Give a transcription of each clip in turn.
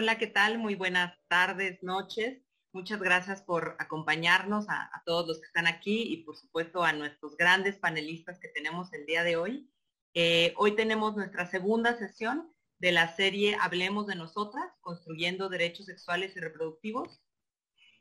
Hola, ¿qué tal? Muy buenas tardes, noches. Muchas gracias por acompañarnos a, todos los que están aquí y por supuesto a nuestros grandes panelistas que tenemos el día de hoy. Eh, hoy tenemos nuestra segunda sesión de la serie Hablemos de Nosotras, Construyendo Derechos Sexuales y Reproductivos.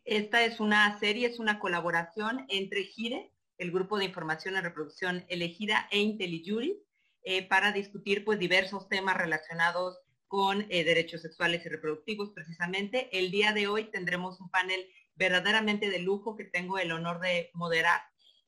Esta es una serie, es una colaboración entre GIRE, el Grupo de Información en Reproducción Elegida, e IntelliJury, eh, para discutir pues diversos temas relacionados con eh, derechos sexuales y reproductivos precisamente. El día de hoy tendremos un panel verdaderamente de lujo que tengo el honor de moderar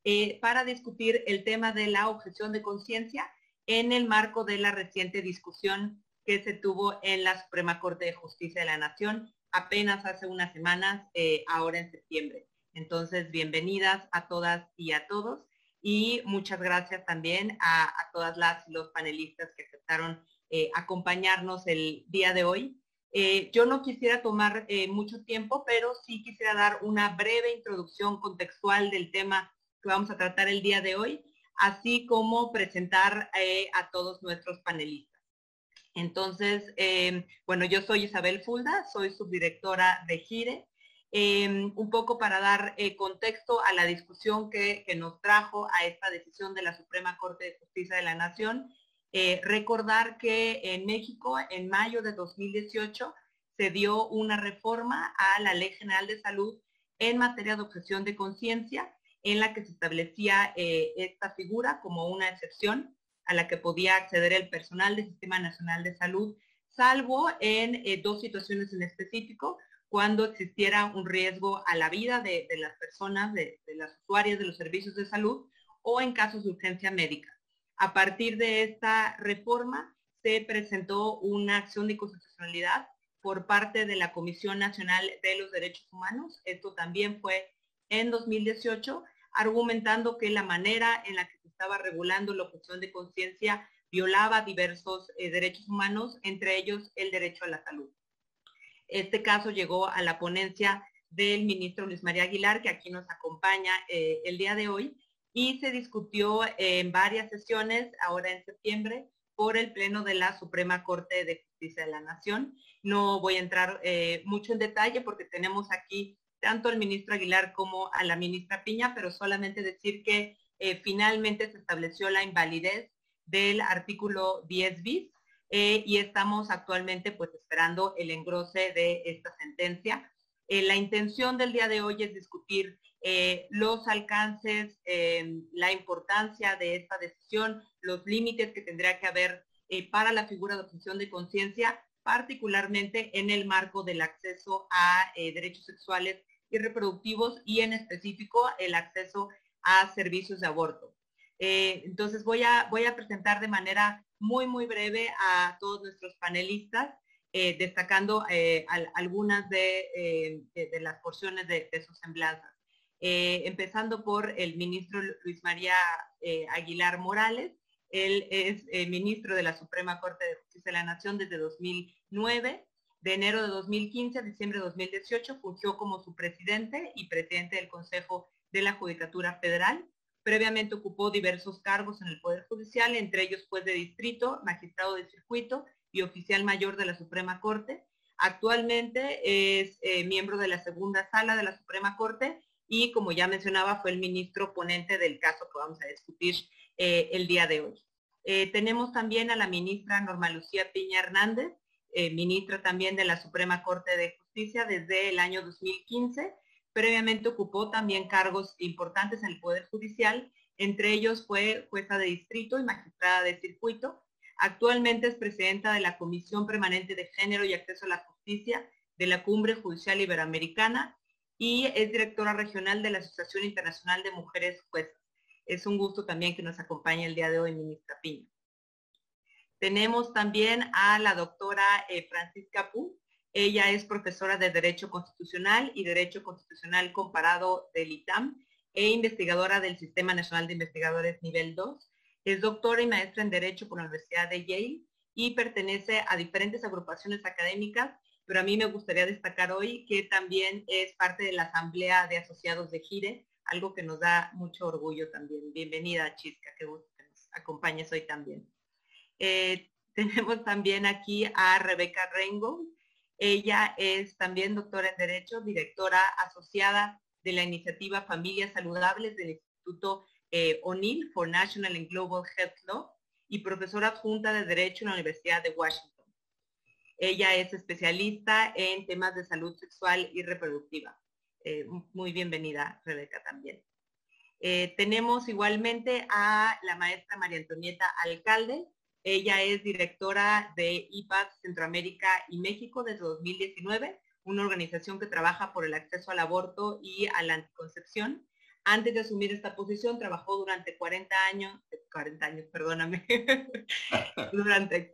eh, para discutir el tema de la objeción de conciencia en el marco de la reciente discusión que se tuvo en la Suprema Corte de Justicia de la Nación apenas hace unas semanas, eh, ahora en septiembre. Entonces, bienvenidas a todas y a todos y muchas gracias también a, a todas las los panelistas que aceptaron eh, acompañarnos el día de hoy. Eh, yo no quisiera tomar eh, mucho tiempo, pero sí quisiera dar una breve introducción contextual del tema que vamos a tratar el día de hoy, así como presentar a todos nuestros panelistas. Entonces, bueno, yo soy Isabel Fulda, soy subdirectora de GIRE. un poco para dar contexto a la discusión que, que nos trajo a esta decisión de la Suprema Corte de Justicia de la Nación eh, recordar que en México, en mayo de 2018, se dio una reforma a la Ley General de Salud en materia de objeción de conciencia, en la que se establecía eh, esta figura como una excepción a la que podía acceder el personal del Sistema Nacional de Salud, salvo en eh, dos situaciones en específico, cuando existiera un riesgo a la vida de, las personas, de las usuarias de los servicios de salud, o en casos de urgencia médica. A partir de esta reforma se presentó una acción de constitucionalidad por parte de la Comisión Nacional de los Derechos Humanos. Esto también fue en 2018, argumentando que la manera en la que se estaba regulando la objeción de conciencia violaba diversos eh, derechos humanos, entre ellos el derecho a la salud. Este caso llegó a la ponencia del ministro Luis María Aguilar, que aquí nos acompaña eh, el día de hoy, y se discutió en varias sesiones, ahora en septiembre, por el Pleno de la Suprema Corte de Justicia de la Nación. No voy a entrar eh, mucho en detalle porque tenemos aquí tanto al ministro Aguilar como a la ministra Piña, pero solamente decir que eh, finalmente se estableció la invalidez del artículo 10 bis eh, y estamos actualmente pues esperando el engrose de esta sentencia. la intención del día de hoy es discutir eh, los alcances, eh, la importancia de esta decisión, los límites que tendría que haber eh, para la figura de objeción de conciencia, particularmente en el marco del acceso a derechos sexuales y reproductivos y en específico el acceso a servicios de aborto. entonces voy a, presentar de manera muy, muy breve a todos nuestros panelistas, destacando algunas de, las porciones de, de sus semblanzas. Eh, empezando por el ministro Luis María eh, Aguilar Morales. Él es eh, ministro de la Suprema Corte de Justicia de la Nación desde 2009. De enero de 2015 a diciembre de 2018 fungió como su presidente y presidente del Consejo de la Judicatura Federal. Previamente ocupó diversos cargos en el Poder Judicial, entre ellos juez de distrito, magistrado de circuito y oficial mayor de la Suprema Corte. Actualmente es miembro de la segunda sala de la Suprema Corte y como ya mencionaba fue el ministro ponente del caso que vamos a discutir eh, el día de hoy. Eh, tenemos también a la ministra Norma Lucía Piña Hernández, eh, ministra también de la Suprema Corte de Justicia desde el año 2015. Previamente ocupó también cargos importantes en el Poder Judicial, entre ellos fue jueza de distrito y magistrada de circuito. Actualmente es presidenta de la Comisión Permanente de Género y Acceso a la Justicia de la Cumbre Judicial Iberoamericana y es directora regional de la Asociación Internacional de Mujeres Juezas. Es un gusto también que nos acompañe el día de hoy, ministra Piña. Tenemos también a la doctora eh, Francisca Pu. Ella es profesora de Derecho Constitucional y Derecho Constitucional Comparado del ITAM e investigadora del Sistema Nacional de Investigadores Nivel 2. Es doctora y maestra en Derecho por la Universidad de Yale y pertenece a diferentes agrupaciones académicas pero a mí me gustaría destacar hoy que también es parte de la Asamblea de Asociados de Gire, algo que nos da mucho orgullo también. Bienvenida, Chisca, que nos acompañes hoy también. Eh, tenemos también aquí a Rebeca Rengo. Ella es también doctora en Derecho, directora asociada de la iniciativa Familias Saludables del Instituto eh, O'Neill for National and Global Health Law y profesora adjunta de Derecho en la Universidad de Washington. Ella es especialista en temas de salud sexual y reproductiva. Eh, muy bienvenida, Rebeca, también. Eh, tenemos igualmente a la maestra María Antonieta Alcalde. Ella es directora de IPAD Centroamérica y México desde 2019, una organización que trabaja por el acceso al aborto y a la anticoncepción. Antes de asumir esta posición, trabajó durante 40 años, 40 años, perdóname, durante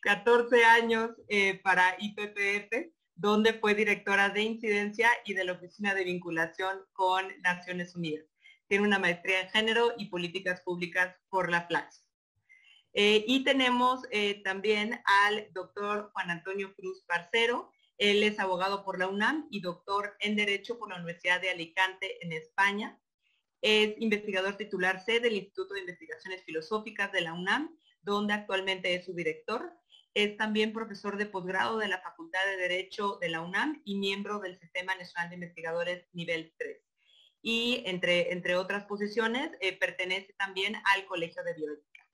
14 años eh, para IPPF, donde fue directora de incidencia y de la Oficina de Vinculación con Naciones Unidas tiene una maestría en género y políticas públicas por la FLAX. Eh, y tenemos eh, también al doctor Juan Antonio Cruz Parcero. Él es abogado por la UNAM y doctor en Derecho por la Universidad de Alicante en España. Es investigador titular C del Instituto de Investigaciones Filosóficas de la UNAM, donde actualmente es su director. Es también profesor de posgrado de la Facultad de Derecho de la UNAM y miembro del Sistema Nacional de Investigadores Nivel 3 y entre, entre otras posiciones eh, pertenece también al Colegio de Bioética.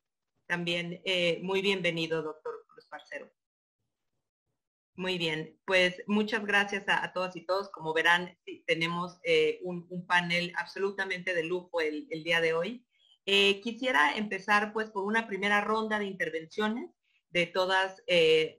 También eh, muy bienvenido, doctor Cruz Parcero. Muy bien, pues muchas gracias a, todas y todos. Como verán, tenemos eh, un, panel absolutamente de lujo el, día de hoy. quisiera empezar pues por una primera ronda de intervenciones de todas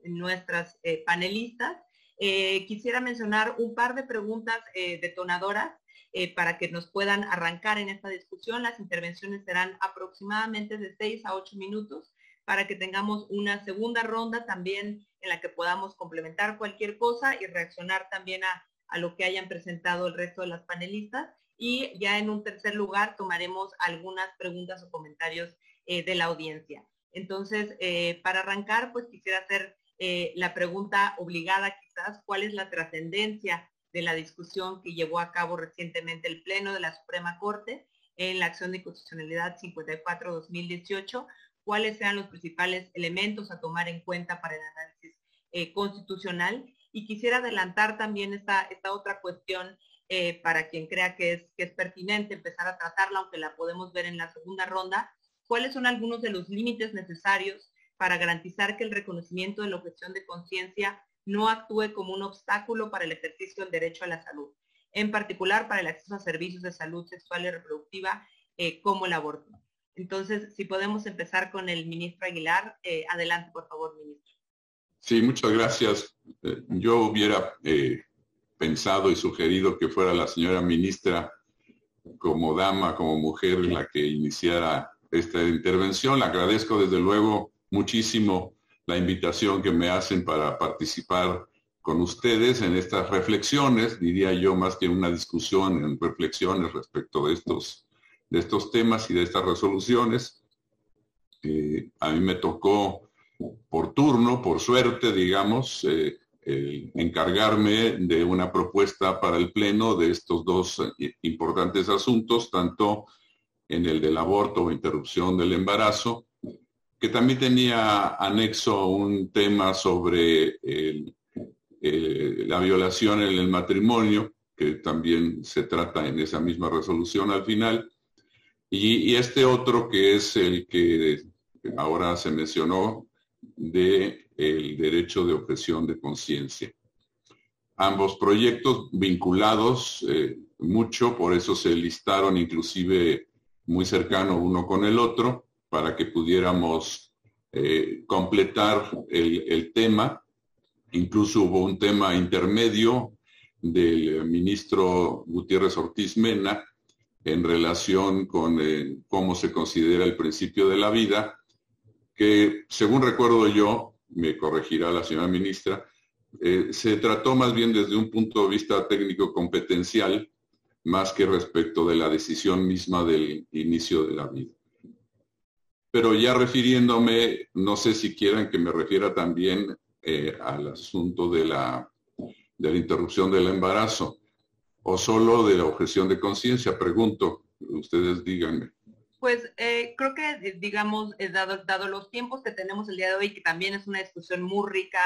nuestras panelistas. quisiera mencionar un par de preguntas detonadoras eh, para que nos puedan arrancar en esta discusión. Las intervenciones serán aproximadamente de 6 a 8 minutos para que tengamos una segunda ronda también en la que podamos complementar cualquier cosa y reaccionar también a, lo que hayan presentado el resto de las panelistas. Y ya en un tercer lugar tomaremos algunas preguntas o comentarios eh, de la audiencia. Entonces, eh, para arrancar, pues quisiera hacer la pregunta obligada quizás, ¿cuál es la trascendencia de la discusión que llevó a cabo recientemente el Pleno de la Suprema Corte en la acción de constitucionalidad 54-2018, cuáles sean los principales elementos a tomar en cuenta para el análisis eh, constitucional. Y quisiera adelantar también esta, esta otra cuestión eh, para quien crea que es, que es pertinente empezar a tratarla, aunque la podemos ver en la segunda ronda, cuáles son algunos de los límites necesarios para garantizar que el reconocimiento de la objeción de conciencia no actúe como un obstáculo para el ejercicio del derecho a la salud, en particular para el acceso a servicios de salud sexual y reproductiva eh, como el aborto. Entonces, si podemos empezar con el ministro Aguilar, eh, adelante, por favor, ministro. Sí, muchas gracias. Eh, yo hubiera pensado y sugerido que fuera la señora ministra como dama, como mujer, la que iniciara esta intervención. Le agradezco desde luego muchísimo la invitación que me hacen para participar con ustedes en estas reflexiones, diría yo más que una discusión, en reflexiones respecto de estos, de estos temas y de estas resoluciones. Eh, a mí me tocó por turno, por suerte, digamos, eh, encargarme de una propuesta para el Pleno de estos dos eh, importantes asuntos, tanto en el del aborto o interrupción del embarazo, que también tenía anexo un tema sobre la violación en el matrimonio, que también se trata en esa misma resolución al final, y, este otro que es el que ahora se mencionó de el derecho de objeción de conciencia. Ambos proyectos vinculados eh, mucho, por eso se listaron inclusive muy cercano uno con el otro, para que pudiéramos eh, completar el, tema. Incluso hubo un tema intermedio del ministro Gutiérrez Ortiz Mena en relación con eh, cómo se considera el principio de la vida, que según recuerdo yo, me corregirá la señora ministra, eh, se trató más bien desde un punto de vista técnico competencial, más que respecto de la decisión misma del inicio de la vida. Pero ya refiriéndome, no sé si quieran que me refiera también eh, al asunto de la, de la interrupción del embarazo o solo de la objeción de conciencia, pregunto, ustedes díganme. Pues eh, creo que, eh, digamos, eh, dado, dado, los tiempos que tenemos el día de hoy, que también es una discusión muy rica,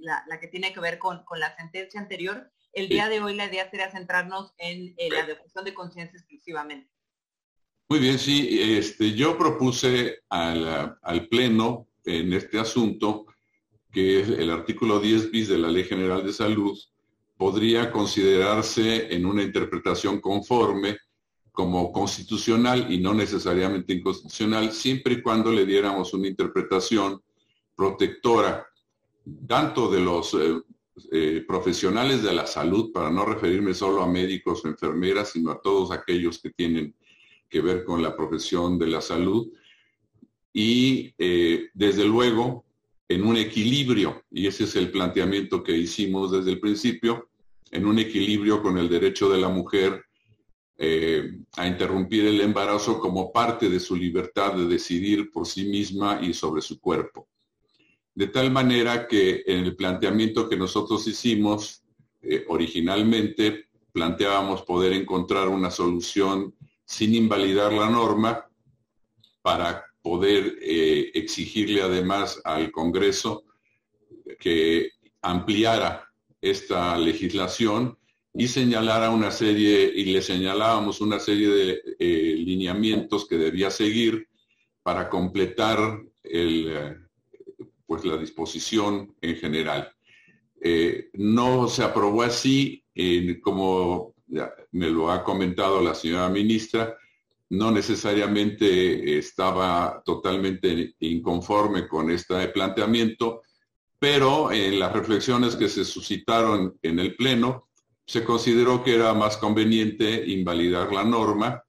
la, que tiene que ver con, la sentencia anterior, el día de hoy la idea sería centrarnos en la defusión de conciencia exclusivamente. Muy bien, sí, este, yo propuse al, al, Pleno en este asunto que el artículo 10 bis de la Ley General de Salud podría considerarse en una interpretación conforme como constitucional y no necesariamente inconstitucional, siempre y cuando le diéramos una interpretación protectora, tanto de los eh, eh, profesionales de la salud, para no referirme solo a médicos o enfermeras, sino a todos aquellos que tienen que ver con la profesión de la salud, y eh, desde luego en un equilibrio, y ese es el planteamiento que hicimos desde el principio, en un equilibrio con el derecho de la mujer eh, a interrumpir el embarazo como parte de su libertad de decidir por sí misma y sobre su cuerpo. De tal manera que en el planteamiento que nosotros hicimos, eh, originalmente planteábamos poder encontrar una solución sin invalidar la norma para poder eh, exigirle además al Congreso que ampliara esta legislación y señalara una serie, y le señalábamos una serie de eh, lineamientos que debía seguir para completar el, eh, pues la disposición en general. No se aprobó así, como me lo ha comentado la señora ministra, no necesariamente estaba totalmente inconforme con este planteamiento, pero en las reflexiones que se suscitaron en el Pleno, se consideró que era más conveniente invalidar la norma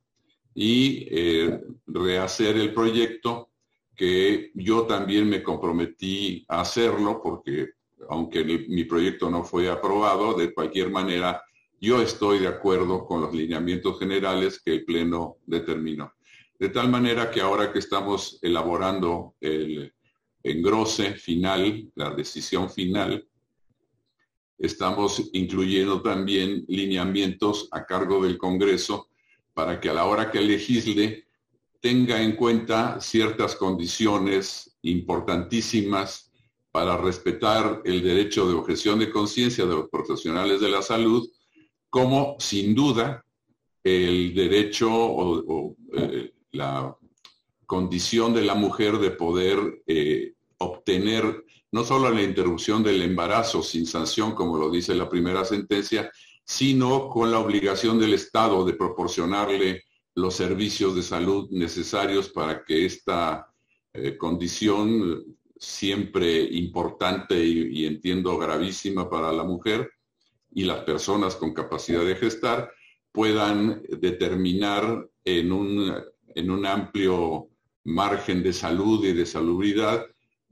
y eh, rehacer el proyecto, que yo también me comprometí a hacerlo, porque aunque mi proyecto no fue aprobado, de cualquier manera yo estoy de acuerdo con los lineamientos generales que el Pleno determinó. De tal manera que ahora que estamos elaborando el engrose final, la decisión final, estamos incluyendo también lineamientos a cargo del Congreso para que a la hora que legisle tenga en cuenta ciertas condiciones importantísimas para respetar el derecho de objeción de conciencia de los profesionales de la salud, como sin duda el derecho o, eh, la condición de la mujer de poder eh, obtener no solo la interrupción del embarazo sin sanción, como lo dice la primera sentencia, sino con la obligación del Estado de proporcionarle los servicios de salud necesarios para que esta eh, condición siempre importante y, entiendo gravísima para la mujer y las personas con capacidad de gestar puedan determinar en un, en un amplio margen de salud y de salubridad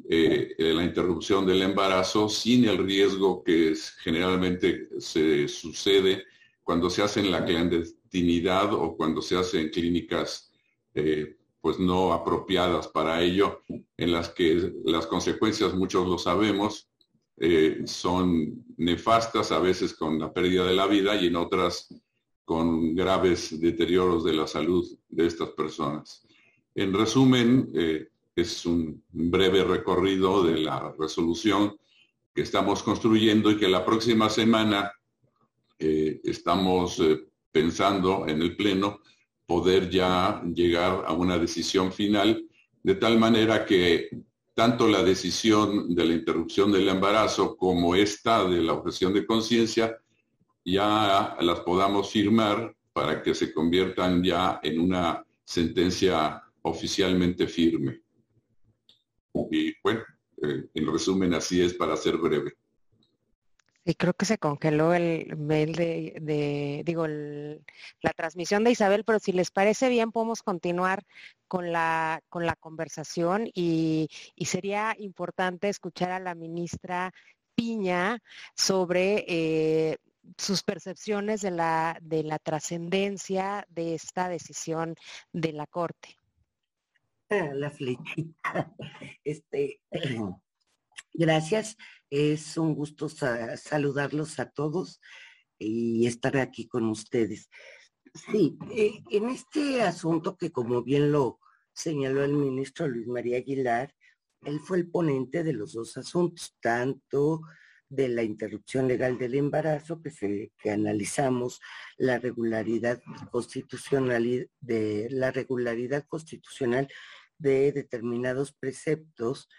eh, la interrupción del embarazo sin el riesgo que generalmente se sucede cuando se hace en la clandestinidad o cuando se hace en clínicas eh, pues no apropiadas para ello, en las que las consecuencias, muchos lo sabemos, eh, son nefastas, a veces con la pérdida de la vida y en otras con graves deterioros de la salud de estas personas. En resumen, es un breve recorrido de la resolución que estamos construyendo y que la próxima semana eh, estamos eh, pensando en el Pleno poder ya llegar a una decisión final, de tal manera que tanto la decisión de la interrupción del embarazo como esta de la objeción de conciencia ya las podamos firmar para que se conviertan ya en una sentencia oficialmente firme. Y bueno, eh, en resumen, así es para ser breve. Sí, creo que se congeló el mail de, digo, la transmisión de Isabel, pero si les parece bien, podemos continuar con la, con la conversación y, sería importante escuchar a la ministra Piña sobre eh, sus percepciones de la, de la trascendencia de esta decisión de la Corte. la flechita. Este, gracias, es un gusto saludarlos a todos y estar aquí con ustedes. Sí, eh, en este asunto que como bien lo señaló el ministro Luis María Aguilar, él fue el ponente de los dos asuntos, tanto de la interrupción legal del embarazo, que, se, que analizamos la regularidad constitucional de la regularidad constitucional de determinados preceptos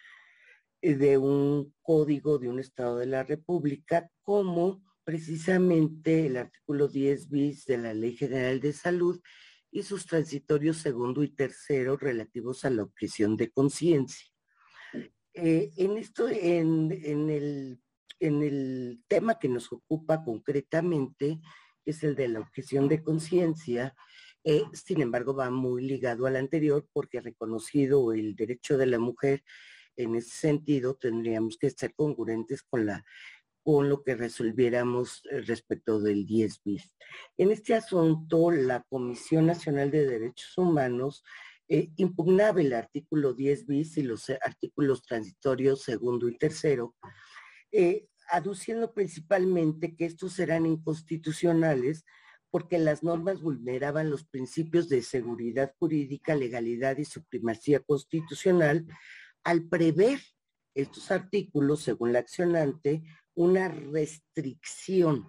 de un código de un Estado de la República, como precisamente el artículo 10 bis de la Ley General de Salud y sus transitorios segundo y tercero relativos a la objeción de conciencia. Eh, en esto, en, el, en el tema que nos ocupa concretamente, que es el de la objeción de conciencia, eh, sin embargo va muy ligado al anterior porque reconocido el derecho de la mujer, en ese sentido tendríamos que estar congruentes con la con lo que resolviéramos eh, respecto del 10 bis. En este asunto, la Comisión Nacional de Derechos Humanos eh, impugnaba el artículo 10 bis y los eh, artículos transitorios segundo y tercero, aduciendo principalmente que estos eran inconstitucionales porque las normas vulneraban los principios de seguridad jurídica, legalidad y supremacía constitucional al prever estos artículos, según la accionante, una restricción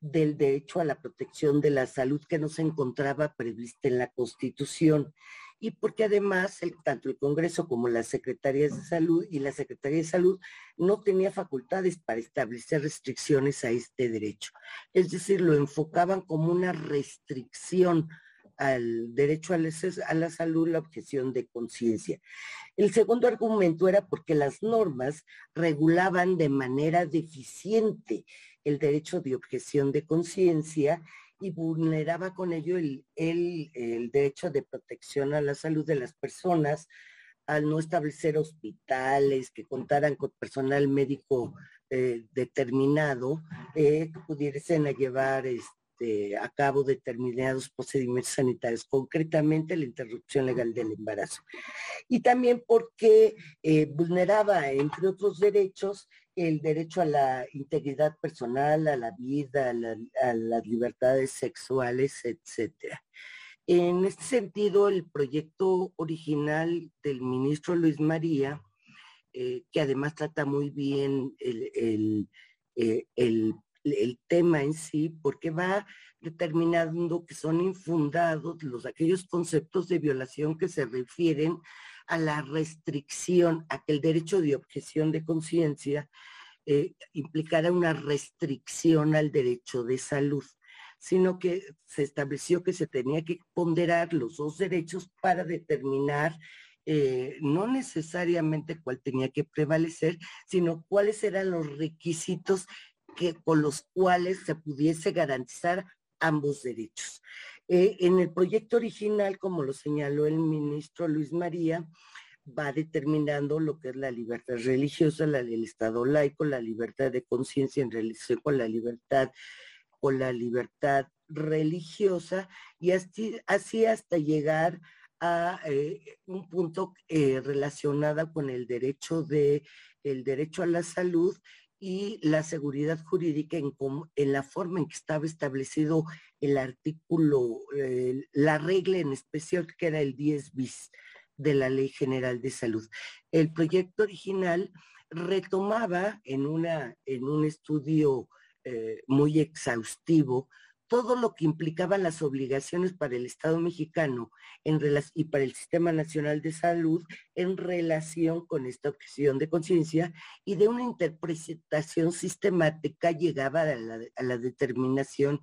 del derecho a la protección de la salud que no se encontraba prevista en la Constitución y porque además tanto el Congreso como las Secretarías de Salud y la Secretaría de Salud no tenía facultades para establecer restricciones a este derecho. Es decir, lo enfocaban como una restricción al derecho a la, salud la objeción de conciencia. El segundo argumento era porque las normas regulaban de manera deficiente el derecho de objeción de conciencia y vulneraba con ello el, derecho de protección a la salud de las personas al no establecer hospitales que contaran con personal médico eh, determinado, eh, que pudiesen llevar este, este, a cabo determinados procedimientos sanitarios, concretamente la interrupción legal del embarazo. Y también porque eh, vulneraba, entre otros derechos, el derecho a la integridad personal, a la vida, a, las libertades sexuales, etcétera. En este sentido, el proyecto original del ministro Luis María, eh, que además trata muy bien el, el, eh, el el tema en sí, porque va determinando que son infundados los aquellos conceptos de violación que se refieren a la restricción, a que el derecho de objeción de conciencia eh, implicara una restricción al derecho de salud, sino que se estableció que se tenía que ponderar los dos derechos para determinar eh, no necesariamente cuál tenía que prevalecer, sino cuáles eran los requisitos que, con los cuales se pudiese garantizar ambos derechos. Eh, en el proyecto original, como lo señaló el ministro Luis María, va determinando lo que es la libertad religiosa, la del Estado laico, la libertad de conciencia en relación con la libertad, con la libertad religiosa, y así, hasta llegar a eh, un punto eh, relacionado con el derecho de el derecho a la salud y la seguridad jurídica en, en, la forma en que estaba establecido el artículo, la regla en especial que era el 10 bis de la Ley General de Salud. El proyecto original retomaba en, una, en un estudio eh, muy exhaustivo todo lo que implicaban las obligaciones para el Estado mexicano y para el Sistema Nacional de Salud en relación con esta objeción de conciencia y de una interpretación sistemática llegaba a la, determinación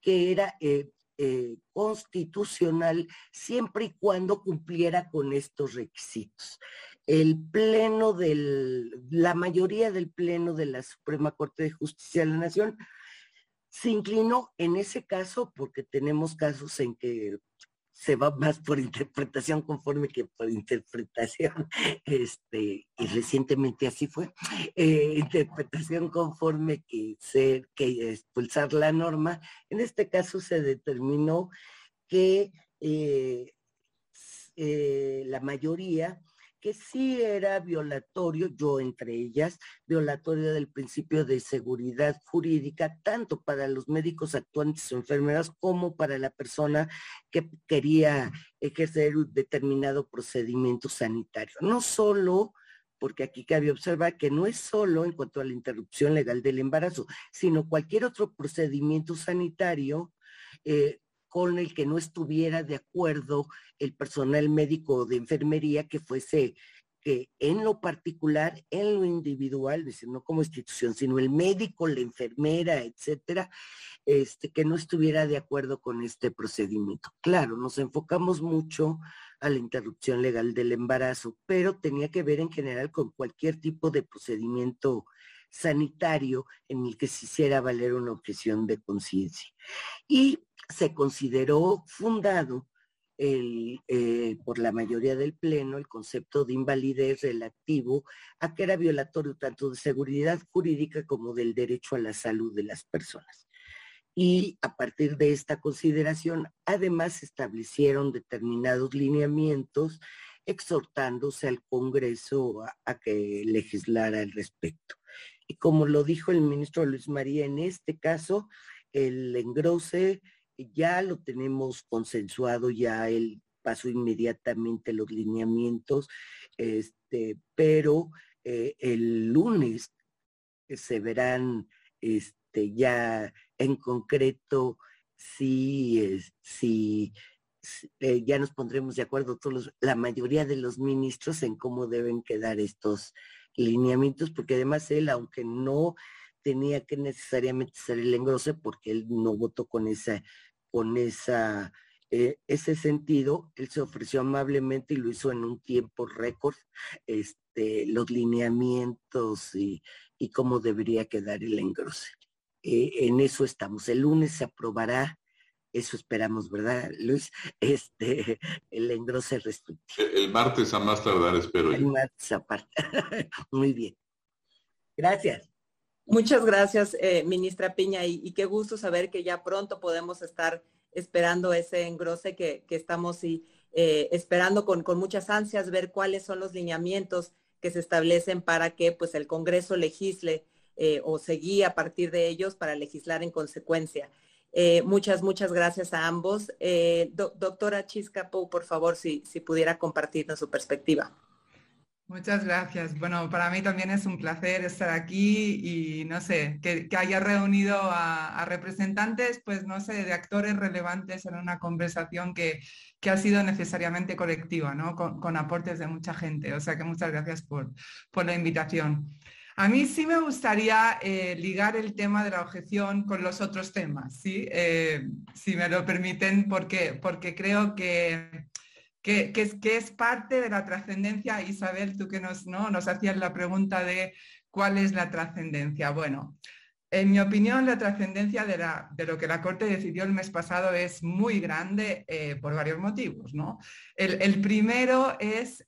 que era eh, eh, constitucional siempre y cuando cumpliera con estos requisitos. El pleno del, la mayoría del pleno de la Suprema Corte de Justicia de la Nación se inclinó en ese caso porque tenemos casos en que se va más por interpretación conforme que por interpretación, este, y recientemente así fue, eh, interpretación conforme que ser, que expulsar la norma. En este caso se determinó que eh, eh, la mayoría que sí era violatorio, yo entre ellas, violatorio del principio de seguridad jurídica, tanto para los médicos actuantes o enfermeras como para la persona que quería ejercer un determinado procedimiento sanitario. No solo porque aquí cabe observar que no es solo en cuanto a la interrupción legal del embarazo, sino cualquier otro procedimiento sanitario eh, con el que no estuviera de acuerdo el personal médico de enfermería que fuese que en lo particular, en lo individual, no como institución, sino el médico, la enfermera, etcétera, este, que no estuviera de acuerdo con este procedimiento. Claro, nos enfocamos mucho a la interrupción legal del embarazo, pero tenía que ver en general con cualquier tipo de procedimiento sanitario en el que se hiciera valer una objeción de conciencia. Y se consideró fundado el, eh, por la mayoría del Pleno el concepto de invalidez relativo a que era violatorio tanto de seguridad jurídica como del derecho a la salud de las personas. Y a partir de esta consideración, además se establecieron determinados lineamientos exhortándose al Congreso a que legislara al respecto. Y como lo dijo el ministro Luis María, en este caso, el engrose ya lo tenemos consensuado, ya él pasó inmediatamente los lineamientos, este, pero eh, el lunes se verán este, ya en concreto si, eh, ya nos pondremos de acuerdo todos la mayoría de los ministros en cómo deben quedar estos lineamientos, porque además él, aunque no tenía que necesariamente ser el engrose, porque él no votó con esa, con esa, eh, ese sentido, él se ofreció amablemente y lo hizo en un tiempo récord, este, los lineamientos y, y cómo debería quedar el engrose. Eh, en eso estamos. El lunes se aprobará eso esperamos, ¿verdad, Luis? Este, el engrose restrictivo. El martes a más tardar, espero. El martes aparte. Muy bien. Gracias. Muchas gracias, eh, ministra Piña, y, qué gusto saber que ya pronto podemos estar esperando ese engrose que, estamos y, eh, esperando con, muchas ansias, ver cuáles son los lineamientos que se establecen para que pues, el Congreso legisle eh, o se guíe a partir de ellos para legislar en consecuencia. Muchas, muchas gracias a ambos. Eh, doctora Chisca por favor, si pudiera compartirnos su perspectiva. Muchas gracias. Bueno, para mí también es un placer estar aquí y no sé, que, haya reunido a, representantes, pues no sé, de actores relevantes en una conversación que, ha sido necesariamente colectiva, ¿no? Con, aportes de mucha gente. O sea que muchas gracias por, por la invitación. A mí sí me gustaría eh, ligar el tema de la objeción con los otros temas, ¿sí? Eh, si me lo permiten, porque, porque creo que, que, es, que es parte de la trascendencia. Isabel, tú que nos, ¿no? nos hacías la pregunta de cuál es la trascendencia. Bueno, en mi opinión, la trascendencia de, de, lo que la Corte decidió el mes pasado es muy grande eh, por varios motivos. ¿no? El, el primero es,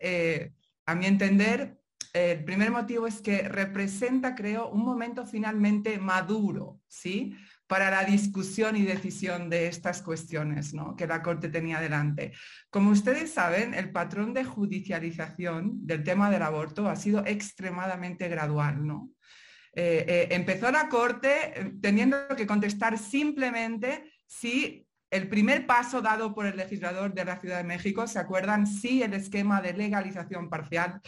a mi entender, el primer motivo es que representa, creo, un momento finalmente maduro, ¿sí? Para la discusión y decisión de estas cuestiones ¿no? que la Corte tenía delante. Como ustedes saben, el patrón de judicialización del tema del aborto ha sido extremadamente gradual. ¿no? Eh, eh, empezó la Corte eh, teniendo que contestar simplemente si el primer paso dado por el legislador de la Ciudad de México, ¿se acuerdan? Si el esquema de legalización parcial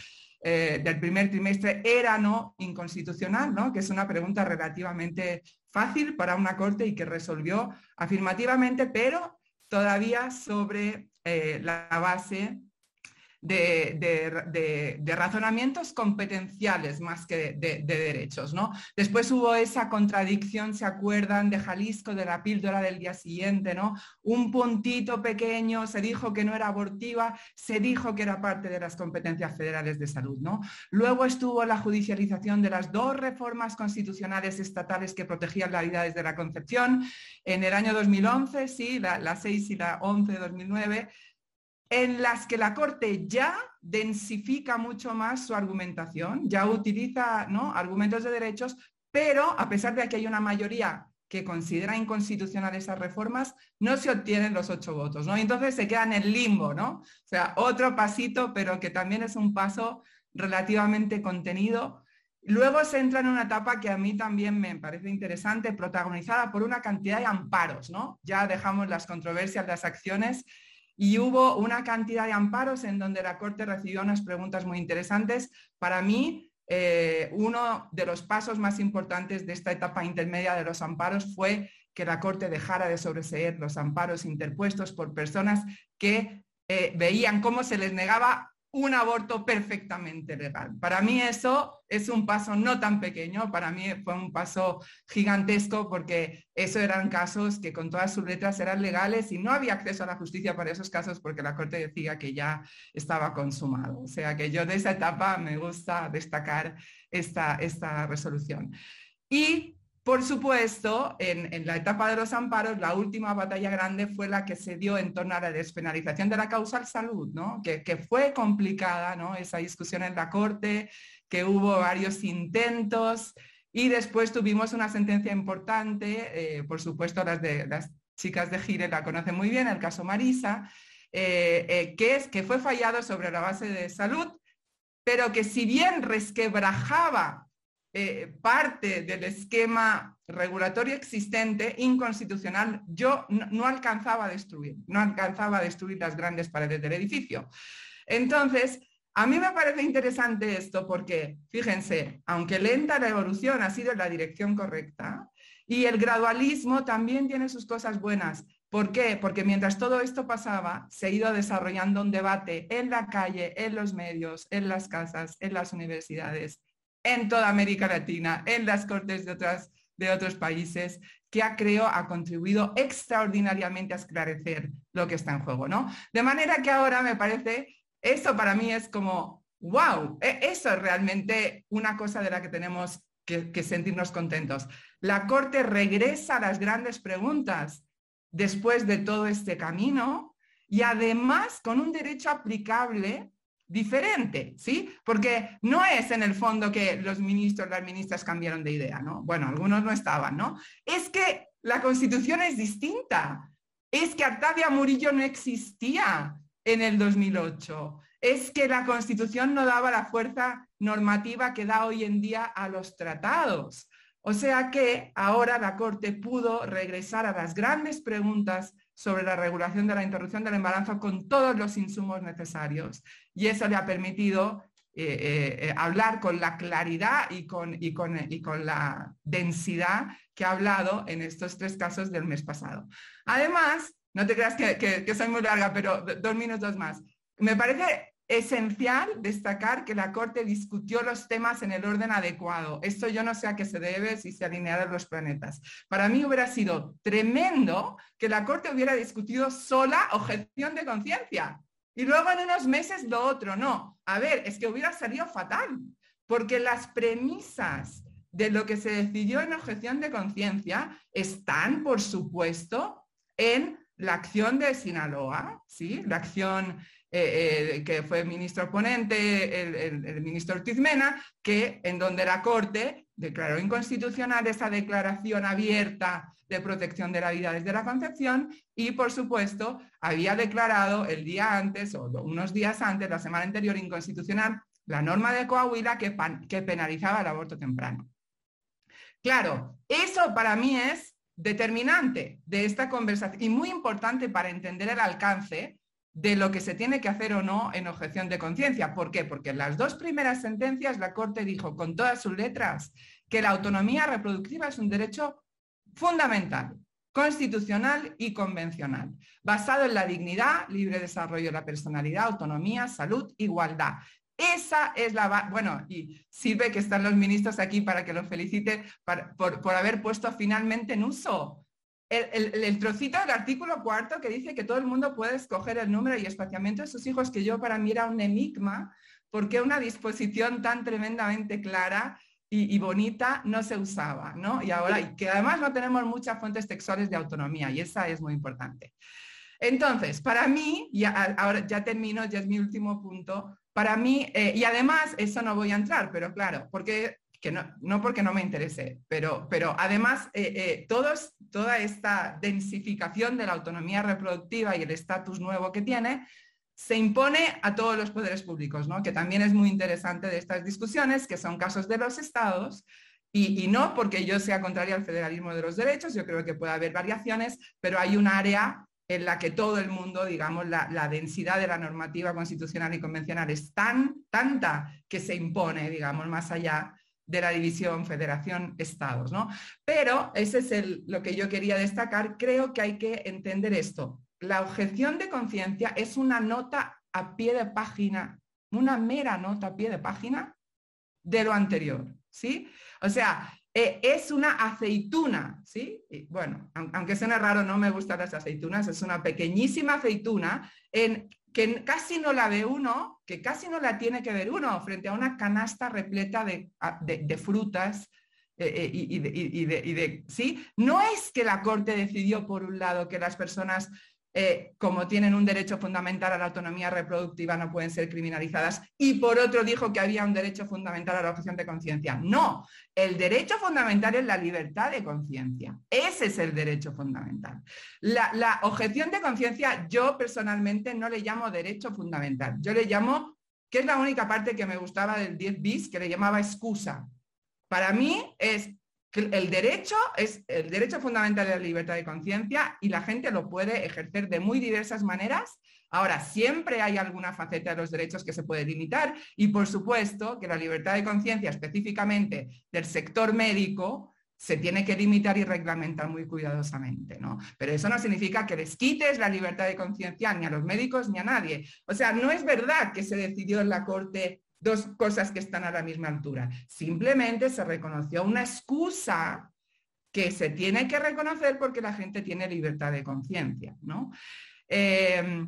del primer trimestre era no inconstitucional, ¿no? que es una pregunta relativamente fácil para una corte y que resolvió afirmativamente, pero todavía sobre eh, la base de, razonamientos competenciales más que de, derechos. ¿no? Después hubo esa contradicción, ¿se acuerdan de Jalisco, de la píldora del día siguiente? ¿no? Un puntito pequeño, se dijo que no era abortiva, se dijo que era parte de las competencias federales de salud. ¿no? Luego estuvo la judicialización de las dos reformas constitucionales estatales que protegían la vida desde la concepción. En el año 2011, sí, la, la 6 y la 11 de 2009, en las que la Corte ya densifica mucho más su argumentación, ya utiliza ¿no? argumentos de derechos, pero a pesar de que hay una mayoría que considera inconstitucionales esas reformas, no se obtienen los ocho votos, ¿no? entonces se queda en el limbo, ¿no? O sea, otro pasito, pero que también es un paso relativamente contenido. Luego se entra en una etapa que a mí también me parece interesante, protagonizada por una cantidad de amparos, ¿no? Ya dejamos las controversias, las acciones y hubo una cantidad de amparos en donde la Corte recibió unas preguntas muy interesantes. Para mí, eh, uno de los pasos más importantes de esta etapa intermedia de los amparos fue que la Corte dejara de sobreseer los amparos interpuestos por personas que eh, veían cómo se les negaba un aborto perfectamente legal. Para mí eso es un paso no tan pequeño, para mí fue un paso gigantesco porque esos eran casos que con todas sus letras eran legales y no había acceso a la justicia para esos casos porque la Corte decía que ya estaba consumado. O sea que yo de esa etapa me gusta destacar esta, esta resolución. Y por supuesto, en, la etapa de los amparos, la última batalla grande fue la que se dio en torno a la despenalización de la causal salud, ¿no? que, fue complicada ¿no? esa discusión en la Corte, que hubo varios intentos y después tuvimos una sentencia importante, eh, por supuesto las, de, las chicas de Gire la conocen muy bien, el caso Marisa, eh, eh, que, es, que fue fallado sobre la base de salud, pero que si bien resquebrajaba eh, parte del esquema regulatorio existente, inconstitucional, yo no, alcanzaba a destruir, no alcanzaba a destruir las grandes paredes del edificio. Entonces, a mí me parece interesante esto porque, fíjense, aunque lenta la evolución ha sido en la dirección correcta y el gradualismo también tiene sus cosas buenas. ¿Por qué? Porque mientras todo esto pasaba, se ha ido desarrollando un debate en la calle, en los medios, en las casas, en las universidades, en toda América Latina, en las cortes de, otros países, que ha, creo, ha contribuido extraordinariamente a esclarecer lo que está en juego, ¿no? De manera que ahora me parece, eso para mí es como, wow, e, eso es realmente una cosa de la que tenemos que, que sentirnos contentos. La Corte regresa a las grandes preguntas después de todo este camino y además con un derecho aplicable diferente, ¿sí? Porque no es en el fondo que los ministros, las ministras cambiaron de idea, ¿no? Bueno, algunos no estaban, ¿no? Es que la constitución es distinta. Es que Artavia Murillo no existía en el 2008. Es que la constitución no daba la fuerza normativa que da hoy en día a los tratados. O sea que ahora la Corte pudo regresar a las grandes preguntas sobre la regulación de la interrupción del embarazo con todos los insumos necesarios. Y eso le ha permitido eh, eh, eh, hablar con la claridad y con, y, con, y con, la densidad que ha hablado en estos tres casos del mes pasado. Además, no te creas que, que soy muy larga, pero dos minutos más. Me parece esencial destacar que la Corte discutió los temas en el orden adecuado. Esto yo no sé a qué se debe si se alinearon los planetas. Para mí hubiera sido tremendo que la Corte hubiera discutido sola objeción de conciencia y luego en unos meses lo otro. No, a ver, es que hubiera salido fatal, porque las premisas de lo que se decidió en objeción de conciencia están, por supuesto, en la acción de Sinaloa, ¿sí? la acción eh, eh, que fue ministro ponente, el, ministro Ortiz Mena, que en donde la Corte declaró inconstitucional esa declaración abierta de protección de la vida desde la concepción y, por supuesto, había declarado el día antes o unos días antes, la semana anterior, inconstitucional la norma de Coahuila que, que penalizaba el aborto temprano. Claro, eso para mí es determinante de esta conversación y muy importante para entender el alcance de lo que se tiene que hacer o no en objeción de conciencia. ¿Por qué? Porque en las dos primeras sentencias la Corte dijo con todas sus letras que la autonomía reproductiva es un derecho fundamental, constitucional y convencional, basado en la dignidad, libre desarrollo de la personalidad, autonomía, salud, igualdad. Esa es la... Bueno, y sirve que están los ministros aquí para que los felicite por, por haber puesto finalmente en uso el, trocito del artículo cuarto que dice que todo el mundo puede escoger el número y espaciamiento de sus hijos, que yo para mí era un enigma, porque una disposición tan tremendamente clara y, bonita no se usaba, ¿no? Y ahora, y que además no tenemos muchas fuentes textuales de autonomía, y esa es muy importante. Entonces, para mí, y ahora ya termino, ya es mi último punto, para mí, eh, y además, eso no voy a entrar, pero claro, porque que no, no porque no me interese, pero, pero además eh, eh, todos, toda esta densificación de la autonomía reproductiva y el estatus nuevo que tiene, se impone a todos los poderes públicos, ¿no? que también es muy interesante de estas discusiones, que son casos de los estados, y, no porque yo sea contraria al federalismo de los derechos, yo creo que puede haber variaciones, pero hay un área en la que todo el mundo, digamos, la, densidad de la normativa constitucional y convencional es tan, tanta que se impone, digamos, más allá de la división federación-estados, ¿no? Pero ese es lo que yo quería destacar. Creo que hay que entender esto. La objeción de conciencia es una nota a pie de página, una mera nota a pie de página de lo anterior, ¿sí? O sea, eh, es una aceituna, ¿sí? bueno, aunque suene raro, no me gustan las aceitunas, es una pequeñísima aceituna en, que casi no la ve uno, que casi no la tiene que ver uno frente a una canasta repleta de, frutas eh, eh, y, de, ¿sí? No es que la Corte decidió, por un lado, que las personas eh, como tienen un derecho fundamental a la autonomía reproductiva, no pueden ser criminalizadas. Y por otro dijo que había un derecho fundamental a la objeción de conciencia. No, el derecho fundamental es la libertad de conciencia. Ese es el derecho fundamental. La, la objeción de conciencia yo personalmente no le llamo derecho fundamental. Yo le llamo, que es la única parte que me gustaba del 10 bis, que le llamaba excusa. Para mí es el derecho es el derecho fundamental de la libertad de conciencia y la gente lo puede ejercer de muy diversas maneras. Ahora, siempre hay alguna faceta de los derechos que se puede limitar y por supuesto que la libertad de conciencia específicamente del sector médico se tiene que limitar y reglamentar muy cuidadosamente, ¿no? Pero eso no significa que les quites la libertad de conciencia ni a los médicos ni a nadie. O sea, no es verdad que se decidió en la Corte dos cosas que están a la misma altura. Simplemente se reconoció una excusa que se tiene que reconocer porque la gente tiene libertad de conciencia, ¿no? Eh,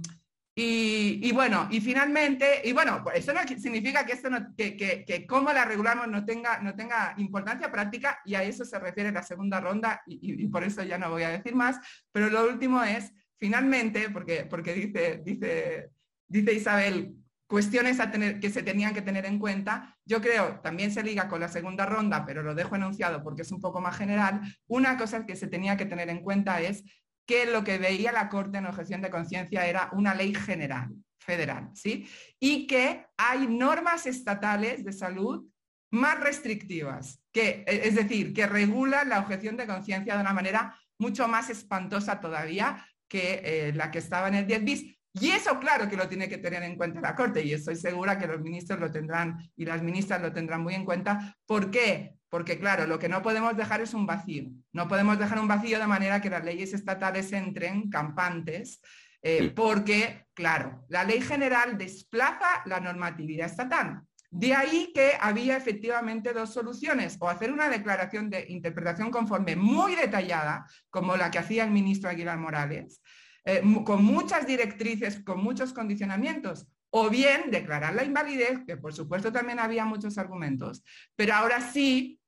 y, bueno, y finalmente, y bueno, eso no significa que esto no, que, que, cómo la regulamos no tenga, no tenga importancia práctica, y a eso se refiere la segunda ronda, y, por eso ya no voy a decir más, pero lo último es, finalmente, porque, porque dice, dice, dice Isabel, cuestiones que se tenían que tener en cuenta. Yo creo, también se liga con la segunda ronda, pero lo dejo enunciado porque es un poco más general. Una cosa que se tenía que tener en cuenta es que lo que veía la Corte en objeción de conciencia era una ley general, federal, ¿sí? Y que hay normas estatales de salud más restrictivas, que, es decir, que regulan la objeción de conciencia de una manera mucho más espantosa todavía que eh, la que estaba en el 10 bis. Y eso claro que lo tiene que tener en cuenta la Corte y estoy segura que los ministros lo tendrán y las ministras lo tendrán muy en cuenta. ¿Por qué? Porque claro, lo que no podemos dejar es un vacío. No podemos dejar un vacío de manera que las leyes estatales entren campantes, eh, porque claro, la ley general desplaza la normatividad estatal. De ahí que había efectivamente dos soluciones, o hacer una declaración de interpretación conforme muy detallada, como la que hacía el ministro Aguilar Morales, eh, con muchas directrices, con muchos condicionamientos, o bien declarar la invalidez, que por supuesto también había muchos argumentos, pero ahora sí,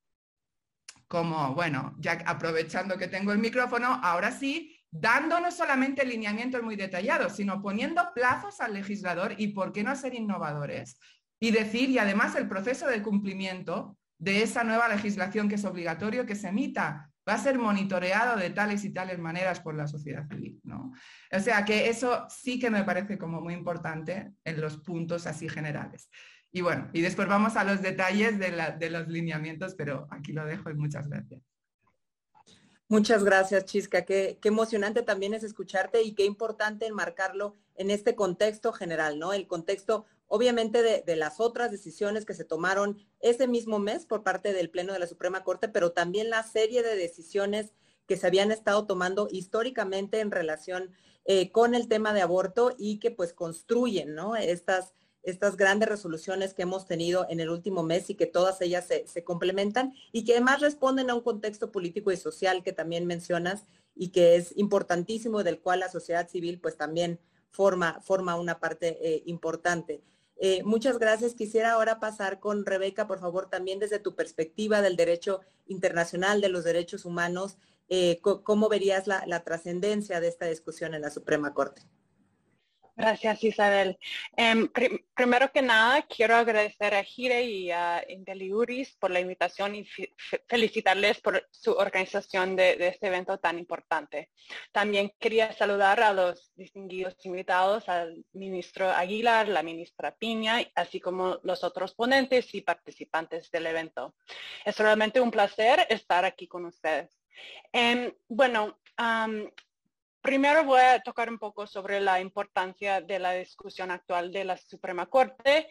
como, bueno, ya aprovechando que tengo el micrófono, ahora sí, dando no solamente lineamientos muy detallados, sino poniendo plazos al legislador y por qué no ser innovadores. Y decir, y además el proceso de cumplimiento de esa nueva legislación que es obligatorio que se emita va a ser monitoreado de tales y tales maneras por la sociedad civil. ¿no? O sea que eso sí que me parece como muy importante en los puntos así generales. Y bueno, y después vamos a los detalles de, los lineamientos, pero aquí lo dejo y muchas gracias. Muchas gracias, Chisca. Qué, qué, emocionante también es escucharte y qué importante enmarcarlo en este contexto general, ¿no? El contexto obviamente de, las otras decisiones que se tomaron ese mismo mes por parte del Pleno de la Suprema Corte, pero también la serie de decisiones que se habían estado tomando históricamente en relación eh, con el tema de aborto y que pues construyen ¿no? estas, estas grandes resoluciones que hemos tenido en el último mes y que todas ellas se, complementan y que además responden a un contexto político y social que también mencionas y que es importantísimo del cual la sociedad civil pues también forma, forma una parte eh, importante. Eh, muchas gracias. Quisiera ahora pasar con Rebeca, por favor, también desde tu perspectiva del derecho internacional, de los derechos humanos, eh, ¿cómo verías la, trascendencia de esta discusión en la Suprema Corte? Gracias, Isabel. Em, primero que nada, quiero agradecer a Gire y a Inteliuris por la invitación y felicitarles por su organización de, este evento tan importante. También quería saludar a los distinguidos invitados, al ministro Aguilar, la ministra Piña, así como los otros ponentes y participantes del evento. Es realmente un placer estar aquí con ustedes. Em, bueno, Primero voy a tocar un poco sobre la importancia de la discusión actual de la Suprema Corte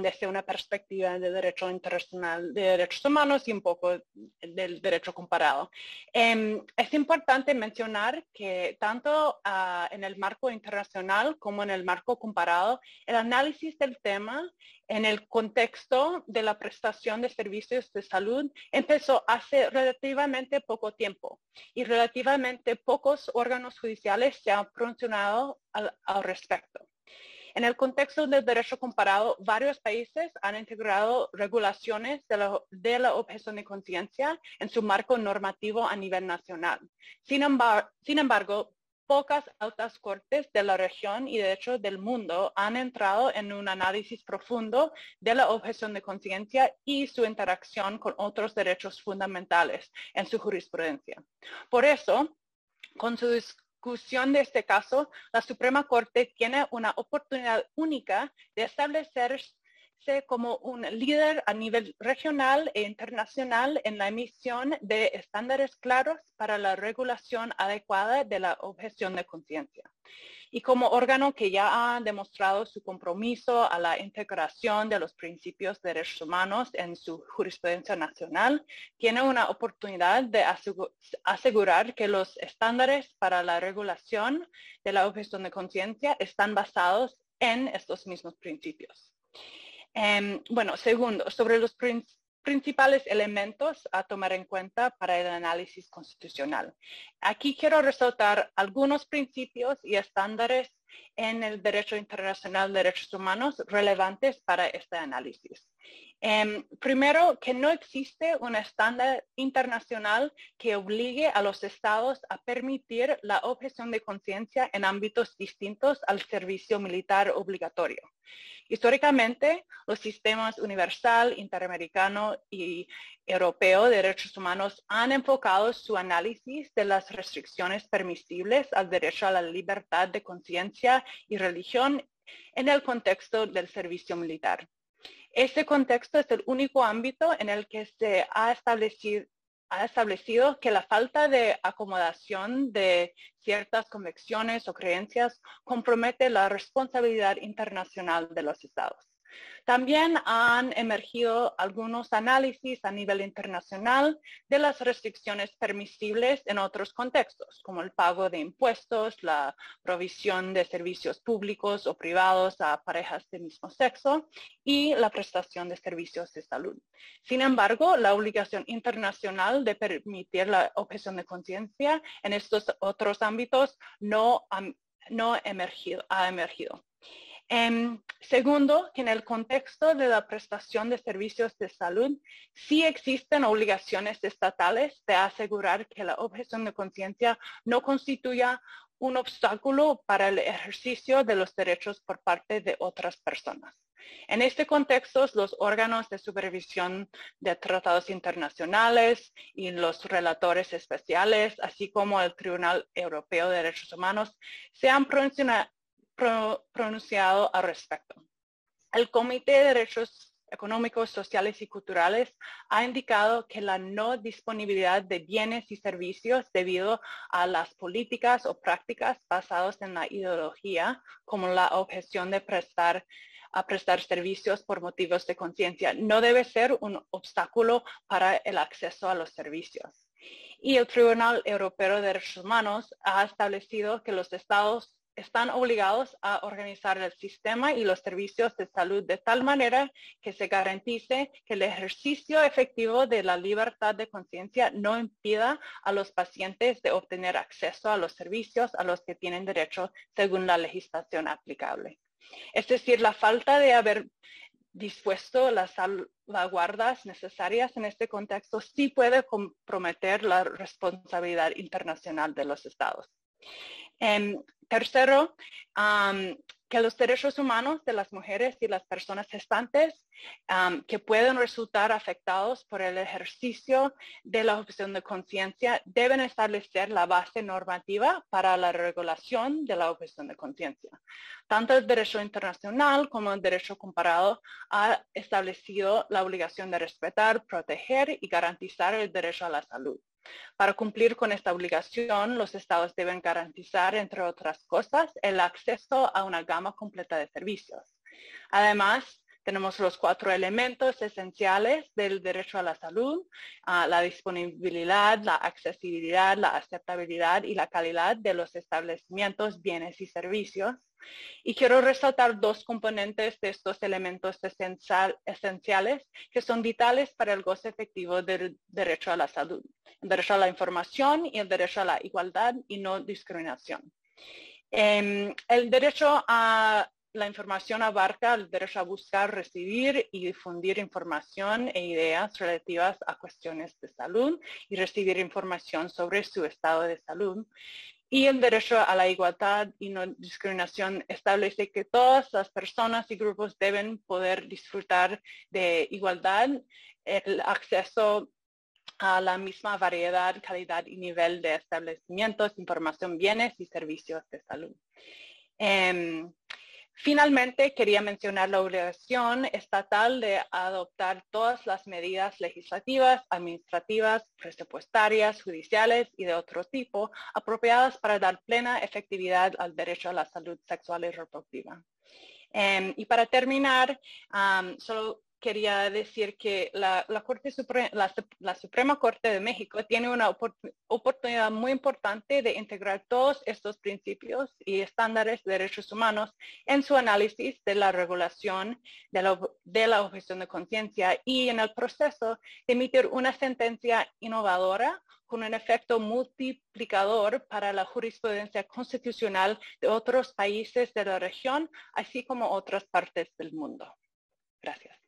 desde una perspectiva de derecho internacional de derechos humanos y un poco del derecho comparado. Em, es importante mencionar que tanto ah, en el marco internacional como en el marco comparado, el análisis del tema en el contexto de la prestación de servicios de salud empezó hace relativamente poco tiempo y relativamente pocos órganos judiciales se han pronunciado al, respecto. En el contexto del derecho comparado, varios países han integrado regulaciones de la, de la objeción de conciencia en su marco normativo a nivel nacional. Sin embargo, sin embargo, pocas altas cortes de la región y de hecho del mundo han entrado en un análisis profundo de la objeción de conciencia y su interacción con otros derechos fundamentales en su jurisprudencia. Por eso, con su discusión de este caso, la Suprema Corte tiene una oportunidad única de establecer como un líder a nivel regional e internacional en la emisión de estándares claros para la regulación adecuada de la objeción de conciencia. Y como órgano que ya ha demostrado su compromiso a la integración de los principios de derechos humanos en su jurisprudencia nacional, tiene una oportunidad de asegurar que los estándares para la regulación de la objeción de conciencia están basados en estos mismos principios. Em, bueno, segundo, sobre los principales elementos a tomar en cuenta para el análisis constitucional. Aquí quiero resaltar algunos principios y estándares en el derecho internacional de derechos humanos relevantes para este análisis. Em, primero, que no existe un estándar internacional que obligue a los estados a permitir la objeción de conciencia en ámbitos distintos al servicio militar obligatorio. Históricamente, los sistemas universal, interamericano y europeo de derechos humanos han enfocado su análisis de las restricciones permisibles al derecho a la libertad de conciencia y religión en el contexto del servicio militar. Este contexto es el único ámbito en el que se ha establecido, que la falta de acomodación de ciertas convicciones o creencias compromete la responsabilidad internacional de los estados. También han emergido algunos análisis a nivel internacional de las restricciones permisibles en otros contextos, como el pago de impuestos, la provisión de servicios públicos o privados a parejas de mismo sexo y la prestación de servicios de salud. Sin embargo, la obligación internacional de permitir la objeción de conciencia en estos otros ámbitos no, no ha emergido. Em, segundo, que en el contexto de la prestación de servicios de salud, sí existen obligaciones estatales de asegurar que la objeción de conciencia no constituya un obstáculo para el ejercicio de los derechos por parte de otras personas. En este contexto, los órganos de supervisión de tratados internacionales y los relatores especiales, así como el Tribunal Europeo de Derechos Humanos, se han pronunciado al respecto. El Comité de Derechos Económicos, Sociales y Culturales ha indicado que la no disponibilidad de bienes y servicios debido a las políticas o prácticas basadas en la ideología, como la objeción de prestar a prestar servicios por motivos de conciencia, no debe ser un obstáculo para el acceso a los servicios. Y el Tribunal Europeo de Derechos Humanos ha establecido que los estados están obligados a organizar el sistema y los servicios de salud de tal manera que se garantice que el ejercicio efectivo de la libertad de conciencia no impida a los pacientes de obtener acceso a los servicios a los que tienen derecho según la legislación aplicable. Es decir, la falta de haber dispuesto las salvaguardas necesarias en este contexto sí puede comprometer la responsabilidad internacional de los estados. Em, tercero, que los derechos humanos de las mujeres y las personas gestantes que pueden resultar afectados por el ejercicio de la objeción de conciencia deben establecer la base normativa para la regulación de la objeción de conciencia. Tanto el derecho internacional como el derecho comparado ha establecido la obligación de respetar, proteger y garantizar el derecho a la salud. Para cumplir con esta obligación, los estados deben garantizar, entre otras cosas, el acceso a una gama completa de servicios. Además, tenemos los cuatro elementos esenciales del derecho a la salud, la disponibilidad, la accesibilidad, la aceptabilidad y la calidad de los establecimientos, bienes y servicios. Y quiero resaltar dos componentes de estos elementos esenciales que son vitales para el goce efectivo del derecho a la salud. El derecho a la información y el derecho a la igualdad y no discriminación. Em, el derecho a la información abarca el derecho a buscar, recibir y difundir información e ideas relativas a cuestiones de salud y recibir información sobre su estado de salud. Y el derecho a la igualdad y no discriminación establece que todas las personas y grupos deben poder disfrutar de igualdad, el acceso a la misma variedad, calidad y nivel de establecimientos, información, bienes y servicios de salud. Em, Finalmente, quería mencionar la obligación estatal de adoptar todas las medidas legislativas, administrativas, presupuestarias, judiciales y de otro tipo apropiadas para dar plena efectividad al derecho a la salud sexual y reproductiva. Em, y para terminar, solo quería decir que la, Corte Suprema, la, Suprema Corte de México tiene una oportunidad muy importante de integrar todos estos principios y estándares de derechos humanos en su análisis de la regulación de la, de la objeción de conciencia y en el proceso de emitir una sentencia innovadora con un efecto multiplicador para la jurisprudencia constitucional de otros países de la región, así como otras partes del mundo. Gracias.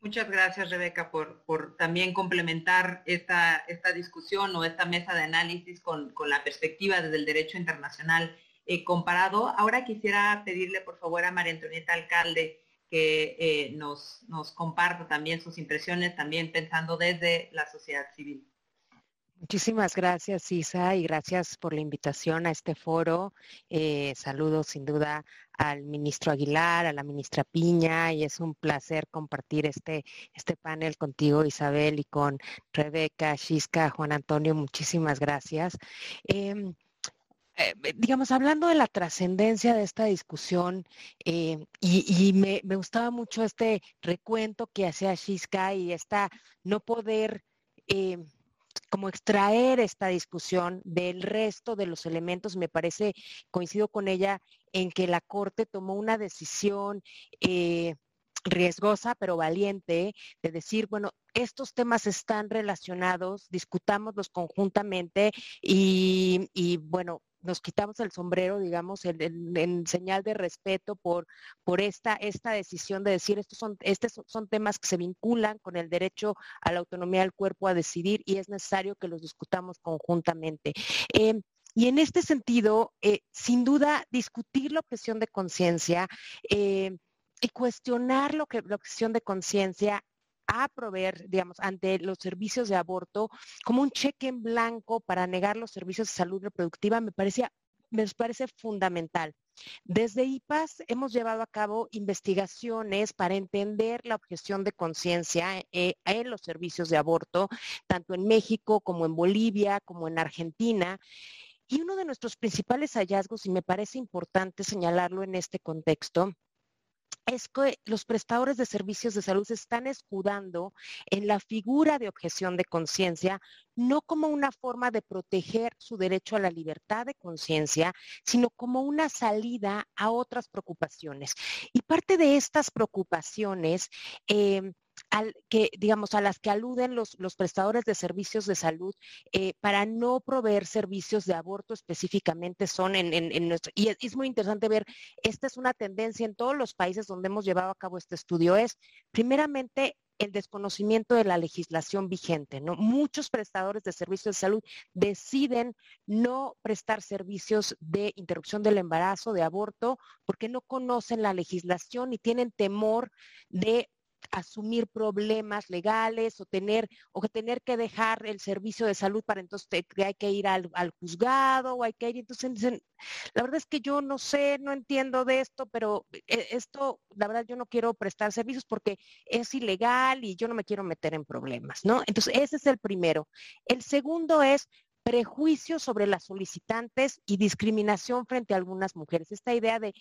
Muchas gracias, Rebeca, por, también complementar esta, esta, discusión o esta mesa de análisis con, la perspectiva desde el derecho internacional eh, comparado. Ahora quisiera pedirle, por favor, a María Antonieta Alcalde que eh, nos, nos comparta también sus impresiones, también pensando desde la sociedad civil. Muchísimas gracias, Isa, y gracias por la invitación a este foro. Eh, saludos sin duda al ministro Aguilar, a la ministra Piña, y es un placer compartir este, este panel contigo, Isabel, y con Rebeca, Chisca, Juan Antonio. Muchísimas gracias. Em, eh, digamos, hablando de la trascendencia de esta discusión, eh, y, me, me, gustaba mucho este recuento que hacía Shiska y esta no poder em, como extraer esta discusión del resto de los elementos. Me parece, coincido con ella, en que la Corte tomó una decisión eh, riesgosa, pero valiente, de decir, bueno, estos temas están relacionados, discutámoslos conjuntamente y, y bueno, nos quitamos el sombrero, digamos, en, señal de respeto por, por esta, esta decisión de decir, estos son, estos son temas que se vinculan con el derecho a la autonomía del cuerpo a decidir y es necesario que los discutamos conjuntamente. Em, y en este sentido, eh, sin duda, discutir la objeción de conciencia eh, y cuestionar lo que la objeción de conciencia a proveer, digamos, ante los servicios de aborto como un cheque en blanco para negar los servicios de salud reproductiva me parecía me parece fundamental. Desde IPAS hemos llevado a cabo investigaciones para entender la objeción de conciencia eh, en los servicios de aborto, tanto en México como en Bolivia, como en Argentina. Y uno de nuestros principales hallazgos, y me parece importante señalarlo en este contexto, es que los prestadores de servicios de salud se están escudando en la figura de objeción de conciencia, no como una forma de proteger su derecho a la libertad de conciencia, sino como una salida a otras preocupaciones. Y parte de estas preocupaciones em, que, digamos, a las que aluden los, prestadores de servicios de salud eh, para no proveer servicios de aborto específicamente son en, nuestro, y es, muy interesante ver, esta es una tendencia en todos los países donde hemos llevado a cabo este estudio, es primeramente el desconocimiento de la legislación vigente. ¿no? Muchos prestadores de servicios de salud deciden no prestar servicios de interrupción del embarazo, de aborto, porque no conocen la legislación y tienen temor de asumir problemas legales o tener o tener que dejar el servicio de salud para entonces que hay que ir al, juzgado o hay que ir entonces dicen la verdad es que yo no sé no entiendo de esto pero eh, esto la verdad yo no quiero prestar servicios porque es ilegal y yo no me quiero meter en problemas no entonces ese es el primero. El segundo es prejuicio sobre las solicitantes y discriminación frente a algunas mujeres. Esta idea de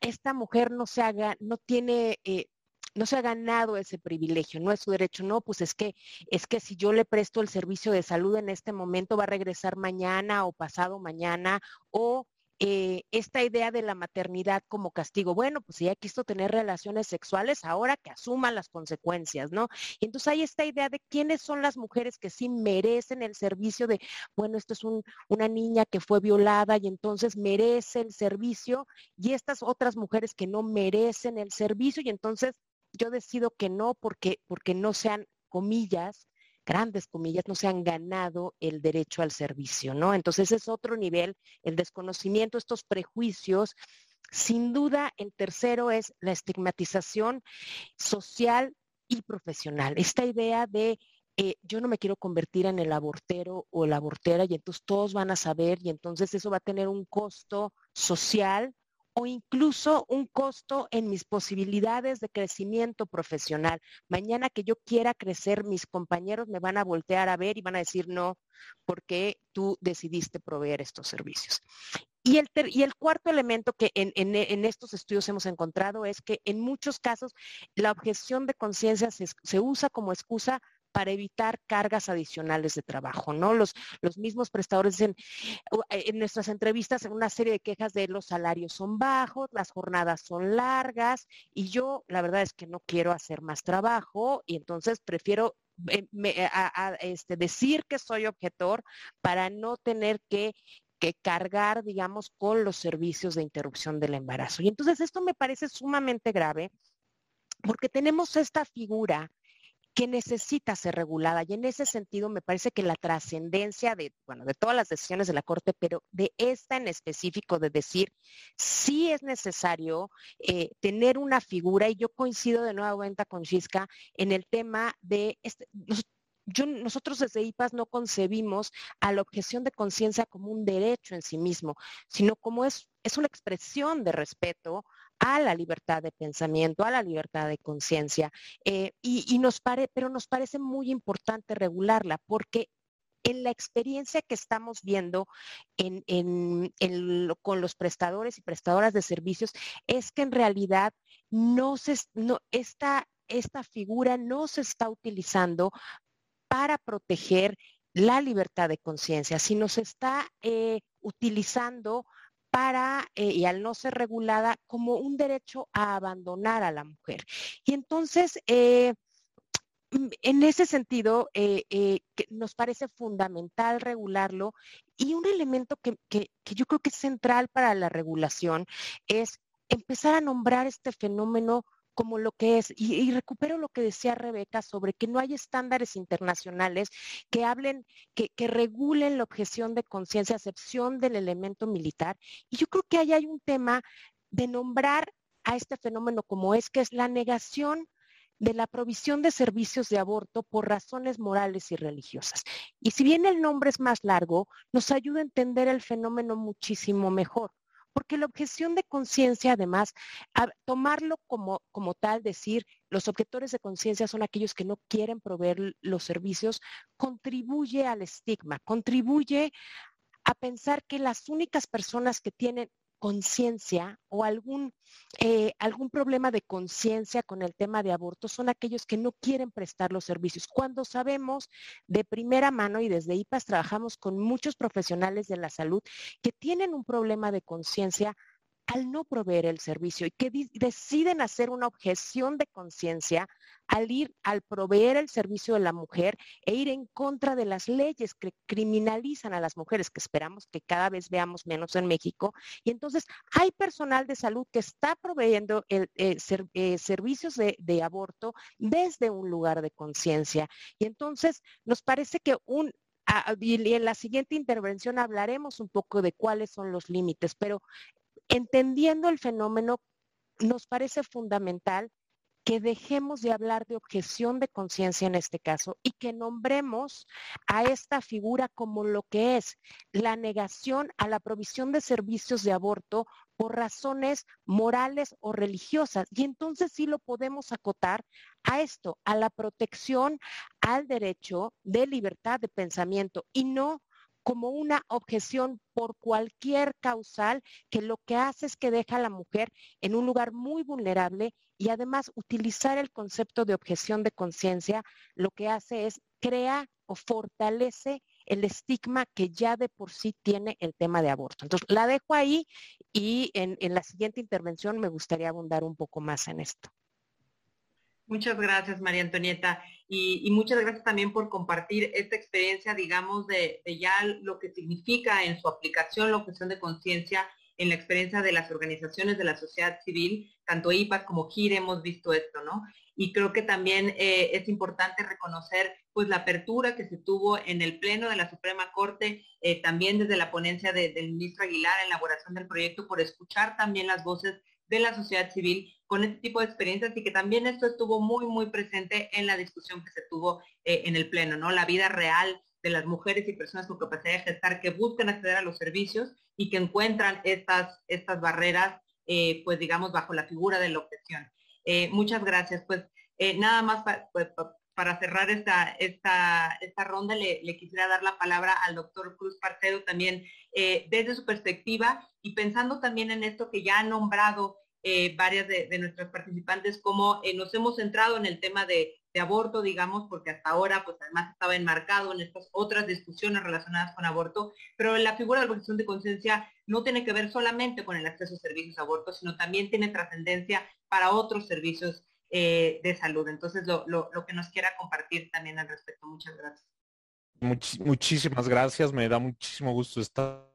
esta mujer no se haga, no tiene eh, no se ha ganado ese privilegio, no es su derecho, no, pues es que es que si yo le presto el servicio de salud en este momento va a regresar mañana o pasado mañana o eh, esta idea de la maternidad como castigo. Bueno, pues si ya quiso tener relaciones sexuales, ahora que asuman las consecuencias, ¿no? Y entonces hay esta idea de quiénes son las mujeres que sí merecen el servicio de, bueno, esto es una niña que fue violada y entonces merece el servicio, y estas otras mujeres que no merecen el servicio, y entonces yo decido que no porque, porque no sean comillas, grandes comillas, no se han ganado el derecho al servicio, ¿no? Entonces es otro nivel, el desconocimiento, estos prejuicios. Sin duda, el tercero es la estigmatización social y profesional. Esta idea de eh, yo no me quiero convertir en el abortero o la abortera y entonces todos van a saber y entonces eso va a tener un costo social o incluso un costo en mis posibilidades de crecimiento profesional. Mañana que yo quiera crecer, mis compañeros me van a voltear a ver y van a decir no, porque tú decidiste proveer estos servicios. Y el, y el cuarto elemento que en, en, estos estudios hemos encontrado es que en muchos casos la objeción de conciencia se, se usa como excusa para evitar cargas adicionales de trabajo, ¿no? Los, los mismos prestadores dicen, eh, en nuestras entrevistas, en una serie de quejas de los salarios son bajos, las jornadas son largas, y yo la verdad es que no quiero hacer más trabajo y entonces prefiero eh, eh, este, decir que soy objetor para no tener que que cargar, digamos, con los servicios de interrupción del embarazo. Y entonces esto me parece sumamente grave porque tenemos esta figura que necesita ser regulada. Y en ese sentido me parece que la trascendencia de, bueno, de todas las decisiones de la Corte, pero de esta en específico, de decir, sí es necesario eh, tener una figura, y yo coincido de nueva cuenta con Chisca en el tema de, este, nosotros desde IPAS no concebimos a la objeción de conciencia como un derecho en sí mismo, sino como es, es una expresión de respeto a la libertad de pensamiento, a la libertad de conciencia. Eh, y, pare, pero nos parece muy importante regularla porque en la experiencia que estamos viendo con los prestadores y prestadoras de servicios es que en realidad no se, no, esta, esta figura no se está utilizando para proteger la libertad de conciencia, sino se está eh, utilizando eh, y al no ser regulada, como un derecho a abandonar a la mujer. Y entonces, eh, mm, en ese sentido, eh, nos parece fundamental regularlo y un elemento que, yo creo que es central para la regulación es empezar a nombrar este fenómeno como lo que es. Y, recupero lo que decía Rebeca sobre que no hay estándares internacionales que hablen, que, regulen la objeción de conciencia, excepción del elemento militar. Y yo creo que ahí hay un tema de nombrar a este fenómeno como es, que es la negación de la provisión de servicios de aborto por razones morales y religiosas. Y si bien el nombre es más largo, nos ayuda a entender el fenómeno muchísimo mejor porque la objeción de conciencia, además, tomarlo como, como tal, decir, los objetores de conciencia son aquellos que no quieren proveer los servicios, contribuye al estigma, contribuye a pensar que las únicas personas que tienen conciencia o algún, eh, algún problema de conciencia con el tema de aborto son aquellos que no quieren prestar los servicios. Cuando sabemos de primera mano y desde IPAS trabajamos con muchos profesionales de la salud que tienen un problema de conciencia al no proveer el servicio y que deciden hacer una objeción de conciencia al ir, al proveer el servicio de la mujer e ir en contra de las leyes que criminalizan a las mujeres, que esperamos que cada vez veamos menos en México. Y entonces hay personal de salud que está proveyendo el, eh, eh, servicios de, de aborto desde un lugar de conciencia. Y entonces nos parece que un, y en la siguiente intervención hablaremos un poco de cuáles son los límites, pero entendiendo el fenómeno, nos parece fundamental que dejemos de hablar de objeción de conciencia en este caso y que nombremos a esta figura como lo que es la negación a la provisión de servicios de aborto por razones morales o religiosas. Y entonces sí lo podemos acotar a esto, a la protección al derecho de libertad de pensamiento y no como una objeción por cualquier causal que lo que hace es que deja a la mujer en un lugar muy vulnerable y además utilizar el concepto de objeción de conciencia lo que hace es crea o fortalece el estigma que ya de por sí tiene el tema de aborto. Entonces, la dejo ahí y en, en la siguiente intervención me gustaría abundar un poco más en esto. Muchas gracias, María Antonieta. Y, muchas gracias también por compartir esta experiencia, digamos, de, ya lo que significa en su aplicación la objeción de conciencia en la experiencia de las organizaciones de la sociedad civil, tanto IPAC como GIR hemos visto esto, ¿no? Y creo que también eh, es importante reconocer pues la apertura que se tuvo en el Pleno de la Suprema Corte, eh, también desde la ponencia del ministro Aguilar en la elaboración del proyecto, por escuchar también las voces de la sociedad civil con este tipo de experiencias y que también esto estuvo muy, muy presente en la discusión que se tuvo eh, en el Pleno, ¿no? La vida real de las mujeres y personas con capacidad de gestar que buscan acceder a los servicios y que encuentran estas, estas barreras, eh, pues digamos, bajo la figura de la objeción. Eh, muchas gracias. Pues nada más pues, para cerrar esta, esta, esta ronda, le, quisiera dar la palabra al doctor Cruz Parcedo también desde su perspectiva y pensando también en esto que ya ha nombrado eh, varias de, nuestras participantes, como eh, nos hemos centrado en el tema de, aborto, digamos, porque hasta ahora, pues además estaba enmarcado en estas otras discusiones relacionadas con aborto, pero la figura de la objeción de conciencia no tiene que ver solamente con el acceso a servicios de aborto, sino también tiene trascendencia para otros servicios eh, de salud. Entonces, lo, que nos quiera compartir también al respecto. Muchas gracias. muchísimas gracias, me da muchísimo gusto estar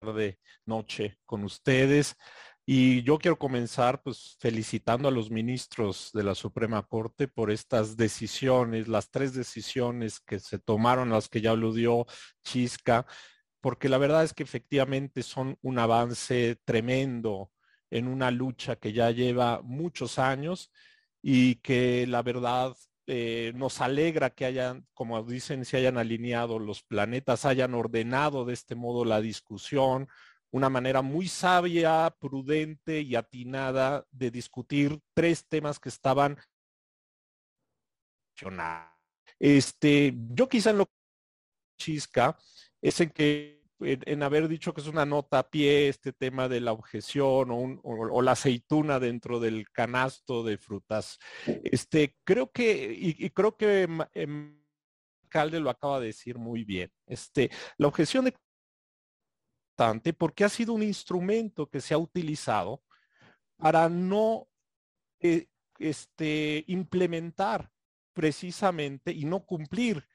de noche con ustedes. Y yo quiero comenzar pues felicitando a los ministros de la Suprema Corte por estas decisiones, las tres decisiones que se tomaron, las que ya aludió Chisca, porque la verdad es que efectivamente son un avance tremendo en una lucha que ya lleva muchos años y que la verdad eh, nos alegra que hayan, como dicen, se hayan alineado los planetas, hayan ordenado de este modo la discusión, una manera muy sabia, prudente y atinada de discutir tres temas que estaban este, yo quizá en lo chisca es en que en, haber dicho que es una nota a pie este tema de la objeción o, la aceituna dentro del canasto de frutas. Este, creo que, y, creo que el em, alcalde lo acaba de decir muy bien. Este, la objeción de porque ha sido un instrumento que se ha utilizado para no eh, este, implementar precisamente y no cumplir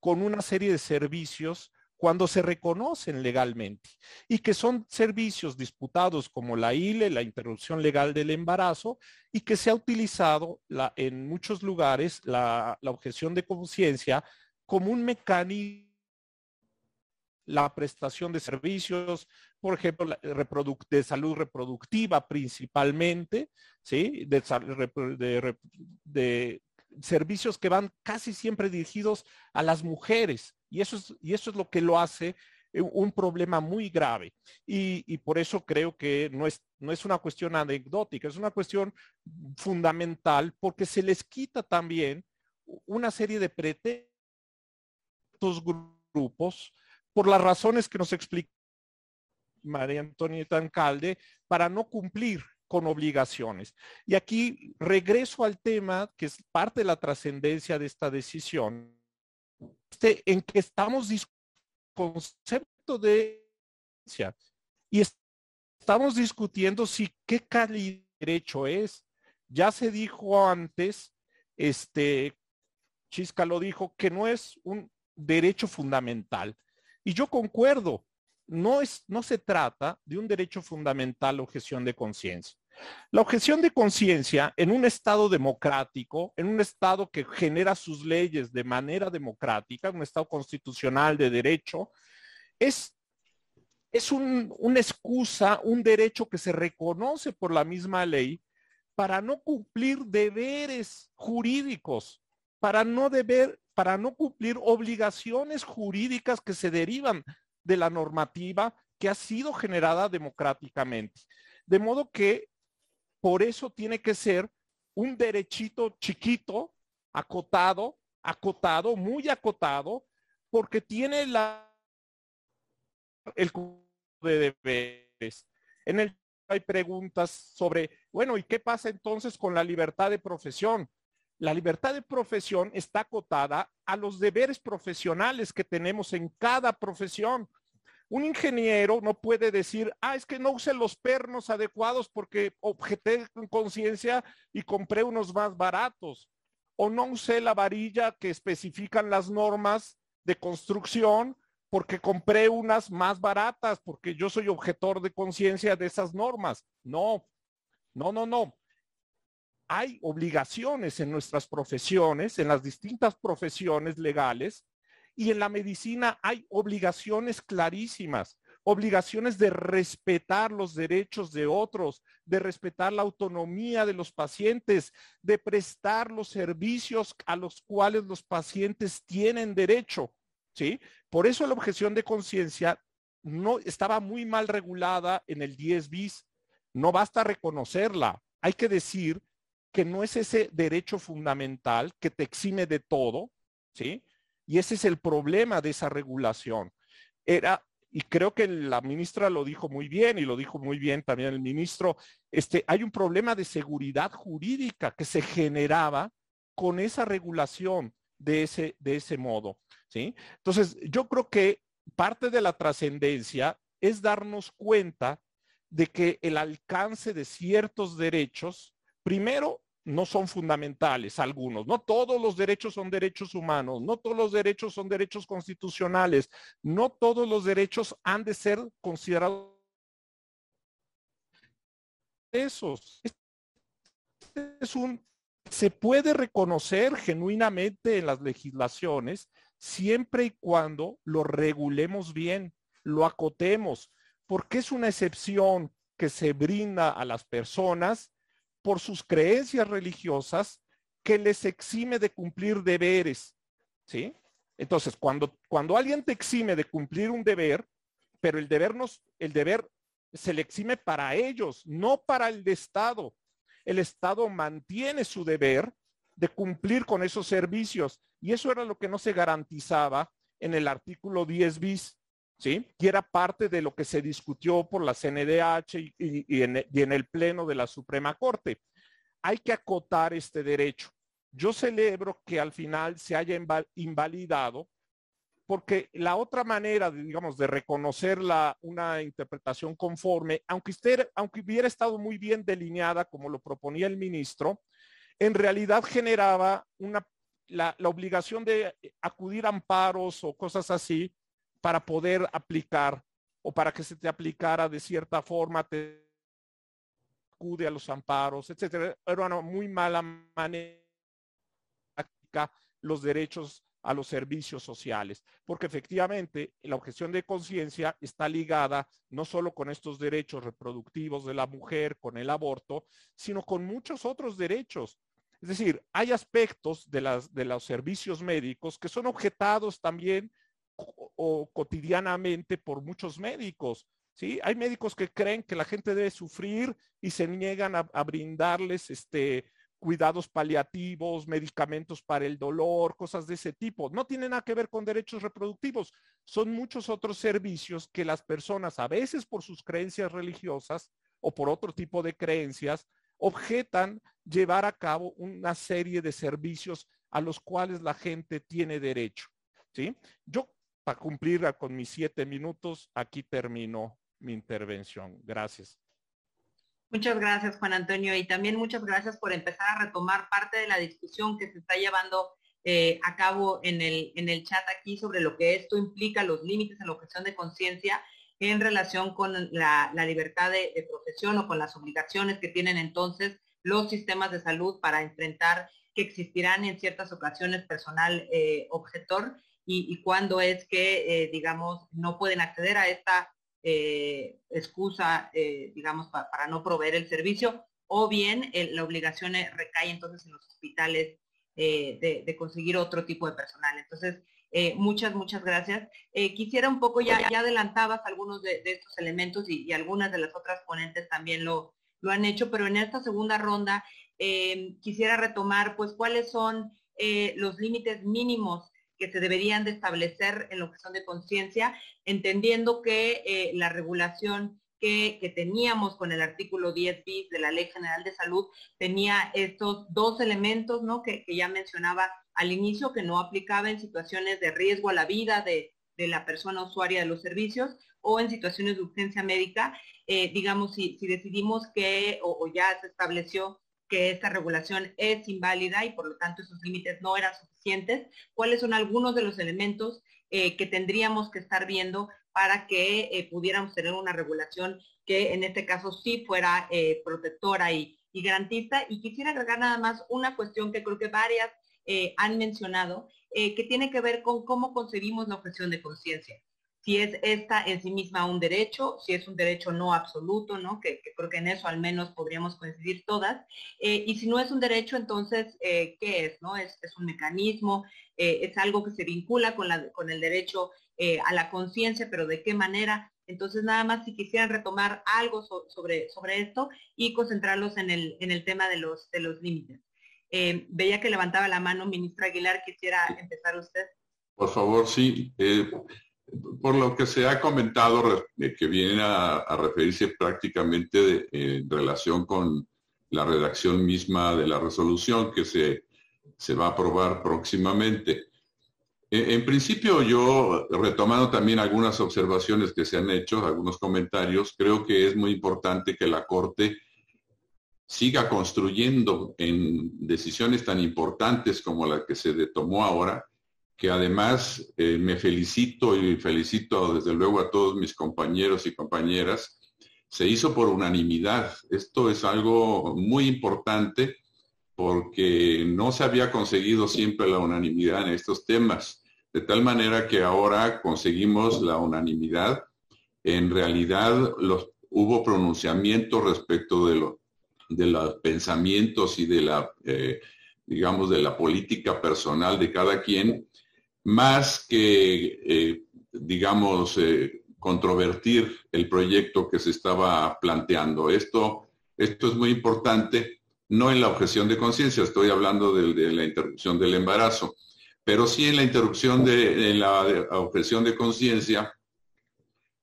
con una serie de servicios cuando se reconocen legalmente y que son servicios disputados como la ILE, la interrupción legal del embarazo, y que se ha utilizado en muchos lugares la, la objeción de conciencia como un mecanismo la prestación de servicios, por ejemplo, de salud reproductiva principalmente, ¿sí? De, servicios que van casi siempre dirigidos a las mujeres. Y eso es, y eso es lo que lo hace un problema muy grave. Y, por eso creo que no es, no es una cuestión anecdótica, es una cuestión fundamental porque se les quita también una serie de pretextos grupos por las razones que nos explica María Antonieta Alcalde, para no cumplir con obligaciones. Y aquí regreso al tema que es parte de la trascendencia de esta decisión, este, en que estamos concepto de y estamos discutiendo si qué calidad de derecho es. Ya se dijo antes, este, Chisca lo dijo, que no es un derecho fundamental. Y yo concuerdo, no, es, no se trata de un derecho fundamental objeción de conciencia. La objeción de conciencia en un Estado democrático, en un Estado que genera sus leyes de manera democrática, un Estado constitucional de derecho, es, es una excusa, un derecho que se reconoce por la misma ley para no cumplir deberes jurídicos, para no deber, para no cumplir obligaciones jurídicas que se derivan de la normativa que ha sido generada democráticamente. De modo que por eso tiene que ser un derechito chiquito, acotado, acotado, muy acotado, porque tiene la el de deberes. En el hay preguntas sobre, bueno, ¿y qué pasa entonces con la libertad de profesión? La libertad de profesión está acotada a los deberes profesionales que tenemos en cada profesión. Un ingeniero no puede decir, ah, es que no use los pernos adecuados porque objeté con conciencia y compré unos más baratos. O no usé la varilla que especifican las normas de construcción porque compré unas más baratas, porque yo soy objetor de conciencia de esas normas. No, no, no, no. Hay obligaciones en nuestras profesiones, en las distintas profesiones legales, y en la medicina hay obligaciones clarísimas, obligaciones de respetar los derechos de otros, de respetar la autonomía de los pacientes, de prestar los servicios a los cuales los pacientes tienen derecho. ¿sí? Por eso la objeción de conciencia no estaba muy mal regulada en el 10 bis. No basta reconocerla. Hay que decir que no es ese derecho fundamental que te exime de todo, ¿sí? Y ese es el problema de esa regulación. Era, y creo que la ministra lo dijo muy bien y lo dijo muy bien también el ministro, este, hay un problema de seguridad jurídica que se generaba con esa regulación de ese, de ese modo. ¿sí? Entonces, yo creo que parte de la trascendencia es darnos cuenta de que el alcance de ciertos derechos, primero, no son fundamentales algunos. No todos los derechos son derechos humanos, no todos los derechos son derechos constitucionales, no todos los derechos han de ser considerados esos. Es un, se puede reconocer genuinamente en las legislaciones siempre y cuando lo regulemos bien, lo acotemos, porque es una excepción que se brinda a las personas por sus creencias religiosas que les exime de cumplir deberes, ¿sí? Entonces, cuando, cuando alguien te exime de cumplir un deber, pero el deber, nos, el deber se le exime para ellos, no para el Estado. El Estado mantiene su deber de cumplir con esos servicios y eso era lo que no se garantizaba en el artículo 10 bis. ¿Sí? Y era parte de lo que se discutió por la CNDH y, en, el Pleno de la Suprema Corte. Hay que acotar este derecho. Yo celebro que al final se haya invalidado porque la otra manera, digamos, de reconocer una interpretación conforme, aunque, aunque hubiera estado muy bien delineada como lo proponía el ministro, en realidad generaba una, la, la obligación de acudir a amparos o cosas así para poder aplicar o para que se te aplicara de cierta forma, te acude a los amparos, etcétera. Era una muy mala manera los derechos a los servicios sociales, porque efectivamente la objeción de conciencia está ligada no solo con estos derechos reproductivos de la mujer, con el aborto, sino con muchos otros derechos. Es decir, hay aspectos de, de los servicios médicos que son objetados también o, cotidianamente por muchos médicos. ¿sí? Hay médicos que creen que la gente debe sufrir y se niegan a, brindarles este, cuidados paliativos, medicamentos para el dolor, cosas de ese tipo. No tiene nada que ver con derechos reproductivos. Son muchos otros servicios que las personas, a veces por sus creencias religiosas o por otro tipo de creencias, objetan llevar a cabo una serie de servicios a los cuales la gente tiene derecho. ¿sí? Yo para cumplir con mis siete minutos, aquí termino mi intervención. Gracias. Muchas gracias, Juan Antonio, y también muchas gracias por empezar a retomar parte de la discusión que se está llevando eh, a cabo en el, en el chat aquí sobre lo que esto implica, los límites en la objeción de conciencia en relación con la, libertad de, profesión o con las obligaciones que tienen entonces los sistemas de salud para enfrentar que existirán en ciertas ocasiones personal eh, objetor y, cuándo es que, eh, digamos, no pueden acceder a esta eh, excusa, digamos, para no proveer el servicio, o bien la obligación recae entonces en los hospitales de, conseguir otro tipo de personal. Entonces, muchas, muchas gracias. quisiera un poco, ya, ya adelantabas algunos de, estos elementos y, algunas de las otras ponentes también lo, lo han hecho, pero en esta segunda ronda quisiera retomar, pues, cuáles son los límites mínimos que se deberían de establecer en lo que son de conciencia, entendiendo que eh, la regulación que, teníamos con el artículo 10 bis de la Ley General de Salud tenía estos dos elementos, ¿no? Que, ya mencionaba al inicio, que no aplicaba en situaciones de riesgo a la vida de, la persona usuaria de los servicios o en situaciones de urgencia médica, eh, digamos, si, decidimos que o, ya se estableció que esta regulación es inválida y por lo tanto esos límites no eran suficientes, cuáles son algunos de los elementos eh, que tendríamos que estar viendo para que eh, pudiéramos tener una regulación que en este caso sí fuera eh, protectora y, y, garantista. Y quisiera agregar nada más una cuestión que creo que varias han mencionado, que tiene que ver con cómo concebimos la objeción de conciencia si es esta en sí misma un derecho, si es un derecho no absoluto, ¿no? Que, creo que en eso al menos podríamos coincidir todas. Eh, y si no es un derecho, entonces, eh, ¿qué es? ¿no? Es, un mecanismo, eh, es algo que se vincula con, la, con el derecho a la conciencia, pero ¿de qué manera? Entonces, nada más si quisieran retomar algo sobre, sobre esto y concentrarlos en el, en el tema de los, de los límites. veía que levantaba la mano, ministra Aguilar, quisiera empezar usted. Por favor, sí por lo que se ha comentado, que viene a, referirse prácticamente en relación con la redacción misma de la resolución que se, se va a aprobar próximamente. E, en, principio, yo, retomando también algunas observaciones que se han hecho, algunos comentarios, creo que es muy importante que la Corte siga construyendo en decisiones tan importantes como la que se tomó ahora, que además eh, me felicito y felicito desde luego a todos mis compañeros y compañeras, se hizo por unanimidad. Esto es algo muy importante porque no se había conseguido siempre la unanimidad en estos temas, de tal manera que ahora conseguimos la unanimidad. En realidad hubo pronunciamiento respecto de, lo, de los pensamientos y de la, eh, digamos, de la política personal de cada quien, más que, eh, digamos, eh, controvertir el proyecto que se estaba planteando. Esto, esto es muy importante, no en la objeción de conciencia, estoy hablando de, la interrupción del embarazo, pero sí en la interrupción de la, objeción de conciencia,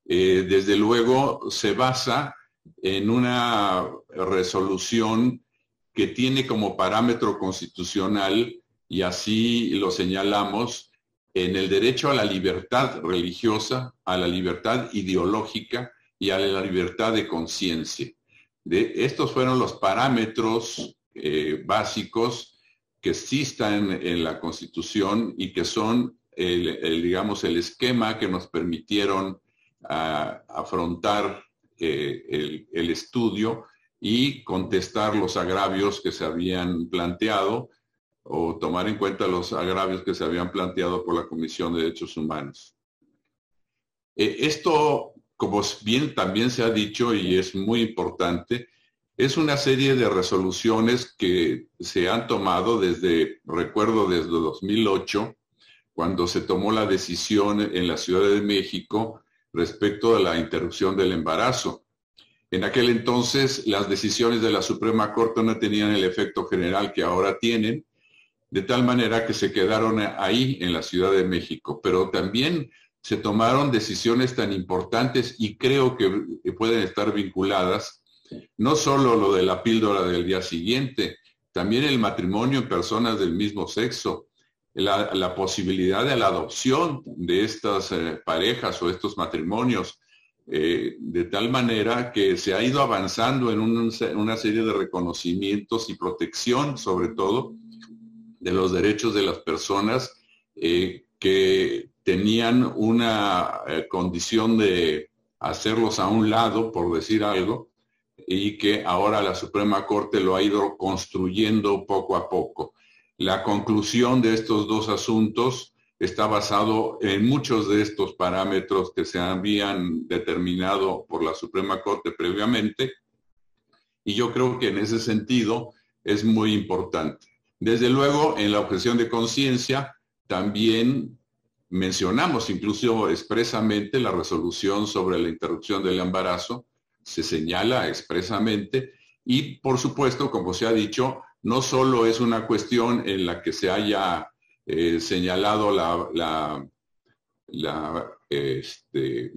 eh, desde luego se basa en una resolución que tiene como parámetro constitucional, y así lo señalamos, en el derecho a la libertad religiosa, a la libertad ideológica y a la libertad de conciencia. estos fueron los parámetros eh, básicos que existan en, la Constitución y que son, el, digamos, el esquema que nos permitieron ah, afrontar eh, el estudio y contestar los agravios que se habían planteado o tomar en cuenta los agravios que se habían planteado por la Comisión de Derechos Humanos. Eh, esto, como bien también se ha dicho y es muy importante, es una serie de resoluciones que se han tomado desde, recuerdo, desde 2008, cuando se tomó la decisión en la Ciudad de México respecto a la interrupción del embarazo. En aquel entonces las decisiones de la Suprema Corte no tenían el efecto general que ahora tienen de tal manera que se quedaron ahí en la Ciudad de México, pero también se tomaron decisiones tan importantes y creo que pueden estar vinculadas, no solo lo de la píldora del día siguiente, también el matrimonio en personas del mismo sexo, la, posibilidad de la adopción de estas eh, parejas o estos matrimonios, eh, de tal manera que se ha ido avanzando en una serie de reconocimientos y protección, sobre todo, de los derechos de las personas eh, que tenían una eh, condición de hacerlos a un lado, por decir algo, y que ahora la Suprema Corte lo ha ido construyendo poco a poco. La conclusión de estos dos asuntos está basado en muchos de estos parámetros que se habían determinado por la Suprema Corte previamente, y yo creo que en ese sentido es muy importante. Desde luego, en la objeción de conciencia también mencionamos incluso expresamente la resolución sobre la interrupción del embarazo, se señala expresamente y por supuesto, como se ha dicho, no solo es una cuestión en la que se haya eh, señalado la, la, este,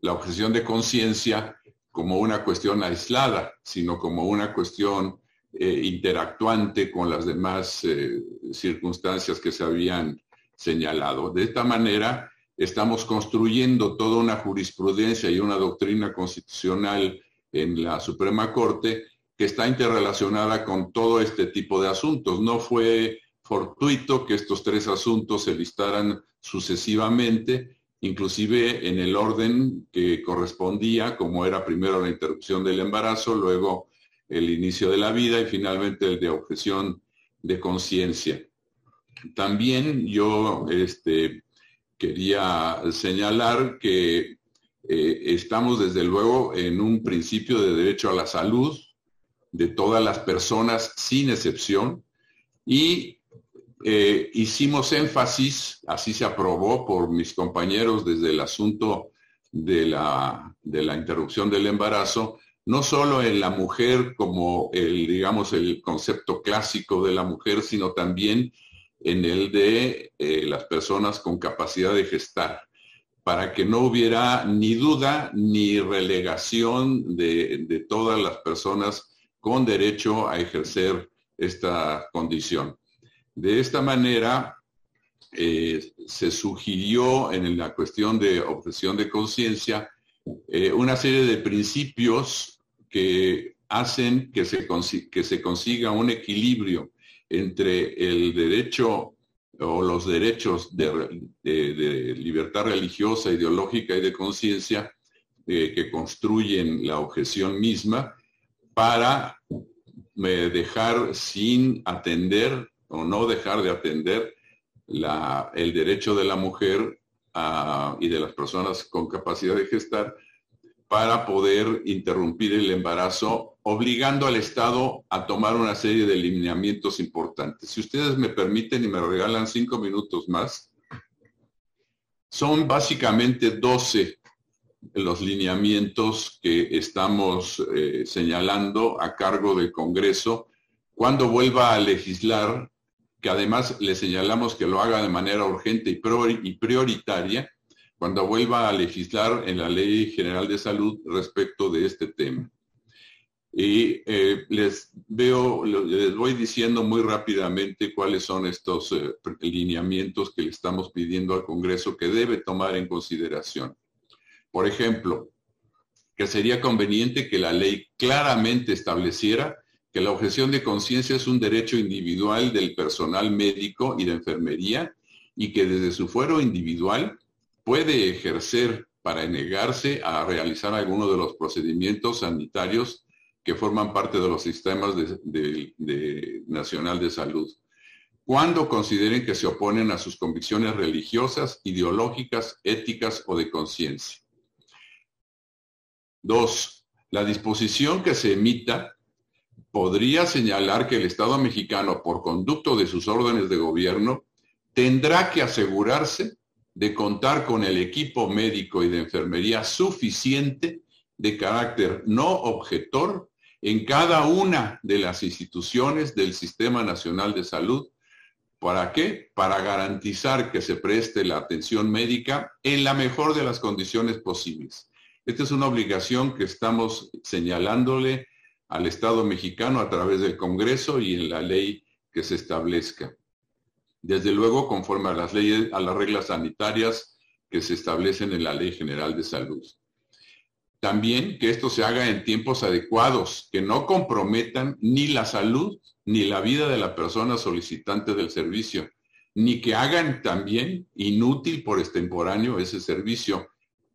la objeción de conciencia como una cuestión aislada, sino como una cuestión eh, interactuante con las demás eh, circunstancias que se habían señalado. De esta manera, estamos construyendo toda una jurisprudencia y una doctrina constitucional en la Suprema Corte que está interrelacionada con todo este tipo de asuntos. No fue fortuito que estos tres asuntos se listaran sucesivamente, inclusive en el orden que correspondía, como era primero la interrupción del embarazo, luego el inicio de la vida y finalmente el de objeción de conciencia. También yo este, quería señalar que eh, estamos desde luego en un principio de derecho a la salud de todas las personas sin excepción y eh, hicimos énfasis, así se aprobó por mis compañeros desde el asunto de la, de la interrupción del embarazo, no solo en la mujer como el, digamos, el concepto clásico de la mujer, sino también en el de eh, las personas con capacidad de gestar, para que no hubiera ni duda ni relegación de, todas las personas con derecho a ejercer esta condición. De esta manera, eh, se sugirió en la cuestión de objeción de conciencia eh, una serie de principios que hacen que se, consiga un equilibrio entre el derecho o los derechos de, libertad religiosa, ideológica y de conciencia eh, que construyen la objeción misma para eh, dejar sin atender o no dejar de atender el derecho de la mujer y de las personas con capacidad de gestar para poder interrumpir el embarazo, obligando al Estado a tomar una serie de lineamientos importantes. Si ustedes me permiten y me regalan cinco minutos más, son básicamente 12 los lineamientos que estamos eh, señalando a cargo del Congreso cuando vuelva a legislar, que además le señalamos que lo haga de manera urgente y prioritaria, cuando vuelva a legislar en la Ley General de Salud respecto de este tema. Y eh, les veo, les voy diciendo muy rápidamente cuáles son estos eh, lineamientos que le estamos pidiendo al Congreso que debe tomar en consideración. Por ejemplo, que sería conveniente que la ley claramente estableciera que la objeción de conciencia es un derecho individual del personal médico y de enfermería y que desde su fuero individual puede ejercer para negarse a realizar alguno de los procedimientos sanitarios que forman parte de los sistemas de, nacional de salud. Cuando consideren que se oponen a sus convicciones religiosas, ideológicas, éticas o de conciencia. Dos, la disposición que se emita podría señalar que el Estado mexicano, por conducto de sus órdenes de gobierno, tendrá que asegurarse de contar con el equipo médico y de enfermería suficiente de carácter no objetor en cada una de las instituciones del Sistema Nacional de Salud. ¿Para qué? Para garantizar que se preste la atención médica en la mejor de las condiciones posibles. Esta es una obligación que estamos señalándole al Estado mexicano a través del Congreso y en la ley que se establezca desde luego conforme a las leyes, a las reglas sanitarias que se establecen en la Ley General de Salud. También que esto se haga en tiempos adecuados, que no comprometan ni la salud ni la vida de la persona solicitante del servicio, ni que hagan también inútil por extemporáneo ese servicio,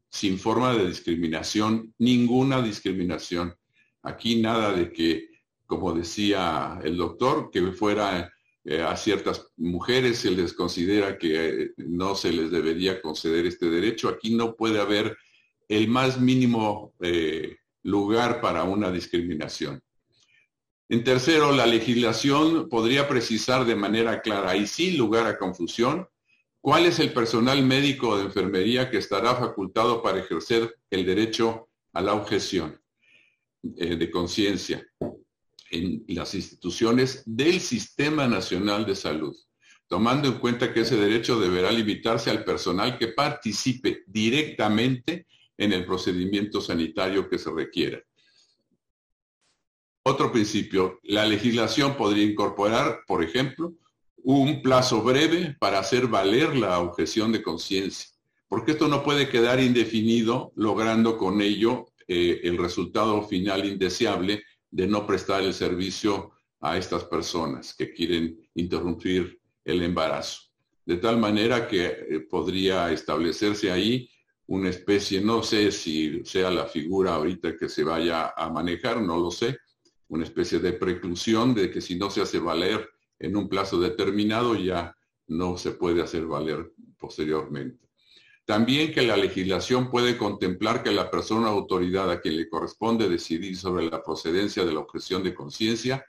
sin forma de discriminación, ninguna discriminación. Aquí nada de que, como decía el doctor, que fuera eh, a ciertas mujeres se les considera que eh, no se les debería conceder este derecho. Aquí no puede haber el más mínimo eh, lugar para una discriminación. En tercero, la legislación podría precisar de manera clara y sin lugar a confusión cuál es el personal médico o de enfermería que estará facultado para ejercer el derecho a la objeción de conciencia en las instituciones del Sistema Nacional de Salud, tomando en cuenta que ese derecho deberá limitarse al personal que participe directamente en el procedimiento sanitario que se requiera. Otro principio, la legislación podría incorporar, por ejemplo, un plazo breve para hacer valer la objeción de conciencia, porque esto no puede quedar indefinido, logrando con ello eh, el resultado final indeseable de no prestar el servicio a estas personas que quieren interrumpir el embarazo. De tal manera que eh, podría establecerse ahí una especie, no sé si sea la figura ahorita que se vaya a manejar, no lo sé, una especie de preclusión de que si no se hace valer en un plazo determinado ya no se puede hacer valer posteriormente. También que la legislación puede contemplar que la persona autoridad a quien le corresponde decidir sobre la procedencia de la objeción de conciencia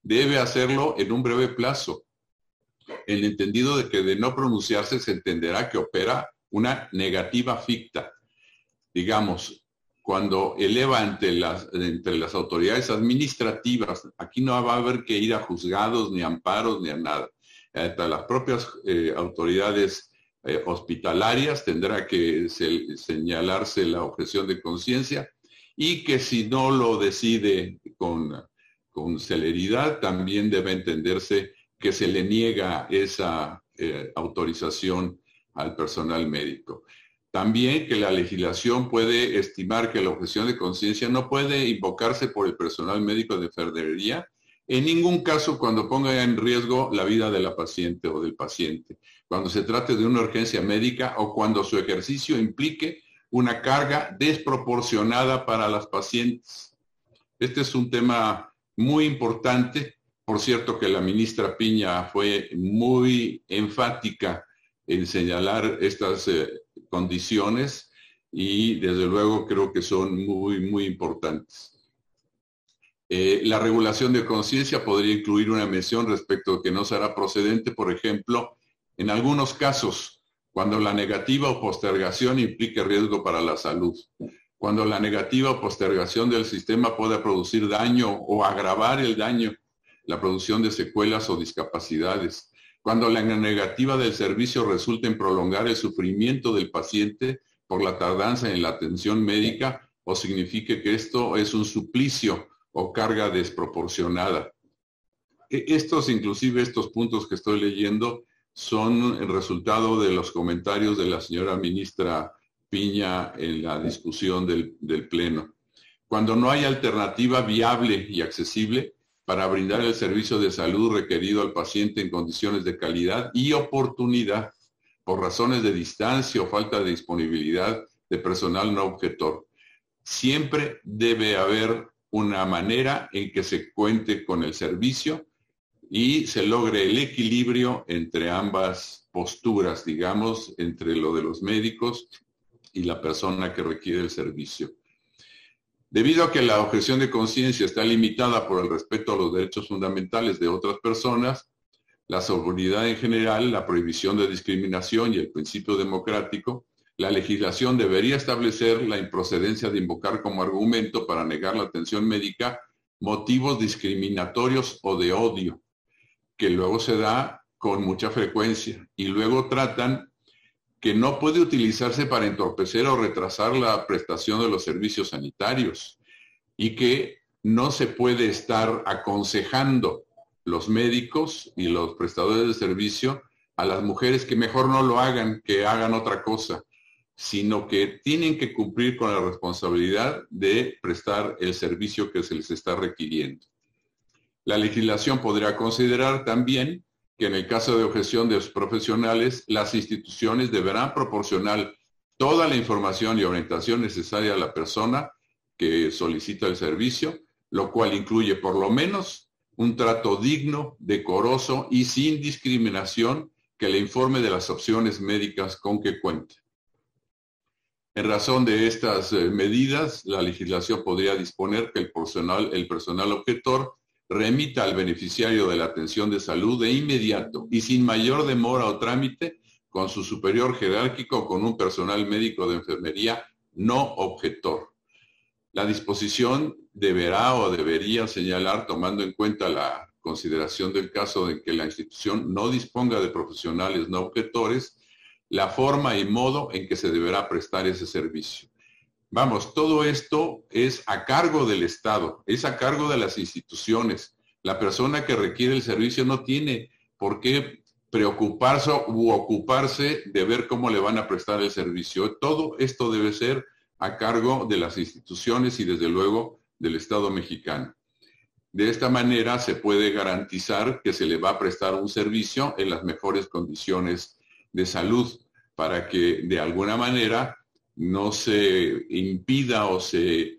debe hacerlo en un breve plazo, en el entendido de que de no pronunciarse se entenderá que opera una negativa ficta. Digamos, cuando eleva ante las, entre las autoridades administrativas, aquí no va a haber que ir a juzgados, ni amparos, ni a nada. Hasta las propias eh, autoridades eh, hospitalarias, tendrá que señalarse la objeción de conciencia y que si no lo decide con, con, celeridad, también debe entenderse que se le niega esa eh, autorización al personal médico. También que la legislación puede estimar que la objeción de conciencia no puede invocarse por el personal médico de enfermería en ningún caso cuando ponga en riesgo la vida de la paciente o del paciente, cuando se trate de una urgencia médica o cuando su ejercicio implique una carga desproporcionada para las pacientes. Este es un tema muy importante. Por cierto que la ministra Piña fue muy enfática en señalar estas eh, condiciones y desde luego creo que son muy, muy importantes. Eh, la regulación de conciencia podría incluir una mención respecto a que no será procedente, por ejemplo, en algunos casos, cuando la negativa o postergación implique riesgo para la salud, cuando la negativa o postergación del sistema pueda producir daño o agravar el daño, la producción de secuelas o discapacidades, cuando la negativa del servicio resulte en prolongar el sufrimiento del paciente por la tardanza en la atención médica o signifique que esto es un suplicio o carga desproporcionada. E, estos, inclusive estos puntos que estoy leyendo, son el resultado de los comentarios de la señora ministra Piña en la discusión del, del Pleno. Cuando no hay alternativa viable y accesible para brindar el servicio de salud requerido al paciente en condiciones de calidad y oportunidad por razones de distancia o falta de disponibilidad de personal no objetor. Siempre debe haber una manera en que se cuente con el servicio y se logre el equilibrio entre ambas posturas, digamos, entre lo de los médicos y la persona que requiere el servicio. Debido a que la objeción de conciencia está limitada por el respeto a los derechos fundamentales de otras personas, la seguridad en general, la prohibición de discriminación y el principio democrático, la legislación debería establecer la improcedencia de invocar como argumento para negar la atención médica motivos discriminatorios o de odio, que luego se da con mucha frecuencia y luego tratan que no puede utilizarse para entorpecer o retrasar la prestación de los servicios sanitarios y que no se puede estar aconsejando los médicos y los prestadores de servicio a las mujeres que mejor no lo hagan, que hagan otra cosa sino que tienen que cumplir con la responsabilidad de prestar el servicio que se les está requiriendo. La legislación podría considerar también que en el caso de objeción de los profesionales, las instituciones deberán proporcionar toda la información y orientación necesaria a la persona que solicita el servicio, lo cual incluye por lo menos un trato digno, decoroso y sin discriminación que le informe de las opciones médicas con que cuente. En razón de estas eh, medidas, la legislación podría disponer que el personal, el personal objetor remita al beneficiario de la atención de salud de inmediato y sin mayor demora o trámite con su superior jerárquico o con un personal médico de enfermería no objetor. La disposición deberá o debería señalar, tomando en cuenta la consideración del caso de que la institución no disponga de profesionales no objetores, la forma y modo en que se deberá prestar ese servicio. Vamos, todo esto es a cargo del Estado, es a cargo de las instituciones. La persona que requiere el servicio no tiene por qué preocuparse u ocuparse de ver cómo le van a prestar el servicio. Todo esto debe ser a cargo de las instituciones y desde luego del Estado mexicano. De esta manera se puede garantizar que se le va a prestar un servicio en las mejores condiciones de salud para que de alguna manera no se impida o se,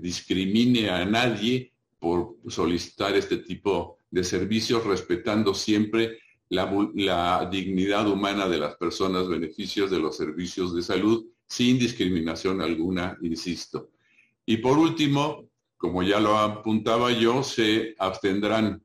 discrimine a nadie por solicitar este tipo de servicios, respetando siempre la, la, dignidad humana de las personas, beneficios de los servicios de salud, sin discriminación alguna, insisto. Y por último, como ya lo apuntaba yo, se abstendrán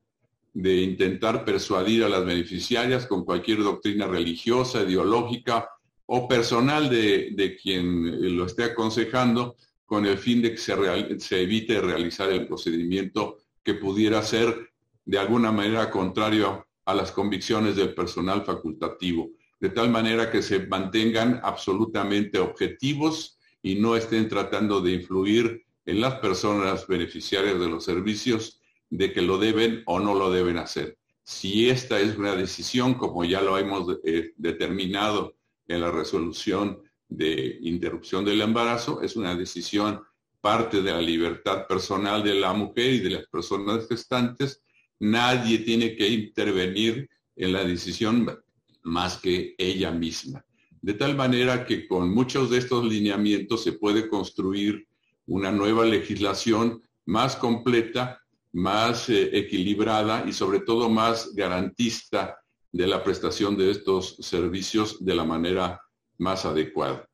de intentar persuadir a las beneficiarias con cualquier doctrina religiosa, ideológica o personal de, quien lo esté aconsejando con el fin de que se, se evite realizar el procedimiento que pudiera ser de alguna manera contrario a las convicciones del personal facultativo, de tal manera que se mantengan absolutamente objetivos y no estén tratando de influir en las personas beneficiarias de los servicios de que lo deben o no lo deben hacer. Si esta es una decisión, como ya lo hemos eh, determinado en la resolución de interrupción del embarazo, es una decisión parte de la libertad personal de la mujer y de las personas gestantes. Nadie tiene que intervenir en la decisión más que ella misma. De tal manera que con muchos de estos lineamientos se puede construir una nueva legislación más completa, más eh, equilibrada y sobre todo más garantista de la prestación de estos servicios de la manera más adecuada.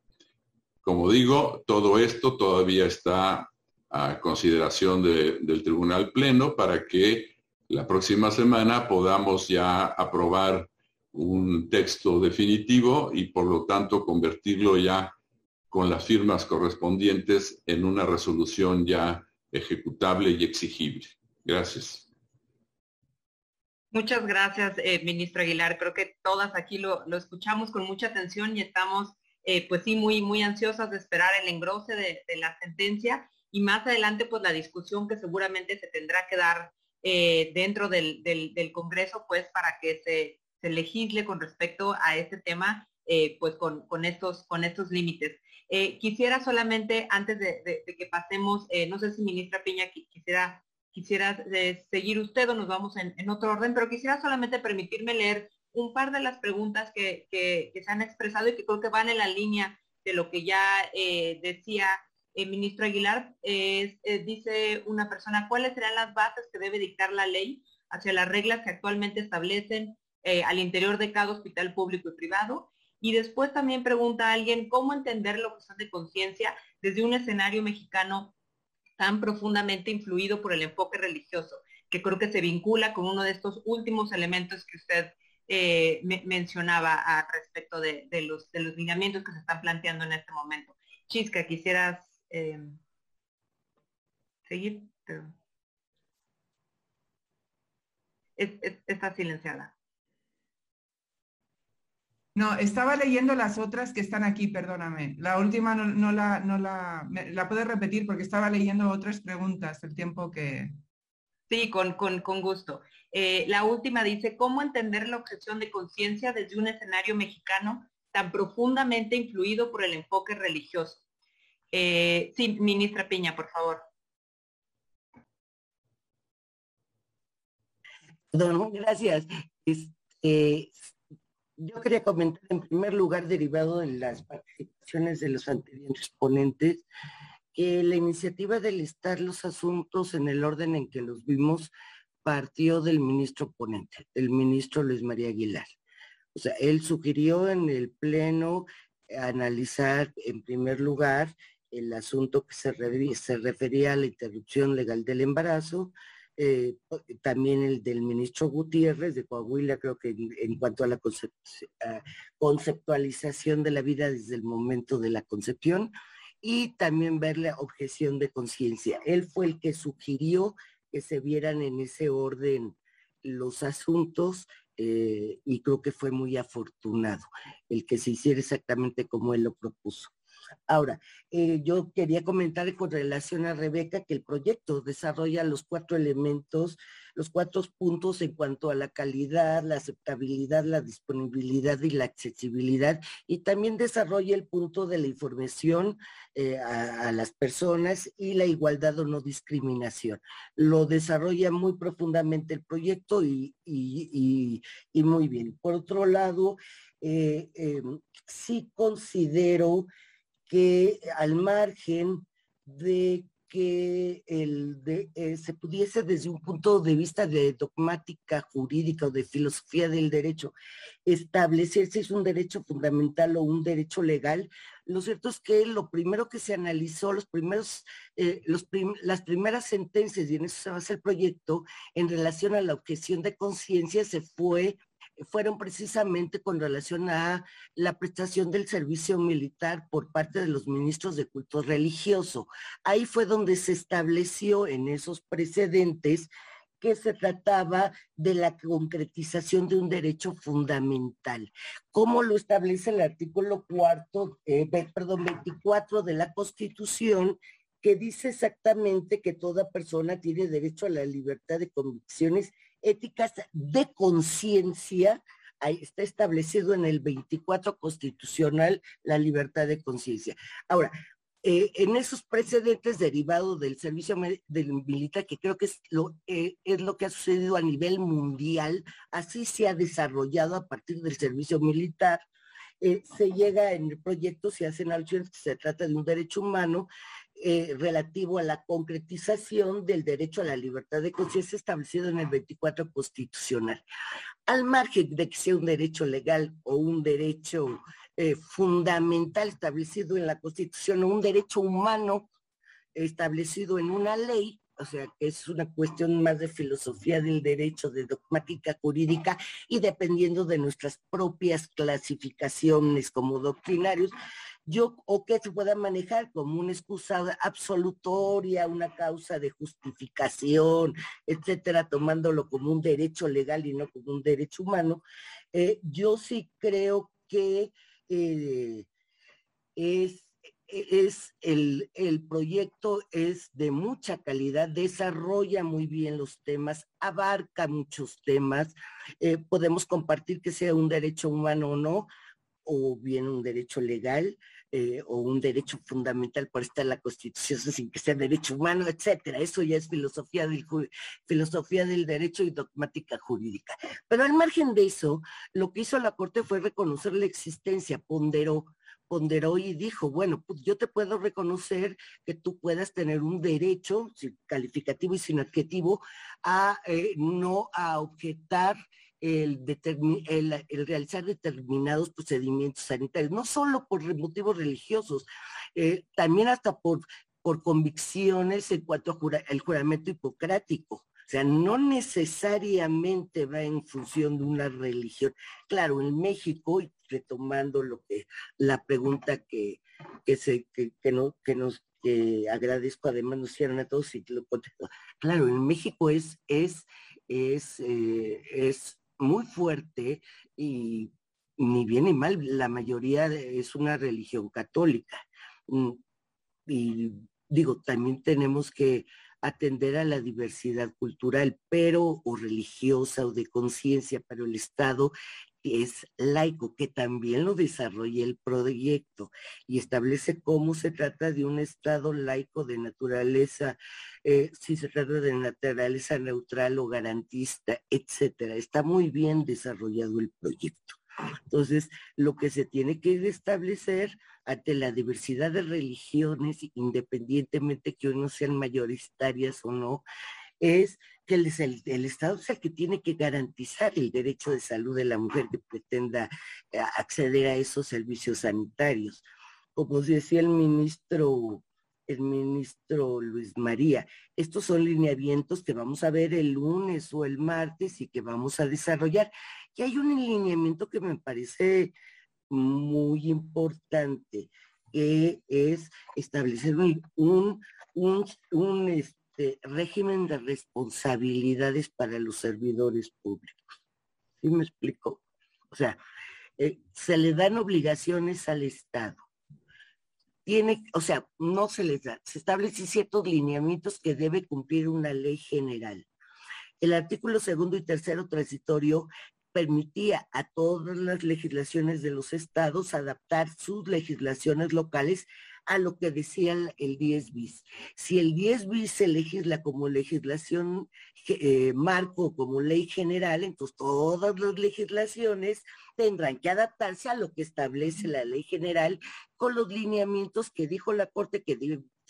Como digo, todo esto todavía está a consideración del Tribunal Pleno para que la próxima semana podamos ya aprobar un texto definitivo y por lo tanto convertirlo ya con las firmas correspondientes en una resolución ya ejecutable y exigible. Gracias. Muchas gracias, eh, ministro Aguilar. Creo que todas aquí lo, escuchamos con mucha atención y estamos, eh, pues sí, muy, muy ansiosas de esperar el engrose de, la sentencia y más adelante, pues la discusión que seguramente se tendrá que dar eh, dentro del, Congreso, pues para que se, legisle con respecto a este tema, pues con, estos, con estos límites. quisiera solamente, antes de, de que pasemos, no sé si ministra Piña quisiera quisiera eh, seguir usted o nos vamos en, otro orden, pero quisiera solamente permitirme leer un par de las preguntas que, se han expresado y que creo que van en la línea de lo que ya eh, decía el ministro Aguilar. Eh, dice una persona, ¿cuáles serán las bases que debe dictar la ley hacia las reglas que actualmente establecen al interior de cada hospital público y privado? Y después también pregunta a alguien, ¿cómo entender la objeción de conciencia desde un escenario mexicano tan profundamente influido por el enfoque religioso, que creo que se vincula con uno de estos últimos elementos que usted eh, mencionaba a respecto de, los, de los lineamientos que se están planteando en este momento. Chisca, quisieras eh, seguir. está silenciada. No, estaba leyendo las otras que están aquí, perdóname. La última no, la, no la, la puedes repetir porque estaba leyendo otras preguntas el tiempo que... Sí, con, con, con gusto. Eh, la última dice, ¿cómo entender la objeción de conciencia desde un escenario mexicano tan profundamente influido por el enfoque religioso. Eh, sí, ministra Piña, por favor. Don, gracias. Este, yo quería comentar en primer lugar, derivado de las participaciones de los anteriores ponentes, que la iniciativa de listar los asuntos en el orden en que los vimos partió del ministro ponente, el ministro Luis María Aguilar. O sea, él sugirió en el Pleno analizar en primer lugar el asunto que se, se refería a la interrupción legal del embarazo, eh, también el del ministro Gutiérrez de Coahuila, creo que en, cuanto a la conceptualización de la vida desde el momento de la concepción, y también ver la objeción de conciencia. Él fue el que sugirió que se vieran en ese orden los asuntos eh, y creo que fue muy afortunado el que se hiciera exactamente como él lo propuso. Ahora, eh, yo quería comentar con relación a Rebeca que el proyecto desarrolla los cuatro elementos, los cuatro puntos en cuanto a la calidad, la aceptabilidad, la disponibilidad y la accesibilidad, y también desarrolla el punto de la información eh, a, las personas y la igualdad o no discriminación. Lo desarrolla muy profundamente el proyecto y, muy bien. Por otro lado, eh, em, sí considero que al margen de que el eh, se pudiese desde un punto de vista de dogmática jurídica o de filosofía del derecho establecer si es un derecho fundamental o un derecho legal, lo cierto es que lo primero que se analizó, los primeros, eh, las primeras sentencias, y en eso se basa el proyecto, en relación a la objeción de conciencia, se fue fueron precisamente con relación a la prestación del servicio militar por parte de los ministros de culto religioso. Ahí fue donde se estableció en esos precedentes que se trataba de la concretización de un derecho fundamental. ¿Cómo lo establece el artículo cuarto, eh, perdón, 24 de la Constitución, que dice exactamente que toda persona tiene derecho a la libertad de convicciones éticas de conciencia, está establecido en el 24 constitucional la libertad de conciencia. Ahora, eh, en esos precedentes derivados del servicio del militar, que creo que es lo, eh, es lo que ha sucedido a nivel mundial, así se ha desarrollado a partir del servicio militar, eh, se llega en el proyecto, se hacen alusiones que se trata de un derecho humano eh, relativo a la concretización del derecho a la libertad de conciencia establecido en el 24 constitucional. Al margen de que sea un derecho legal o un derecho eh, fundamental establecido en la Constitución o un derecho humano establecido en una ley, o sea, que es una cuestión más de filosofía del derecho, de dogmática jurídica y dependiendo de nuestras propias clasificaciones como doctrinarios, yo, o que se pueda manejar como una excusa absolutoria, una causa de justificación, etcétera, tomándolo como un derecho legal y no como un derecho humano, eh, yo sí creo que eh, es es el, el, proyecto es de mucha calidad, desarrolla muy bien los temas, abarca muchos temas, eh, podemos compartir que sea un derecho humano o no, o bien un derecho legal eh, o un derecho fundamental por estar en la Constitución sin que sea derecho humano, etcétera. Eso ya es filosofía del, filosofía del derecho y dogmática jurídica. Pero al margen de eso, lo que hizo la Corte fue reconocer la existencia, ponderó, ponderó y dijo, bueno, pues yo te puedo reconocer que tú puedas tener un derecho calificativo y sin adjetivo a eh, no a objetar el, realizar determinados procedimientos sanitarios, no solo por motivos religiosos, eh, también hasta por, por convicciones en cuanto al juramento hipocrático. O sea, no necesariamente va en función de una religión. Claro, en México, y retomando lo que la pregunta que, que, se, que, no, que nos agradezco, además nos hicieron a todos y lo contesto. Claro, en México es, es, eh, es muy fuerte y ni bien ni mal, la mayoría es una religión católica. Mm, y digo, también tenemos que atender a la diversidad cultural, pero o religiosa o de conciencia, pero el Estado es laico, que también lo desarrolla el proyecto y establece cómo se trata de un Estado laico de naturaleza, eh, si se trata de naturaleza neutral o garantista, etcétera. Está muy bien desarrollado el proyecto. Entonces, lo que se tiene que establecer ante la diversidad de religiones, independientemente que uno sean mayoritarias o no, es que el, el, Estado es el que tiene que garantizar el derecho de salud de la mujer que pretenda eh, acceder a esos servicios sanitarios. Como decía el ministro, el ministro Luis María, estos son lineamientos que vamos a ver el lunes o el martes y que vamos a desarrollar. Y hay un lineamiento que me parece muy importante, que es establecer un, un, un, un régimen de responsabilidades para los servidores públicos. ¿Sí me explico? O sea, eh, se le dan obligaciones al Estado. Tiene, o sea, no se les da, se establecen ciertos lineamientos que debe cumplir una ley general. El artículo segundo y tercero transitorio permitía a todas las legislaciones de los estados adaptar sus legislaciones locales a lo que decía el 10 bis. Si el 10 bis se legisla como legislación eh, marco, como ley general, entonces todas las legislaciones tendrán que adaptarse a lo que establece la ley general con los lineamientos que dijo la Corte que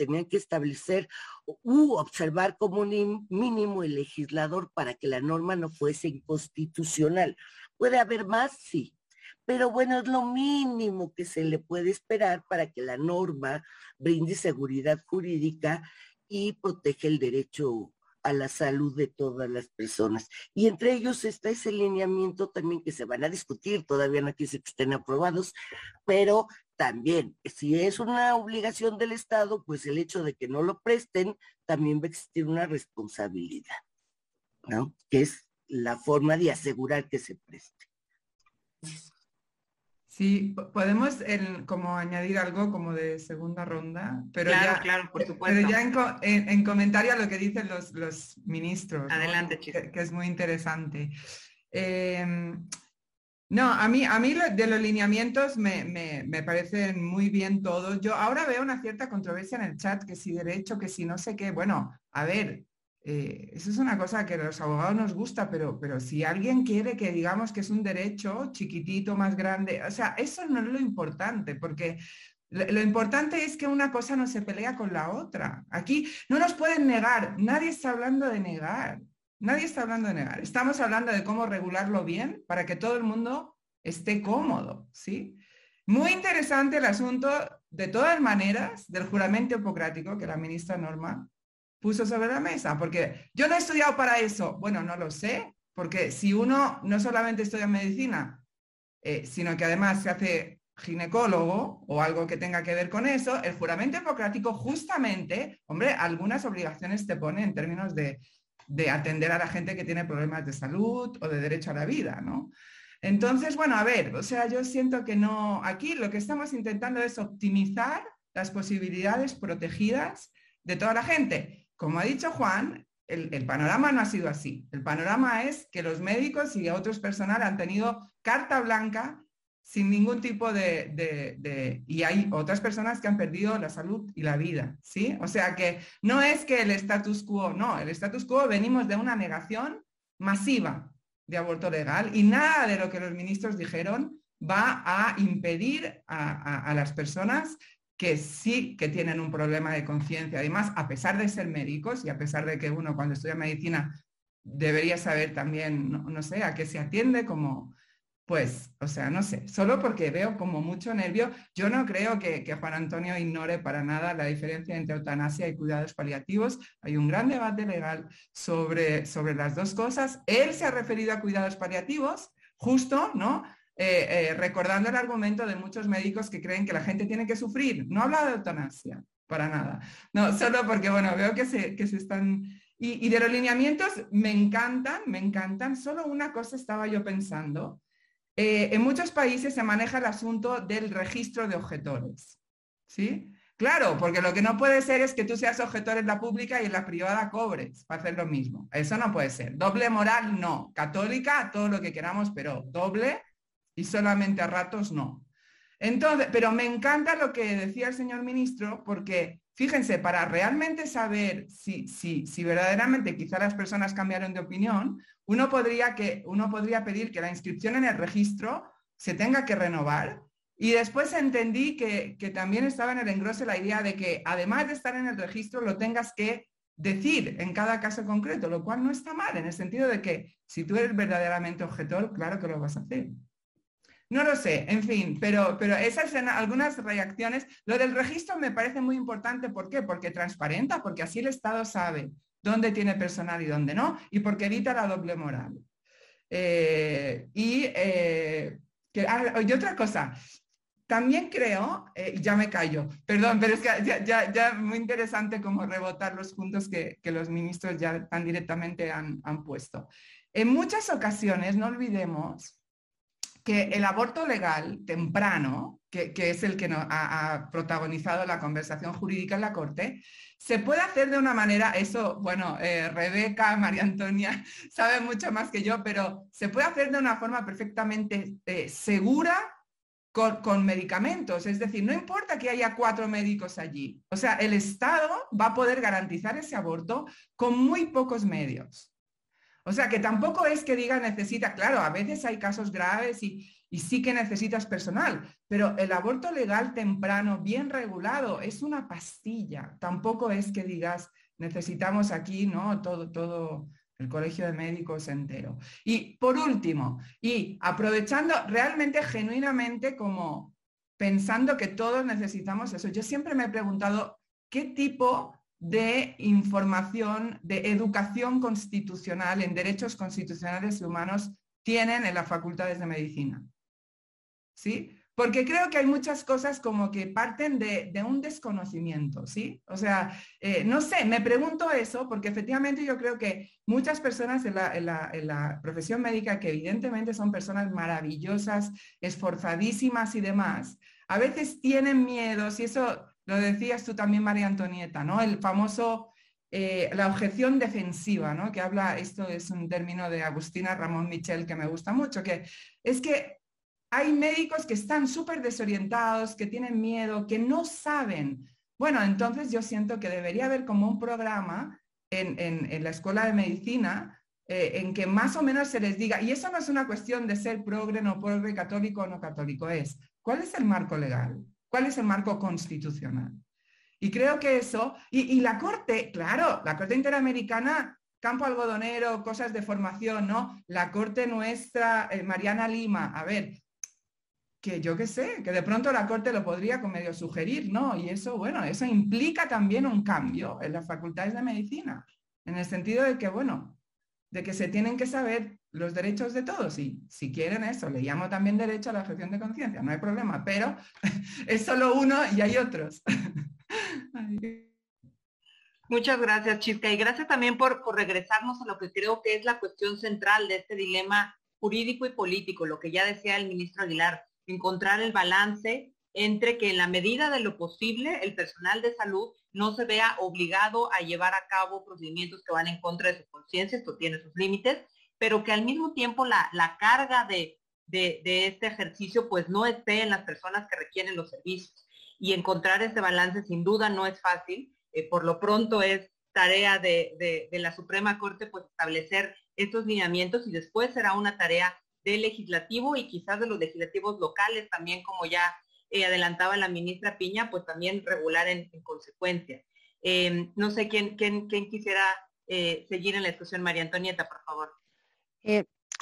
tenían que establecer u observar como un mínimo el legislador para que la norma no fuese inconstitucional. ¿Puede haber más? Sí, pero bueno, es lo mínimo que se le puede esperar para que la norma brinde seguridad jurídica y protege el derecho a la salud de todas las personas. Y entre ellos está ese lineamiento también que se van a discutir, todavía no quiere que estén aprobados, pero también, si es una obligación del Estado, pues el hecho de que no lo presten, también va a existir una responsabilidad, ¿no? Que es la forma de asegurar que se preste. Sí, podemos como añadir algo como de segunda ronda, pero claro, ya, claro, por supuesto. ya en, comentario a lo que dicen los, los ministros. Adelante, que, que, es muy interesante. Em, no, a mí, a mí de los lineamientos me, me, me, parecen muy bien todos. Yo ahora veo una cierta controversia en el chat, que si derecho, que si no sé qué. Bueno, a ver, eh, eso es una cosa que a los abogados nos gusta, pero, pero si alguien quiere que digamos que es un derecho chiquitito, más grande, o sea, eso no es lo importante, porque lo, importante es que una cosa no se pelea con la otra. Aquí no nos pueden negar, nadie está hablando de negar, nadie está hablando de negar. Estamos hablando de cómo regularlo bien para que todo el mundo esté cómodo, ¿sí? Muy interesante el asunto, de todas maneras, del juramento hipocrático que la ministra Norma puso sobre la mesa, porque yo no he estudiado para eso. Bueno, no lo sé, porque si uno no solamente estudia medicina, eh, sino que además se hace ginecólogo o algo que tenga que ver con eso, el juramento hipocrático justamente, hombre, algunas obligaciones te pone en términos de, de atender a la gente que tiene problemas de salud o de derecho a la vida, ¿no? Entonces, bueno, a ver, o sea, yo siento que no, aquí lo que estamos intentando es optimizar las posibilidades protegidas de toda la gente. Como ha dicho Juan, el, panorama no ha sido así. El panorama es que los médicos y otros personal han tenido carta blanca sin ningún tipo de, Y hay otras personas que han perdido la salud y la vida, ¿sí? O sea que no es que el status quo, no, el status quo venimos de una negación masiva de aborto legal y nada de lo que los ministros dijeron va a impedir a las personas que sí que tienen un problema de conciencia. Además, a pesar de ser médicos y a pesar de que uno cuando estudia medicina debería saber también, no, sé, a qué se atiende, como, pues, o sea, no sé, solo porque veo como mucho nervio, yo no creo que, Juan Antonio ignore para nada la diferencia entre eutanasia y cuidados paliativos. Hay un gran debate legal sobre, sobre las dos cosas. Él se ha referido a cuidados paliativos, justo, ¿no? Eh, eh, recordando el argumento de muchos médicos que creen que la gente tiene que sufrir. No habla de eutanasia, para nada. No, solo porque, bueno, veo que se, que se están... Y, de los lineamientos me encantan, me encantan. Solo una cosa estaba yo pensando. Eh, en muchos países se maneja el asunto del registro de objetores. ¿Sí? Claro, porque lo que no puede ser es que tú seas objetor en la pública y en la privada cobres para hacer lo mismo. Eso no puede ser. Doble moral, no. Católica, todo lo que queramos, pero doble, y solamente a ratos no. Entonces, pero me encanta lo que decía el señor ministro, porque fíjense, para realmente saber si, si, si verdaderamente quizá las personas cambiaron de opinión, uno podría, que, uno podría pedir que la inscripción en el registro se tenga que renovar. Y después entendí que, que también estaba en el engrose la idea de que además de estar en el registro, lo tengas que decir en cada caso concreto, lo cual no está mal, en el sentido de que si tú eres verdaderamente objetor, claro que lo vas a hacer. No lo sé, en fin, pero, pero esas son algunas reacciones. Lo del registro me parece muy importante. ¿Por qué? Porque transparenta, porque así el Estado sabe dónde tiene personal y dónde no, y porque evita la doble moral. Eh, y, eh, ah, y otra cosa, también creo, eh, ya me callo, perdón, pero es que ya, ya, muy interesante como rebotar los puntos que, que los ministros ya tan directamente han, han puesto. En muchas ocasiones, no olvidemos que el aborto legal temprano, que, es el que no, ha, protagonizado la conversación jurídica en la Corte, se puede hacer de una manera, eso, bueno, eh, Rebeca, María Antonia sabe mucho más que yo, pero se puede hacer de una forma perfectamente eh, segura con, con, medicamentos. Es decir, no importa que haya cuatro médicos allí. O sea, el Estado va a poder garantizar ese aborto con muy pocos medios. O sea, que tampoco es que diga necesita, claro, a veces hay casos graves y, sí que necesitas personal, pero el aborto legal temprano, bien regulado, es una pastilla. Tampoco es que digas necesitamos aquí, ¿no? Todo, todo el colegio de médicos entero. Y por último, y aprovechando realmente, genuinamente, como pensando que todos necesitamos eso, yo siempre me he preguntado qué tipo de información, de educación constitucional en derechos constitucionales y humanos tienen en las facultades de medicina. ¿Sí? Porque creo que hay muchas cosas como que parten de, un desconocimiento, ¿sí? O sea, eh, no sé, me pregunto eso porque efectivamente yo creo que muchas personas en la, en la profesión médica, que evidentemente son personas maravillosas, esforzadísimas y demás, a veces tienen miedos y eso lo decías tú también, María Antonieta, ¿no? El famoso, eh, la objeción defensiva, ¿no? Que habla, esto es un término de Agustina Ramón Michel que me gusta mucho, que es que hay médicos que están súper desorientados, que tienen miedo, que no saben. Bueno, entonces yo siento que debería haber como un programa en, la escuela de medicina eh, en que más o menos se les diga, y eso no es una cuestión de ser progre, no progre, católico o no católico, es, ¿cuál es el marco legal? ¿Cuál es el marco constitucional? Y creo que eso, y, la Corte, claro, la Corte Interamericana, campo algodonero, cosas de formación, ¿no? La Corte nuestra, eh, Mariana Lima, a ver, que yo qué sé, que de pronto la Corte lo podría con medio sugerir, ¿no? Y eso, bueno, eso implica también un cambio en las facultades de medicina, en el sentido de que, bueno, de que se tienen que saber los derechos de todos. Y si quieren eso, le llamo también derecho a la objeción de conciencia, no hay problema, pero es solo uno y hay otros. Muchas gracias, Chisca, y gracias también por, por regresarnos a lo que creo que es la cuestión central de este dilema jurídico y político, lo que ya decía el ministro Aguilar, encontrar el balance entre que en la medida de lo posible el personal de salud no se vea obligado a llevar a cabo procedimientos que van en contra de su conciencia, esto tiene sus límites, pero que al mismo tiempo la, carga de, este ejercicio pues no esté en las personas que requieren los servicios. Y encontrar ese balance sin duda no es fácil, eh, por lo pronto es tarea de, de la Suprema Corte pues establecer estos lineamientos y después será una tarea del legislativo y quizás de los legislativos locales también como ya eh, adelantaba la ministra Piña, pues también regular en, consecuencia. Em, no sé quién, quién, quién quisiera eh, seguir en la discusión, María Antonieta, por favor.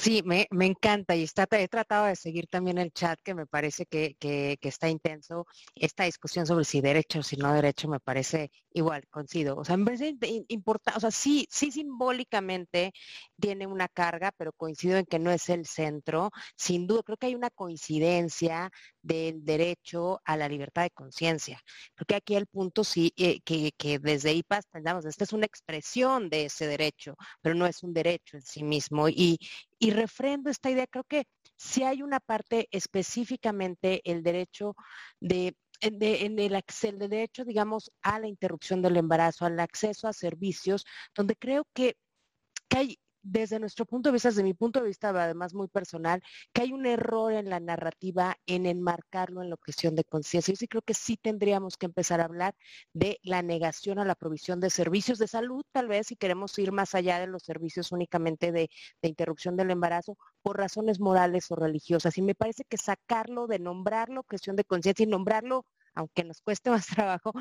Sí, me, me, encanta y está, he tratado de seguir también el chat que me parece que, que, está intenso. Esta discusión sobre si derecho o si no derecho me parece igual, coincido. O sea, en vez de importar, o sea, sí, sí simbólicamente tiene una carga, pero coincido en que no es el centro. Sin duda, creo que hay una coincidencia del derecho a la libertad de conciencia. Creo que aquí el punto sí, eh, que, que desde IPAS pensamos, esta es una expresión de ese derecho, pero no es un derecho en sí mismo. Y, y refrendo esta idea, creo que si hay una parte específicamente el derecho de en, el, el de derecho, digamos, a la interrupción del embarazo, al acceso a servicios, donde creo que, hay desde nuestro punto de vista, desde mi punto de vista además muy personal, que hay un error en la narrativa en enmarcarlo en la objeción de conciencia. Yo sí creo que sí tendríamos que empezar a hablar de la negación a la provisión de servicios de salud, tal vez si queremos ir más allá de los servicios únicamente de, de interrupción del embarazo, por razones morales o religiosas. Y me parece que sacarlo de nombrarlo objeción de conciencia y nombrarlo aunque nos cueste más trabajo,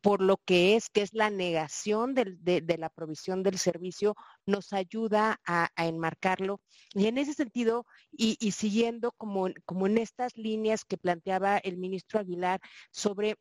por lo que es, que es la negación de, la provisión del servicio, nos ayuda a, enmarcarlo. Y en ese sentido, y, siguiendo como, como en estas líneas que planteaba el ministro Aguilar sobre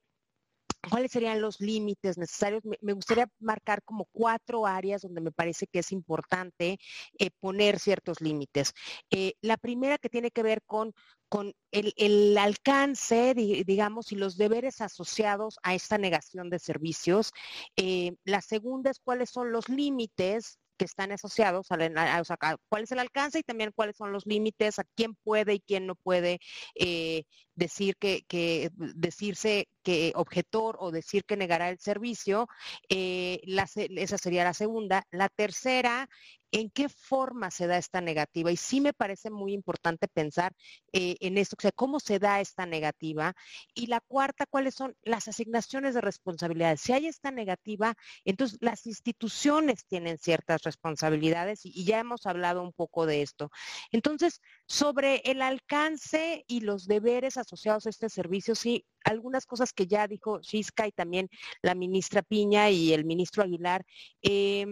cuáles serían los límites necesarios. Me, gustaría marcar como cuatro áreas donde me parece que es importante eh, poner ciertos límites. Eh, la primera que tiene que ver con, con el, alcance, digamos, y los deberes asociados a esta negación de servicios. Eh, la segunda es cuáles son los límites que están asociados a, cuál es el alcance y también cuáles son los límites, a quién puede y quién no puede eh, decir que, decirse que objetor o decir que negará el servicio. Eh, esa sería la segunda. La tercera en qué forma se da esta negativa. Y sí me parece muy importante pensar eh, en esto, o sea, cómo se da esta negativa. Y la cuarta, cuáles son las asignaciones de responsabilidades. Si hay esta negativa, entonces las instituciones tienen ciertas responsabilidades y ya hemos hablado un poco de esto. Entonces, sobre el alcance y los deberes asociados a este servicio, sí, algunas cosas que ya dijo Shiska y también la ministra Piña y el ministro Aguilar. Eh,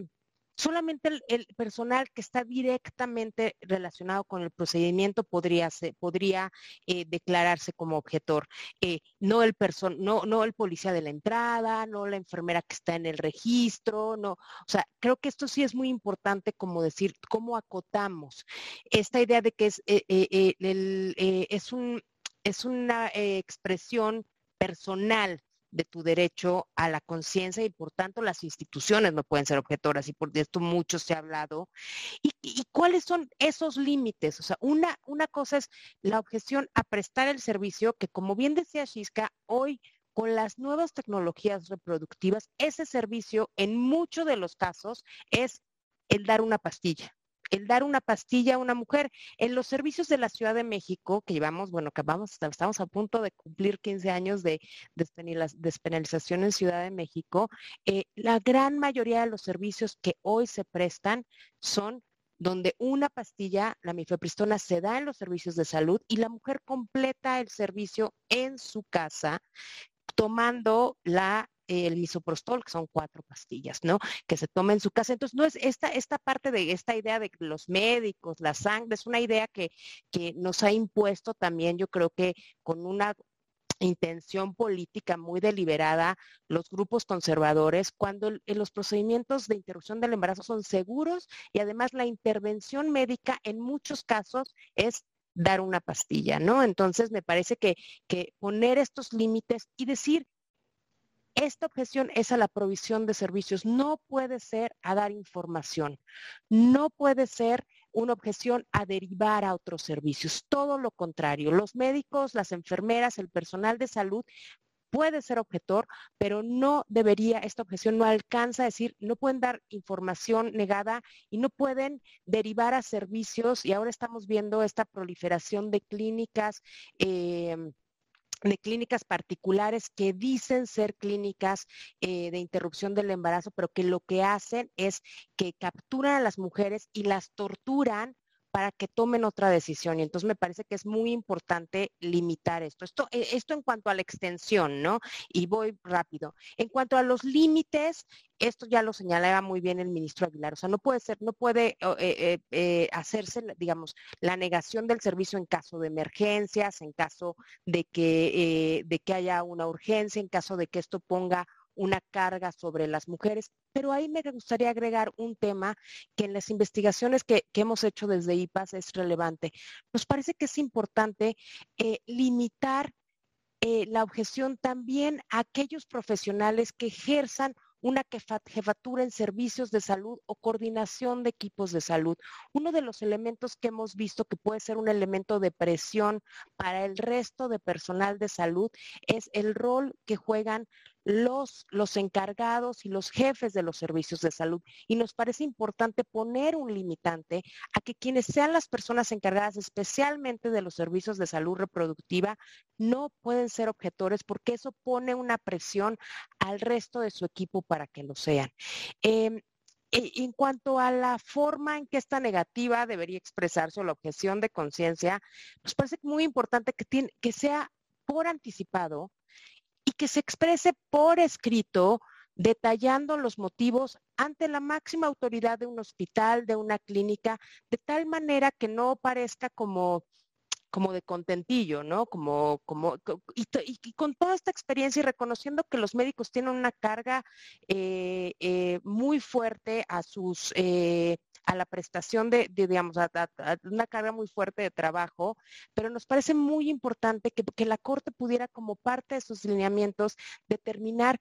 Solamente el, personal que está directamente relacionado con el procedimiento podría, eh, declararse como objetor. Eh, no, el policía de la entrada, no la enfermera que está en el registro. O sea, creo que esto sí es muy importante como decir, cómo acotamos esta idea de que es, eh, una expresión personal de tu derecho a la conciencia y por tanto las instituciones no pueden ser objetoras y por esto mucho se ha hablado. ¿Y, cuáles son esos límites? O sea, una, una cosa es la objeción a prestar el servicio que como bien decía Shiska, hoy con las nuevas tecnologías reproductivas, ese servicio en muchos de los casos es el dar una pastilla el dar una pastilla a una mujer. En los servicios de la Ciudad de México, que llevamos, bueno, que vamos, estamos a punto de cumplir 15 años de despenalización en Ciudad de México, eh, la gran mayoría de los servicios que hoy se prestan son donde una pastilla, la mifepristona, se da en los servicios de salud y la mujer completa el servicio en su casa tomando la el misoprostol, que son cuatro pastillas, ¿no? Que se toma en su casa. Entonces, no es esta, esta parte de esta idea de los médicos, la sangre, es una idea que, que nos ha impuesto también, yo creo que con una intención política muy deliberada los grupos conservadores cuando los procedimientos de interrupción del embarazo son seguros y además la intervención médica en muchos casos es dar una pastilla, ¿no? Entonces me parece que, que poner estos límites y decir, esta objeción es a la provisión de servicios, no puede ser a dar información, no puede ser una objeción a derivar a otros servicios, todo lo contrario. Los médicos, las enfermeras, el personal de salud puede ser objetor, pero no debería, esta objeción no alcanza a decir, no pueden dar información negada y no pueden derivar a servicios, y ahora estamos viendo esta proliferación de clínicas. Eh, de clínicas particulares que dicen ser clínicas eh, de interrupción del embarazo, pero que lo que hacen es que capturan a las mujeres y las torturan para que tomen otra decisión. Y entonces me parece que es muy importante limitar esto. Esto, eh, esto en cuanto a la extensión, ¿no? Y voy rápido. En cuanto a los límites, esto ya lo señalaba muy bien el ministro Aguilar. O sea, no puede ser, no puede eh, eh, hacerse, digamos, la negación del servicio en caso de emergencias, en caso de que, de que haya una urgencia, en caso de que esto ponga una carga sobre las mujeres. Pero ahí me gustaría agregar un tema que en las investigaciones que, hemos hecho desde IPAS es relevante. Nos parece que es importante eh, limitar eh, la objeción también a aquellos profesionales que ejerzan una jefatura en servicios de salud o coordinación de equipos de salud. Uno de los elementos que hemos visto que puede ser un elemento de presión para el resto de personal de salud es el rol que juegan los, los encargados y los jefes de los servicios de salud. Y nos parece importante poner un limitante a que quienes sean las personas encargadas especialmente de los servicios de salud reproductiva no pueden ser objetores porque eso pone una presión al resto de su equipo para que lo sean. Em, e, en cuanto a la forma en que esta negativa debería expresarse o la objeción de conciencia, nos parece muy importante que, tiene, que sea por anticipado que se exprese por escrito detallando los motivos ante la máxima autoridad de un hospital, de una clínica, de tal manera que no parezca como como de contentillo, ¿no? Como, como, y, con toda esta experiencia y reconociendo que los médicos tienen una carga eh, eh, muy fuerte a sus, eh, a la prestación de, digamos, una carga muy fuerte de trabajo, pero nos parece muy importante que la Corte pudiera, como parte de sus lineamientos, determinar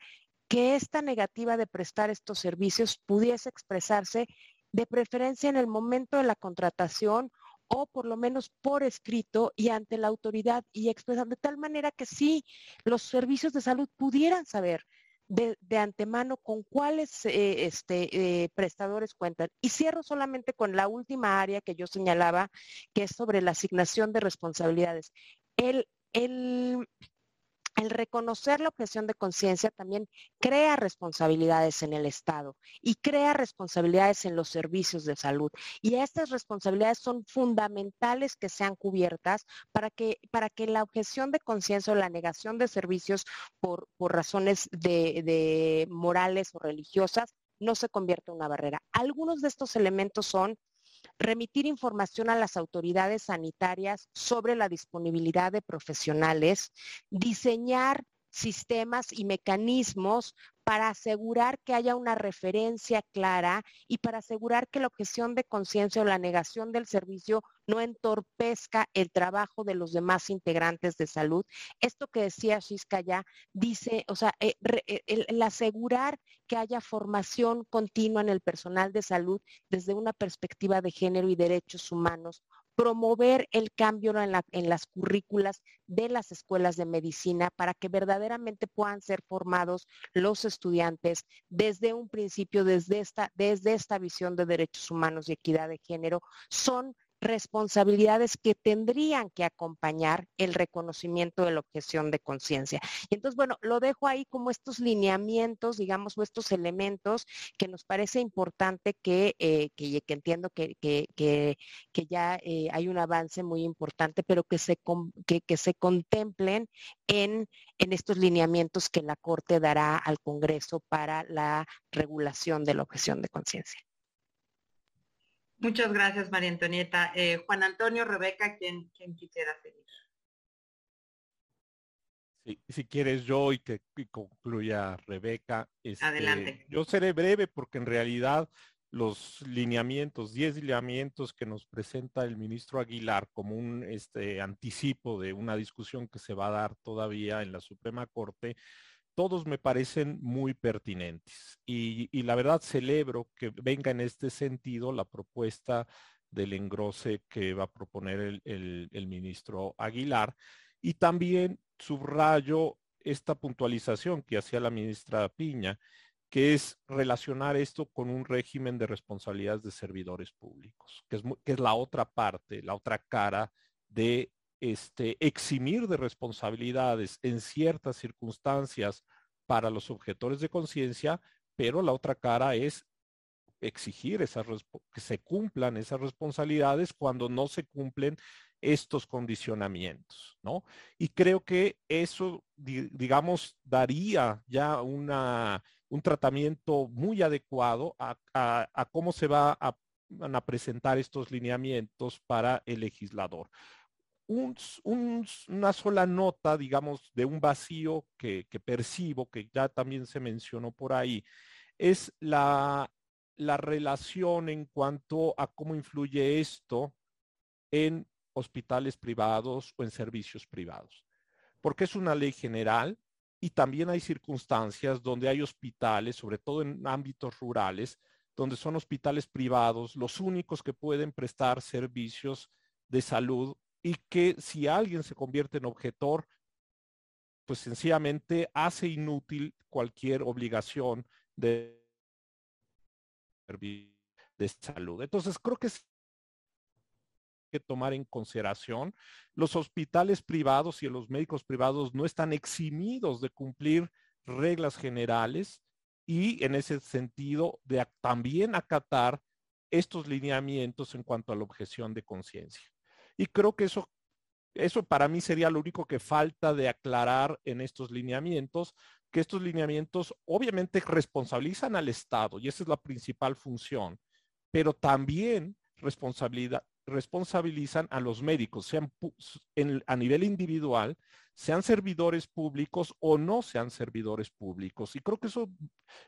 que esta negativa de prestar estos servicios pudiese expresarse de preferencia en el momento de la contratación o por lo menos por escrito y ante la autoridad y expresar de tal manera que sí los servicios de salud pudieran saber de, antemano con cuáles eh, este, eh, prestadores cuentan. Y cierro solamente con la última área que yo señalaba, que es sobre la asignación de responsabilidades. El, el, el reconocer la objeción de conciencia también crea responsabilidades en el Estado y crea responsabilidades en los servicios de salud. Y estas responsabilidades son fundamentales que sean cubiertas para que, para que la objeción de conciencia o la negación de servicios por, por razones de, de morales o religiosas no se convierta en una barrera. Algunos de estos elementos son remitir información a las autoridades sanitarias sobre la disponibilidad de profesionales, diseñar sistemas y mecanismos para asegurar que haya una referencia clara y para asegurar que la objeción de conciencia o la negación del servicio no entorpezca el trabajo de los demás integrantes de salud. Esto que decía Shiska ya dice, o sea, eh, eh, el, asegurar que haya formación continua en el personal de salud desde una perspectiva de género y derechos humanos promover el cambio en, las currículas de las escuelas de medicina para que verdaderamente puedan ser formados los estudiantes desde un principio, desde esta, desde esta visión de derechos humanos y equidad de género, son responsabilidades que tendrían que acompañar el reconocimiento de la objeción de conciencia. Y entonces, bueno, lo dejo ahí como estos lineamientos, digamos, o estos elementos que nos parece importante que, eh, que, entiendo que, que, ya eh, hay un avance muy importante, pero que se, que, se contemplen en, en estos lineamientos que la Corte dará al Congreso para la regulación de la objeción de conciencia. Muchas gracias, María Antonieta. Eh, Juan Antonio, Rebeca, ¿quién, quisiera seguir? si quieres yo y que concluya Rebeca. Este, Adelante. Yo seré breve porque en realidad los lineamientos, 10 lineamientos que nos presenta el ministro Aguilar como un este, anticipo de una discusión que se va a dar todavía en la Suprema Corte, todos me parecen muy pertinentes y, la verdad celebro que venga en este sentido la propuesta del engrose que va a proponer el, ministro Aguilar y también subrayo esta puntualización que hacía la ministra Piña, que es relacionar esto con un régimen de responsabilidades de servidores públicos, que es, que es la otra parte, la otra cara de este, eximir de responsabilidades en ciertas circunstancias para los objetores de conciencia, pero la otra cara es exigir esas, que se cumplan esas responsabilidades cuando no se cumplen estos condicionamientos, ¿no? Y creo que eso, digamos, daría ya una, un tratamiento muy adecuado a, cómo se va a, a presentar estos lineamientos para el legislador una sola nota, digamos, de un vacío que, percibo, que ya también se mencionó por ahí, es la, la relación en cuanto a cómo influye esto en hospitales privados o en servicios privados. Porque es una ley general y también hay circunstancias donde hay hospitales, sobre todo en ámbitos rurales, donde son hospitales privados los únicos que pueden prestar servicios de salud y que si alguien se convierte en objetor, pues sencillamente hace inútil cualquier obligación de de salud. Entonces, creo que es que tomar en consideración. Los hospitales privados y los médicos privados no están eximidos de cumplir reglas generales y en ese sentido de también acatar estos lineamientos en cuanto a la objeción de conciencia. Y creo que eso, eso para mí sería lo único que falta de aclarar en estos lineamientos, que estos lineamientos obviamente responsabilizan al Estado y esa es la principal función, pero también responsabilidad, responsabilizan a los médicos, sean a nivel individual, sean servidores públicos o no sean servidores públicos. Y creo que eso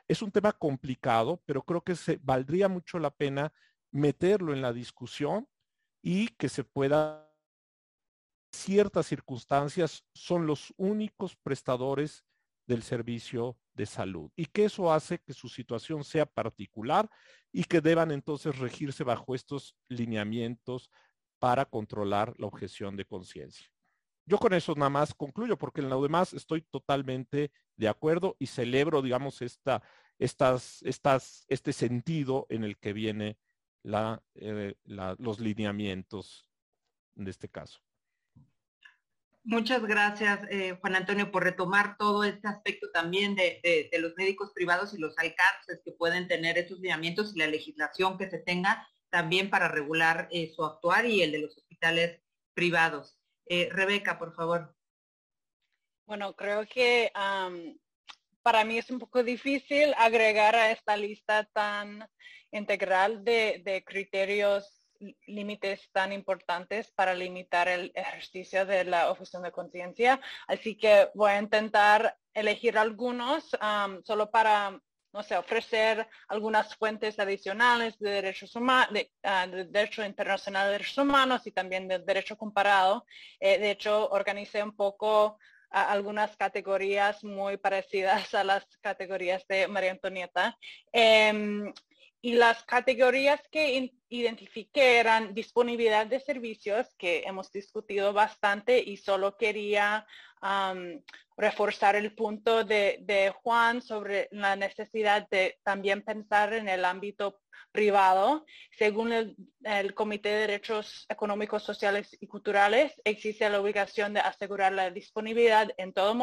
es un tema complicado, pero creo que se valdría mucho la pena meterlo en la discusión y que se pueda ciertas circunstancias son los únicos prestadores del servicio de salud y que eso hace que su situación sea particular y que deban entonces regirse bajo estos lineamientos para controlar la objeción de conciencia. Yo con eso nada más concluyo porque en lo demás estoy totalmente de acuerdo y celebro, digamos, esta, estas, estas, este sentido en el que viene la, eh, los lineamientos de este caso. Muchas gracias, eh, Juan Antonio, por retomar todo este aspecto también de, los médicos privados y los alcances que pueden tener esos lineamientos y la legislación que se tenga también para regular eh, su actuar y el de los hospitales privados. Eh, Rebeca, por favor. Bueno, creo que para mí es un poco difícil agregar a esta lista tan integral de criterios límites tan importantes para limitar el ejercicio de la objeción de conciencia. Así que voy a intentar elegir algunos solo para, no sé, ofrecer algunas fuentes adicionales de derechos humanos, ah, de, derecho internacional de derechos humanos y también del derecho comparado. Eh, de hecho, organicé un poco algunas categorías muy parecidas a las categorías de María Antonieta. Em, y las categorías que identifiqué eran disponibilidad de servicios, que hemos discutido bastante y solo quería reforzar el punto de, Juan sobre la necesidad de también pensar en el ámbito privado. Según el, Comité de Derechos Económicos, Sociales y Culturales, existe la obligación de asegurar la disponibilidad en todo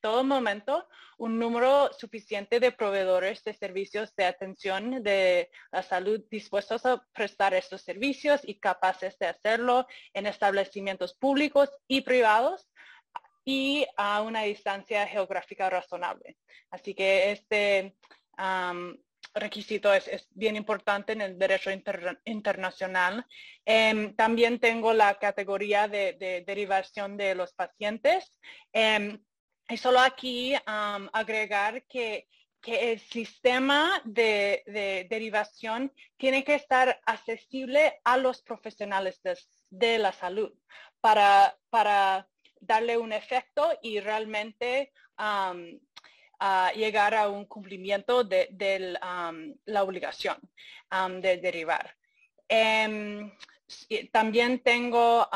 todo momento un número suficiente de proveedores de servicios de atención de la salud dispuestos a prestar estos servicios y capaces de hacerlo en establecimientos públicos y privados y a una distancia geográfica razonable. Así que este requisito es, bien importante en el derecho internacional. Em, también tengo la categoría de, derivación de los pacientes. Em, y solo aquí agregar que, el sistema de, derivación tiene que estar accesible a los profesionales de, la salud para, para, darle un efecto y realmente llegar a un cumplimiento de, la obligación de derivar. Em, también tengo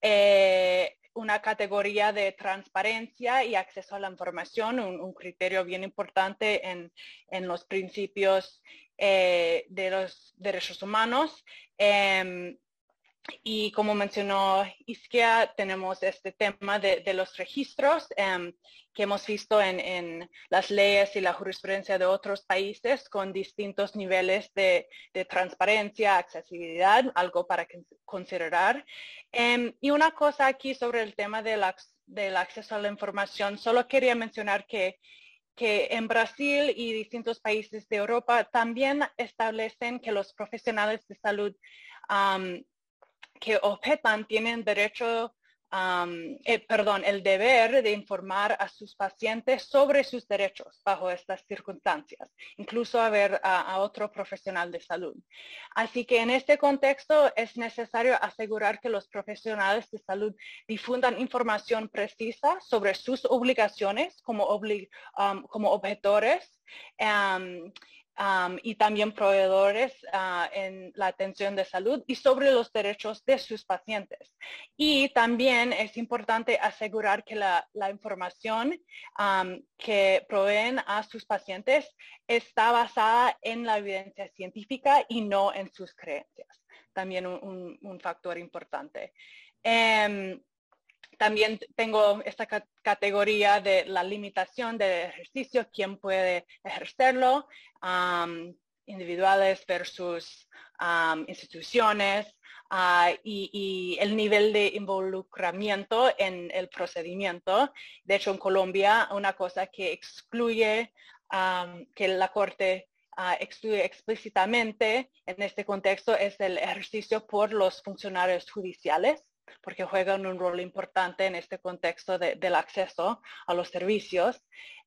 eh, una categoría de transparencia y acceso a la información, un, criterio bien importante en, los principios eh, de los derechos humanos. Em, y como mencionó Isquia, tenemos este tema de, los registros em, que hemos visto en, las leyes y la jurisprudencia de otros países con distintos niveles de, transparencia, accesibilidad, algo para considerar. Em, y una cosa aquí sobre el tema del acceso a la información, solo quería mencionar que que en Brasil y distintos países de Europa también establecen que los profesionales de salud que objetan tienen derecho, eh, perdón, el deber de informar a sus pacientes sobre sus derechos bajo estas circunstancias, incluso a ver a, otro profesional de salud. Así que en este contexto es necesario asegurar que los profesionales de salud difundan información precisa sobre sus obligaciones como, como objetores y también proveedores ah, en la atención de salud y sobre los derechos de sus pacientes. Y también es importante asegurar que la, información que proveen a sus pacientes está basada en la evidencia científica y no en sus creencias. También un, factor importante. Em, también tengo esta categoría de la limitación del ejercicio, quién puede ejercerlo, individuales versus instituciones ah, y, el nivel de involucramiento en el procedimiento. De hecho, en Colombia, una cosa que excluye, que la Corte ah, excluye explícitamente en este contexto es el ejercicio por los funcionarios judiciales porque juegan un rol importante en este contexto del acceso a los servicios.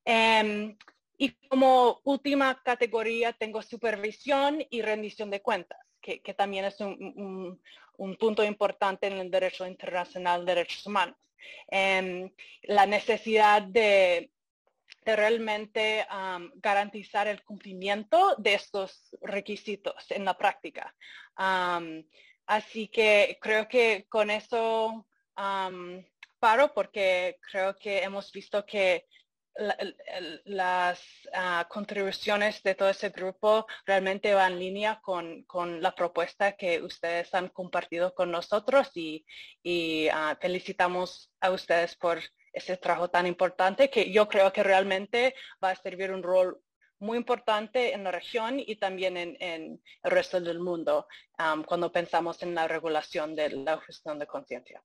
Em, y como última categoría tengo supervisión y rendición de cuentas, que, también es un, punto importante en el derecho internacional de derechos humanos. Em, la necesidad de, realmente garantizar el cumplimiento de estos requisitos en la práctica. Así que creo que con eso paro porque creo que hemos visto que las ah, contribuciones de todo ese grupo realmente van en línea con, la propuesta que ustedes han compartido con nosotros y, ah, felicitamos a ustedes por ese trabajo tan importante que yo creo que realmente va a servir un rol muy importante en la región y también en, el resto del mundo cuando pensamos en la regulación de la gestión de conciencia.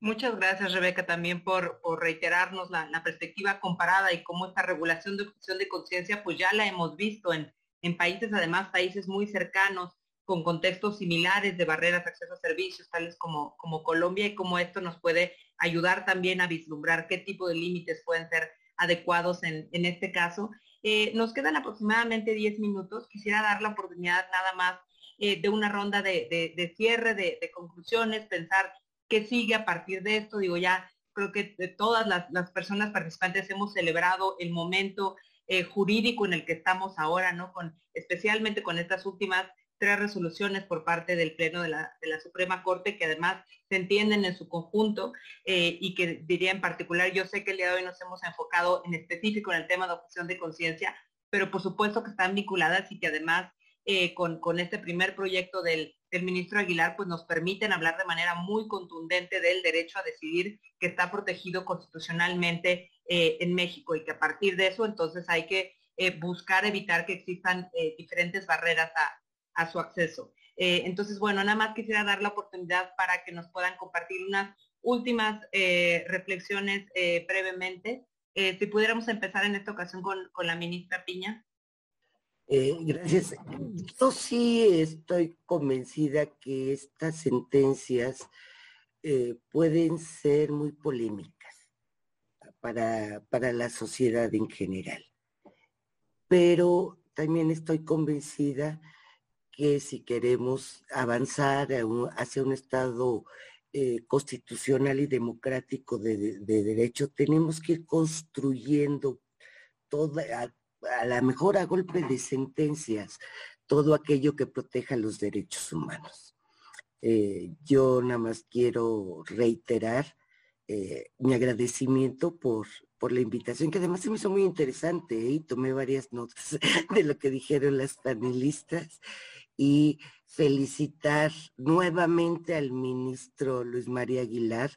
Muchas gracias, Rebeca, también por, reiterarnos la, perspectiva comparada y cómo esta regulación de objeción de conciencia, pues ya la hemos visto en, en países, además, países muy cercanos, con contextos similares de barreras de acceso a servicios, tales como, como Colombia, y cómo esto nos puede ayudar también a vislumbrar qué tipo de límites pueden ser adecuados en, este caso. Eh, nos quedan aproximadamente 10 minutos. Quisiera dar la oportunidad nada más eh, de una ronda de, cierre, de, conclusiones, pensar qué sigue a partir de esto. Digo, ya creo que de todas las, personas participantes hemos celebrado el momento eh, jurídico en el que estamos ahora, ¿no? Con, especialmente con estas últimas tres resoluciones por parte del Pleno de la, Suprema Corte que además se entienden en su conjunto eh, y que diría en particular, yo sé que el día de hoy nos hemos enfocado en específico en el tema de objeción de conciencia, pero por supuesto que están vinculadas y que además eh, con, este primer proyecto del, ministro Aguilar, pues nos permiten hablar de manera muy contundente del derecho a decidir que está protegido constitucionalmente eh, en México y que a partir de eso entonces hay que buscar evitar que existan diferentes barreras a, a su acceso. Eh, entonces, bueno, nada más quisiera dar la oportunidad para que nos puedan compartir unas últimas eh, reflexiones eh, brevemente. si pudiéramos empezar en esta ocasión con, la ministra Piña. gracias. Yo sí estoy convencida que estas sentencias pueden ser muy polémicas para, para la sociedad en general. Pero también estoy convencida que si queremos avanzar hacia un Estado eh, constitucional y democrático de, derecho, tenemos que ir construyendo toda, a, la mejor a golpe de sentencias, todo aquello que proteja los derechos humanos. Eh, yo nada más quiero reiterar eh, mi agradecimiento por la invitación, que además se me hizo muy interesante y tomé varias notas de lo que dijeron las panelistas y felicitar nuevamente al ministro Luis María Aguilar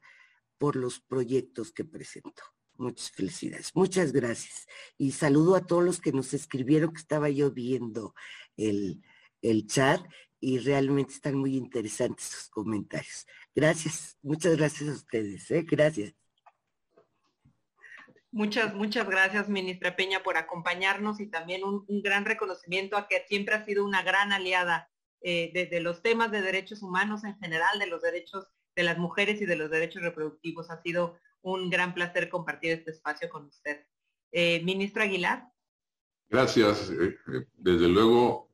por los proyectos que presentó. Muchas felicidades, muchas gracias. Y saludo a todos los que nos escribieron, que estaba yo viendo el, chat y realmente están muy interesantes sus comentarios. Gracias, muchas gracias a ustedes, ¿eh? gracias. Muchas, muchas gracias, ministra Peña, por acompañarnos y también un, gran reconocimiento a que siempre ha sido una gran aliada eh, de, los temas de derechos humanos en general, de los derechos de las mujeres y de los derechos reproductivos. Ha sido un gran placer compartir este espacio con usted. Eh, ministro Aguilar. Gracias. Eh, desde luego,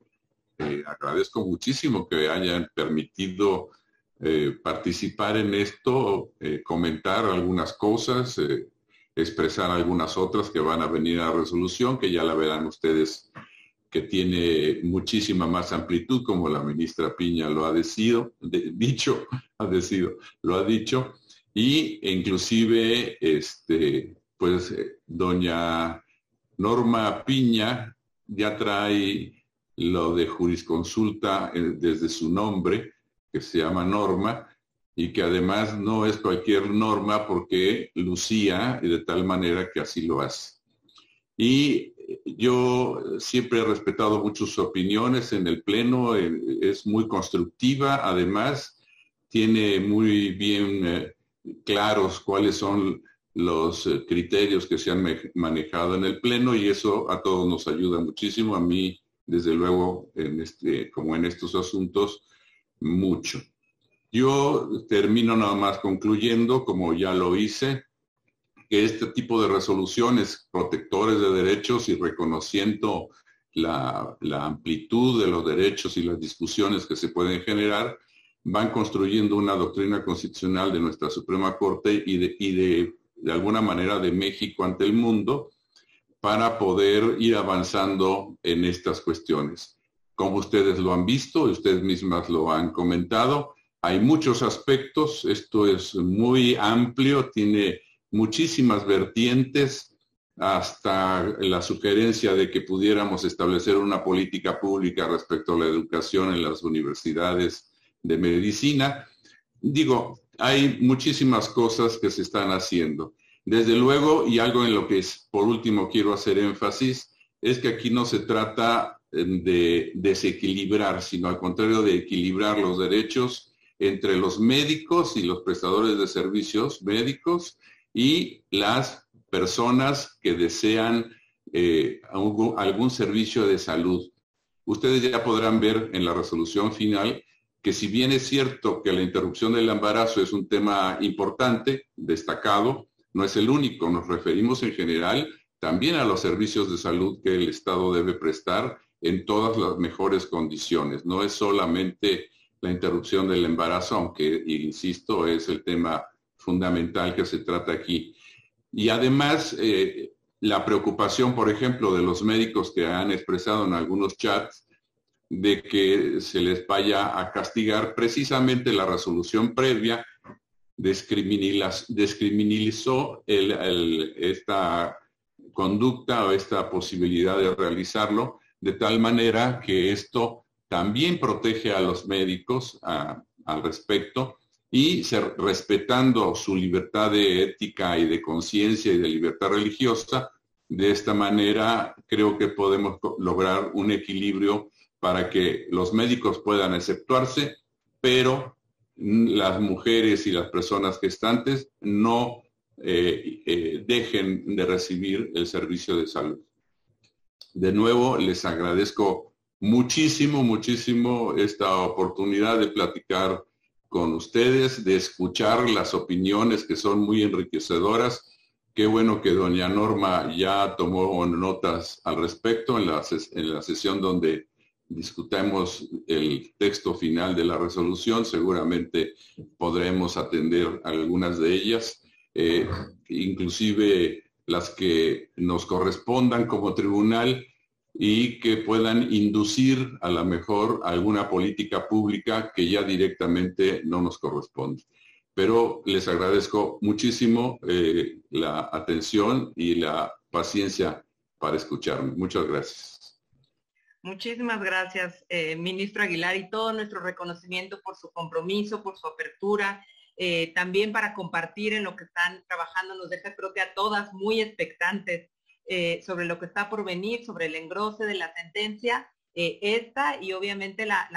agradezco muchísimo que hayan permitido participar en esto, comentar algunas cosas expresar algunas otras que van a venir a resolución, que ya la verán ustedes que tiene muchísima más amplitud, como la ministra Piña lo ha decido, dicho, ha decido, lo ha dicho, y inclusive, este, pues, eh, doña Norma Piña ya trae lo de jurisconsulta eh, desde su nombre, que se llama Norma, y que además no es cualquier norma porque lucía de tal manera que así lo hace. Y yo siempre he respetado mucho sus opiniones en el Pleno, eh, es muy constructiva, además tiene muy bien eh, claros cuáles son los eh, criterios que se han manejado en el Pleno y eso a todos nos ayuda muchísimo, a mí desde luego, en este, como en estos asuntos, mucho. Yo termino nada más concluyendo, como ya lo hice, que este tipo de resoluciones protectores de derechos y reconociendo la, amplitud de los derechos y las discusiones que se pueden generar, van construyendo una doctrina constitucional de nuestra Suprema Corte y de, de, alguna manera de México ante el mundo para poder ir avanzando en estas cuestiones. Como ustedes lo han visto ustedes mismas lo han comentado, hay muchos aspectos, esto es muy amplio, tiene muchísimas vertientes, hasta la sugerencia de que pudiéramos establecer una política pública respecto a la educación en las universidades de medicina. Digo, hay muchísimas cosas que se están haciendo. Desde luego, y algo en lo que por último quiero hacer énfasis, es que aquí no se trata em, de desequilibrar, sino al contrario de equilibrar los derechos entre los médicos y los prestadores de servicios médicos y las personas que desean eh, algún, servicio de salud. Ustedes ya podrán ver en la resolución final que si bien es cierto que la interrupción del embarazo es un tema importante, destacado, no es el único. Nos referimos en general también a los servicios de salud que el Estado debe prestar en todas las mejores condiciones. No es solamente la interrupción del embarazo, aunque, insisto, es el tema fundamental que se trata aquí. Y además, eh, la preocupación, por ejemplo, de los médicos que han expresado en algunos chats de que se les vaya a castigar precisamente la resolución previa descriminalizó esta conducta o esta posibilidad de realizarlo de tal manera que esto también protege a los médicos al respecto y respetando su libertad de ética y de conciencia y de libertad religiosa, de esta manera creo que podemos lograr un equilibrio para que los médicos puedan exceptuarse, pero las mujeres y las personas gestantes no eh, eh, dejen de recibir el servicio de salud. De nuevo, les agradezco muchísimo, muchísimo esta oportunidad de platicar con ustedes, de escuchar las opiniones que son muy enriquecedoras. Qué bueno que doña Norma ya tomó notas al respecto en la, en la sesión donde discutamos el texto final de la resolución. Seguramente podremos atender algunas de ellas, eh, inclusive las que nos correspondan como tribunal y que puedan inducir a la mejor alguna política pública que ya directamente no nos corresponde. Pero les agradezco muchísimo eh, la atención y la paciencia para escucharme. Muchas gracias. Muchísimas gracias, eh, ministro Aguilar, y todo nuestro reconocimiento por su compromiso, por su apertura, eh, también para compartir en lo que están trabajando. Nos deja, creo que a todas muy expectantes eh, sobre lo que está por venir, sobre el engrose de la sentencia, eh, esta y obviamente la,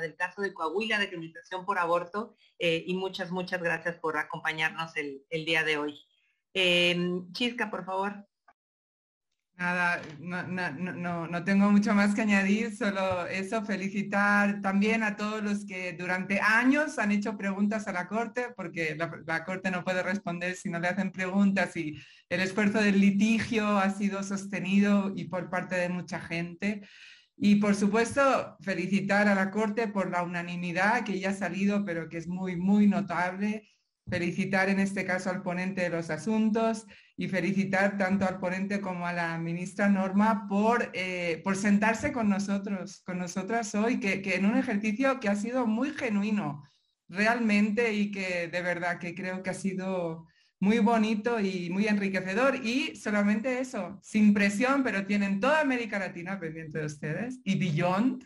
del caso de Coahuila, de criminalización por aborto, eh, y muchas, muchas gracias por acompañarnos el, el día de hoy. Chisca, por favor. Nada, no, no, no, tengo mucho más que añadir, solo eso, felicitar también a todos los que durante años han hecho preguntas a la Corte, porque la, Corte no puede responder si no le hacen preguntas y el esfuerzo del litigio ha sido sostenido y por parte de mucha gente. Y por supuesto, felicitar a la Corte por la unanimidad que ya ha salido, pero que es muy, muy notable. Felicitar en este caso al ponente de los asuntos y felicitar tanto al ponente como a la ministra Norma por, eh, por sentarse con nosotros, con nosotras hoy, que, que, en un ejercicio que ha sido muy genuino, realmente, y que de verdad que creo que ha sido muy bonito y muy enriquecedor. Y solamente eso, sin presión, pero tienen toda América Latina pendiente de ustedes y beyond,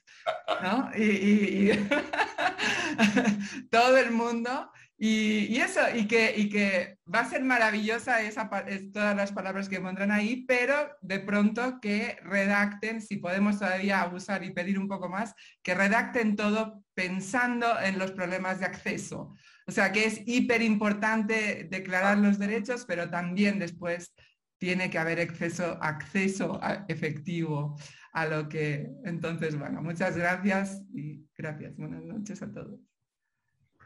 ¿no? y todo el mundo. Y, eso, y que, va a ser maravillosa esa, todas las palabras que pondrán ahí, pero de pronto que redacten, si podemos todavía abusar y pedir un poco más, que redacten todo pensando en los problemas de acceso. O sea que es hiper importante declarar los derechos, pero también después tiene que haber acceso, acceso efectivo a lo que... Entonces, bueno, muchas gracias y gracias. Buenas noches a todos.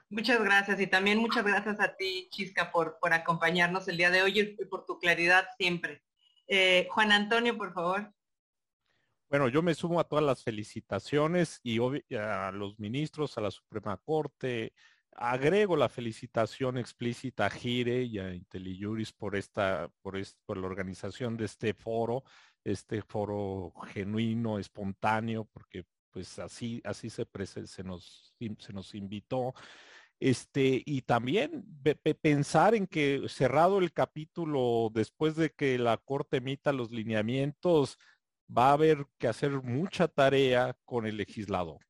Muchas gracias y también muchas gracias a ti, Chisca, por, por acompañarnos el día de hoy y por tu claridad siempre. Eh, Juan Antonio, por favor. Bueno, yo me sumo a todas las felicitaciones y a los ministros, a la Suprema Corte. Agrego la felicitación explícita a Gire y a IntelliJuris por esta, por, por la organización de este foro, este foro genuino, espontáneo, porque pues así, así se, se, nos, se nos invitó. Este, y también pensar en que cerrado el capítulo, después de que la Corte emita los lineamientos, va a haber que hacer mucha tarea con el legislador.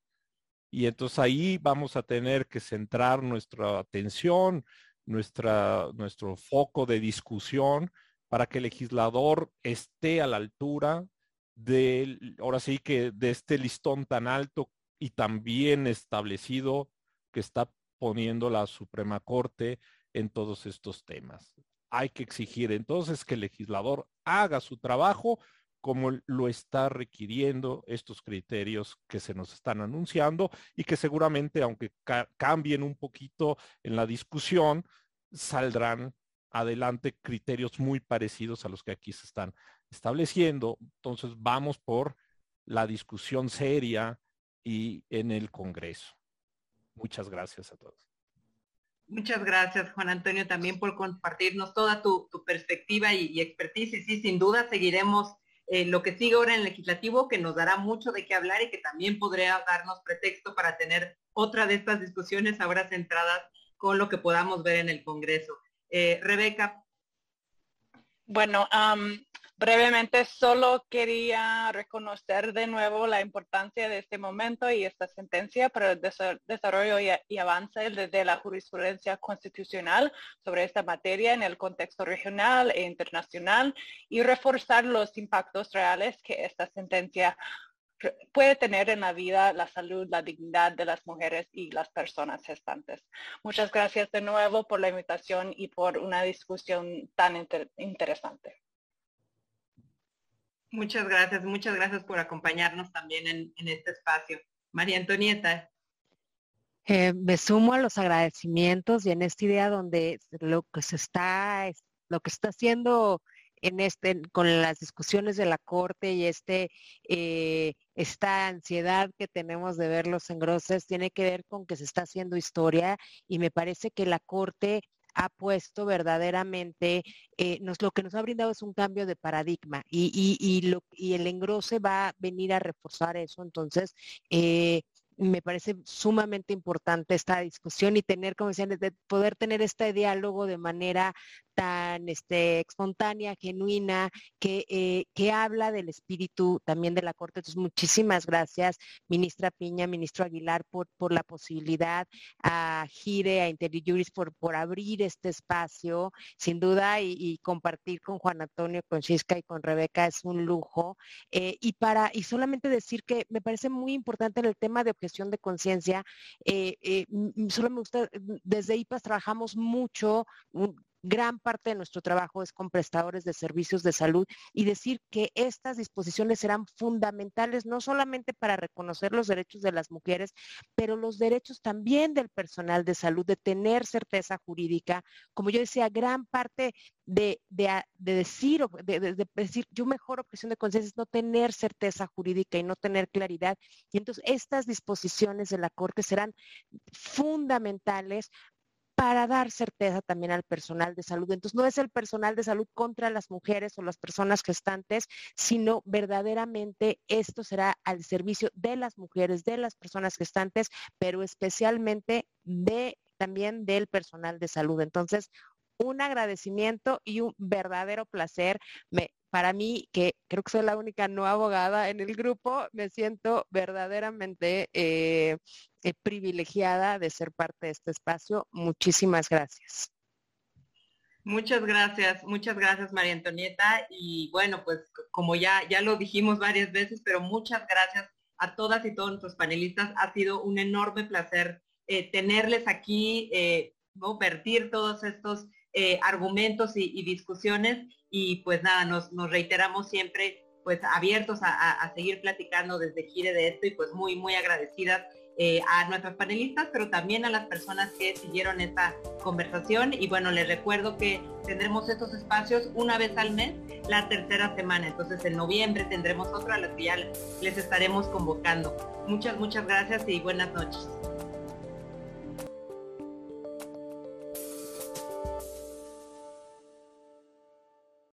Y entonces ahí vamos a tener que centrar nuestra atención, nuestra, nuestro foco de discusión para que el legislador esté a la altura del, ahora sí que de este listón tan alto y tan bien establecido que está poniendo la Suprema Corte en todos estos temas. Hay que exigir entonces que el legislador haga su trabajo como lo está requiriendo estos criterios que se nos están anunciando y que seguramente, aunque cambien un poquito en la discusión, saldrán adelante criterios muy parecidos a los que aquí se están estableciendo. Entonces vamos por la discusión seria y en el Congreso. Muchas gracias a todos. Muchas gracias, Juan Antonio, también por compartirnos toda tu, perspectiva y, expertise. Y sí, sin duda seguiremos eh, lo que sigue ahora en el legislativo, que nos dará mucho de qué hablar y que también podría darnos pretexto para tener otra de estas discusiones ahora centradas con lo que podamos ver en el Congreso. Eh, Rebeca. Bueno, Brevemente, solo quería reconocer de nuevo la importancia de este momento y esta sentencia para el desarrollo y, avance de la jurisprudencia constitucional sobre esta materia en el contexto regional e internacional y reforzar los impactos reales que esta sentencia puede tener en la vida, la salud, la dignidad de las mujeres y las personas gestantes. Muchas gracias de nuevo por la invitación y por una discusión tan interesante. Muchas gracias, muchas gracias por acompañarnos también en, este espacio. María Antonieta. Eh, me sumo a los agradecimientos y en esta idea donde lo que se está, lo que está haciendo en este, con las discusiones de la corte y este, eh, esta ansiedad que tenemos de ver los engroses tiene que ver con que se está haciendo historia y me parece que la corte ha puesto verdaderamente, eh, lo que nos ha brindado es un cambio de paradigma y el engrose va a venir a reforzar eso. Entonces, eh, me parece sumamente importante esta discusión y tener, como decían, de poder tener este diálogo de manera tan este, espontánea, genuina, que, eh, que habla del espíritu también de la Corte. Entonces, muchísimas gracias, ministra Piña, ministro Aguilar, por, por la posibilidad, a Gire, a IntelliJuris, por, por abrir este espacio, sin duda, y, compartir con Juan Antonio, con Chisca y con Rebeca es un lujo. Eh, y para, y solamente decir que me parece muy importante en el tema de objeción de conciencia, eh, solo me gusta, desde IPAS trabajamos mucho, gran parte de nuestro trabajo es con prestadores de servicios de salud y decir que estas disposiciones serán fundamentales no solamente para reconocer los derechos de las mujeres, pero los derechos también del personal de salud, de tener certeza jurídica. Como yo decía, gran parte de, decir, de, decir, yo mejor objeción de conciencia es no tener certeza jurídica y no tener claridad. Y entonces estas disposiciones de la Corte serán fundamentales para dar certeza también al personal de salud. Entonces, no es el personal de salud contra las mujeres o las personas gestantes, sino verdaderamente esto será al servicio de las mujeres, de las personas gestantes, pero especialmente de también del personal de salud. Entonces, un agradecimiento y un verdadero placer. Me, para mí, que creo que soy la única no abogada en el grupo, me siento verdaderamente eh, eh, privilegiada de ser parte de este espacio. Muchísimas gracias. Muchas gracias, muchas gracias María Antonieta. Y bueno, pues como ya, ya lo dijimos varias veces, pero muchas gracias a todas y todos nuestros panelistas. Ha sido un enorme placer eh, tenerles aquí, ¿no? vertir todos estos eh, argumentos y, discusiones y pues nada, nos, reiteramos siempre pues abiertos a, seguir platicando desde Gire de esto y pues muy, muy agradecidas eh, a nuestros panelistas, pero también a las personas que siguieron esta conversación. Y bueno, les recuerdo que tendremos estos espacios una vez al mes, la tercera semana. Entonces en noviembre tendremos otra a la que ya les estaremos convocando. Muchas, muchas gracias y buenas noches.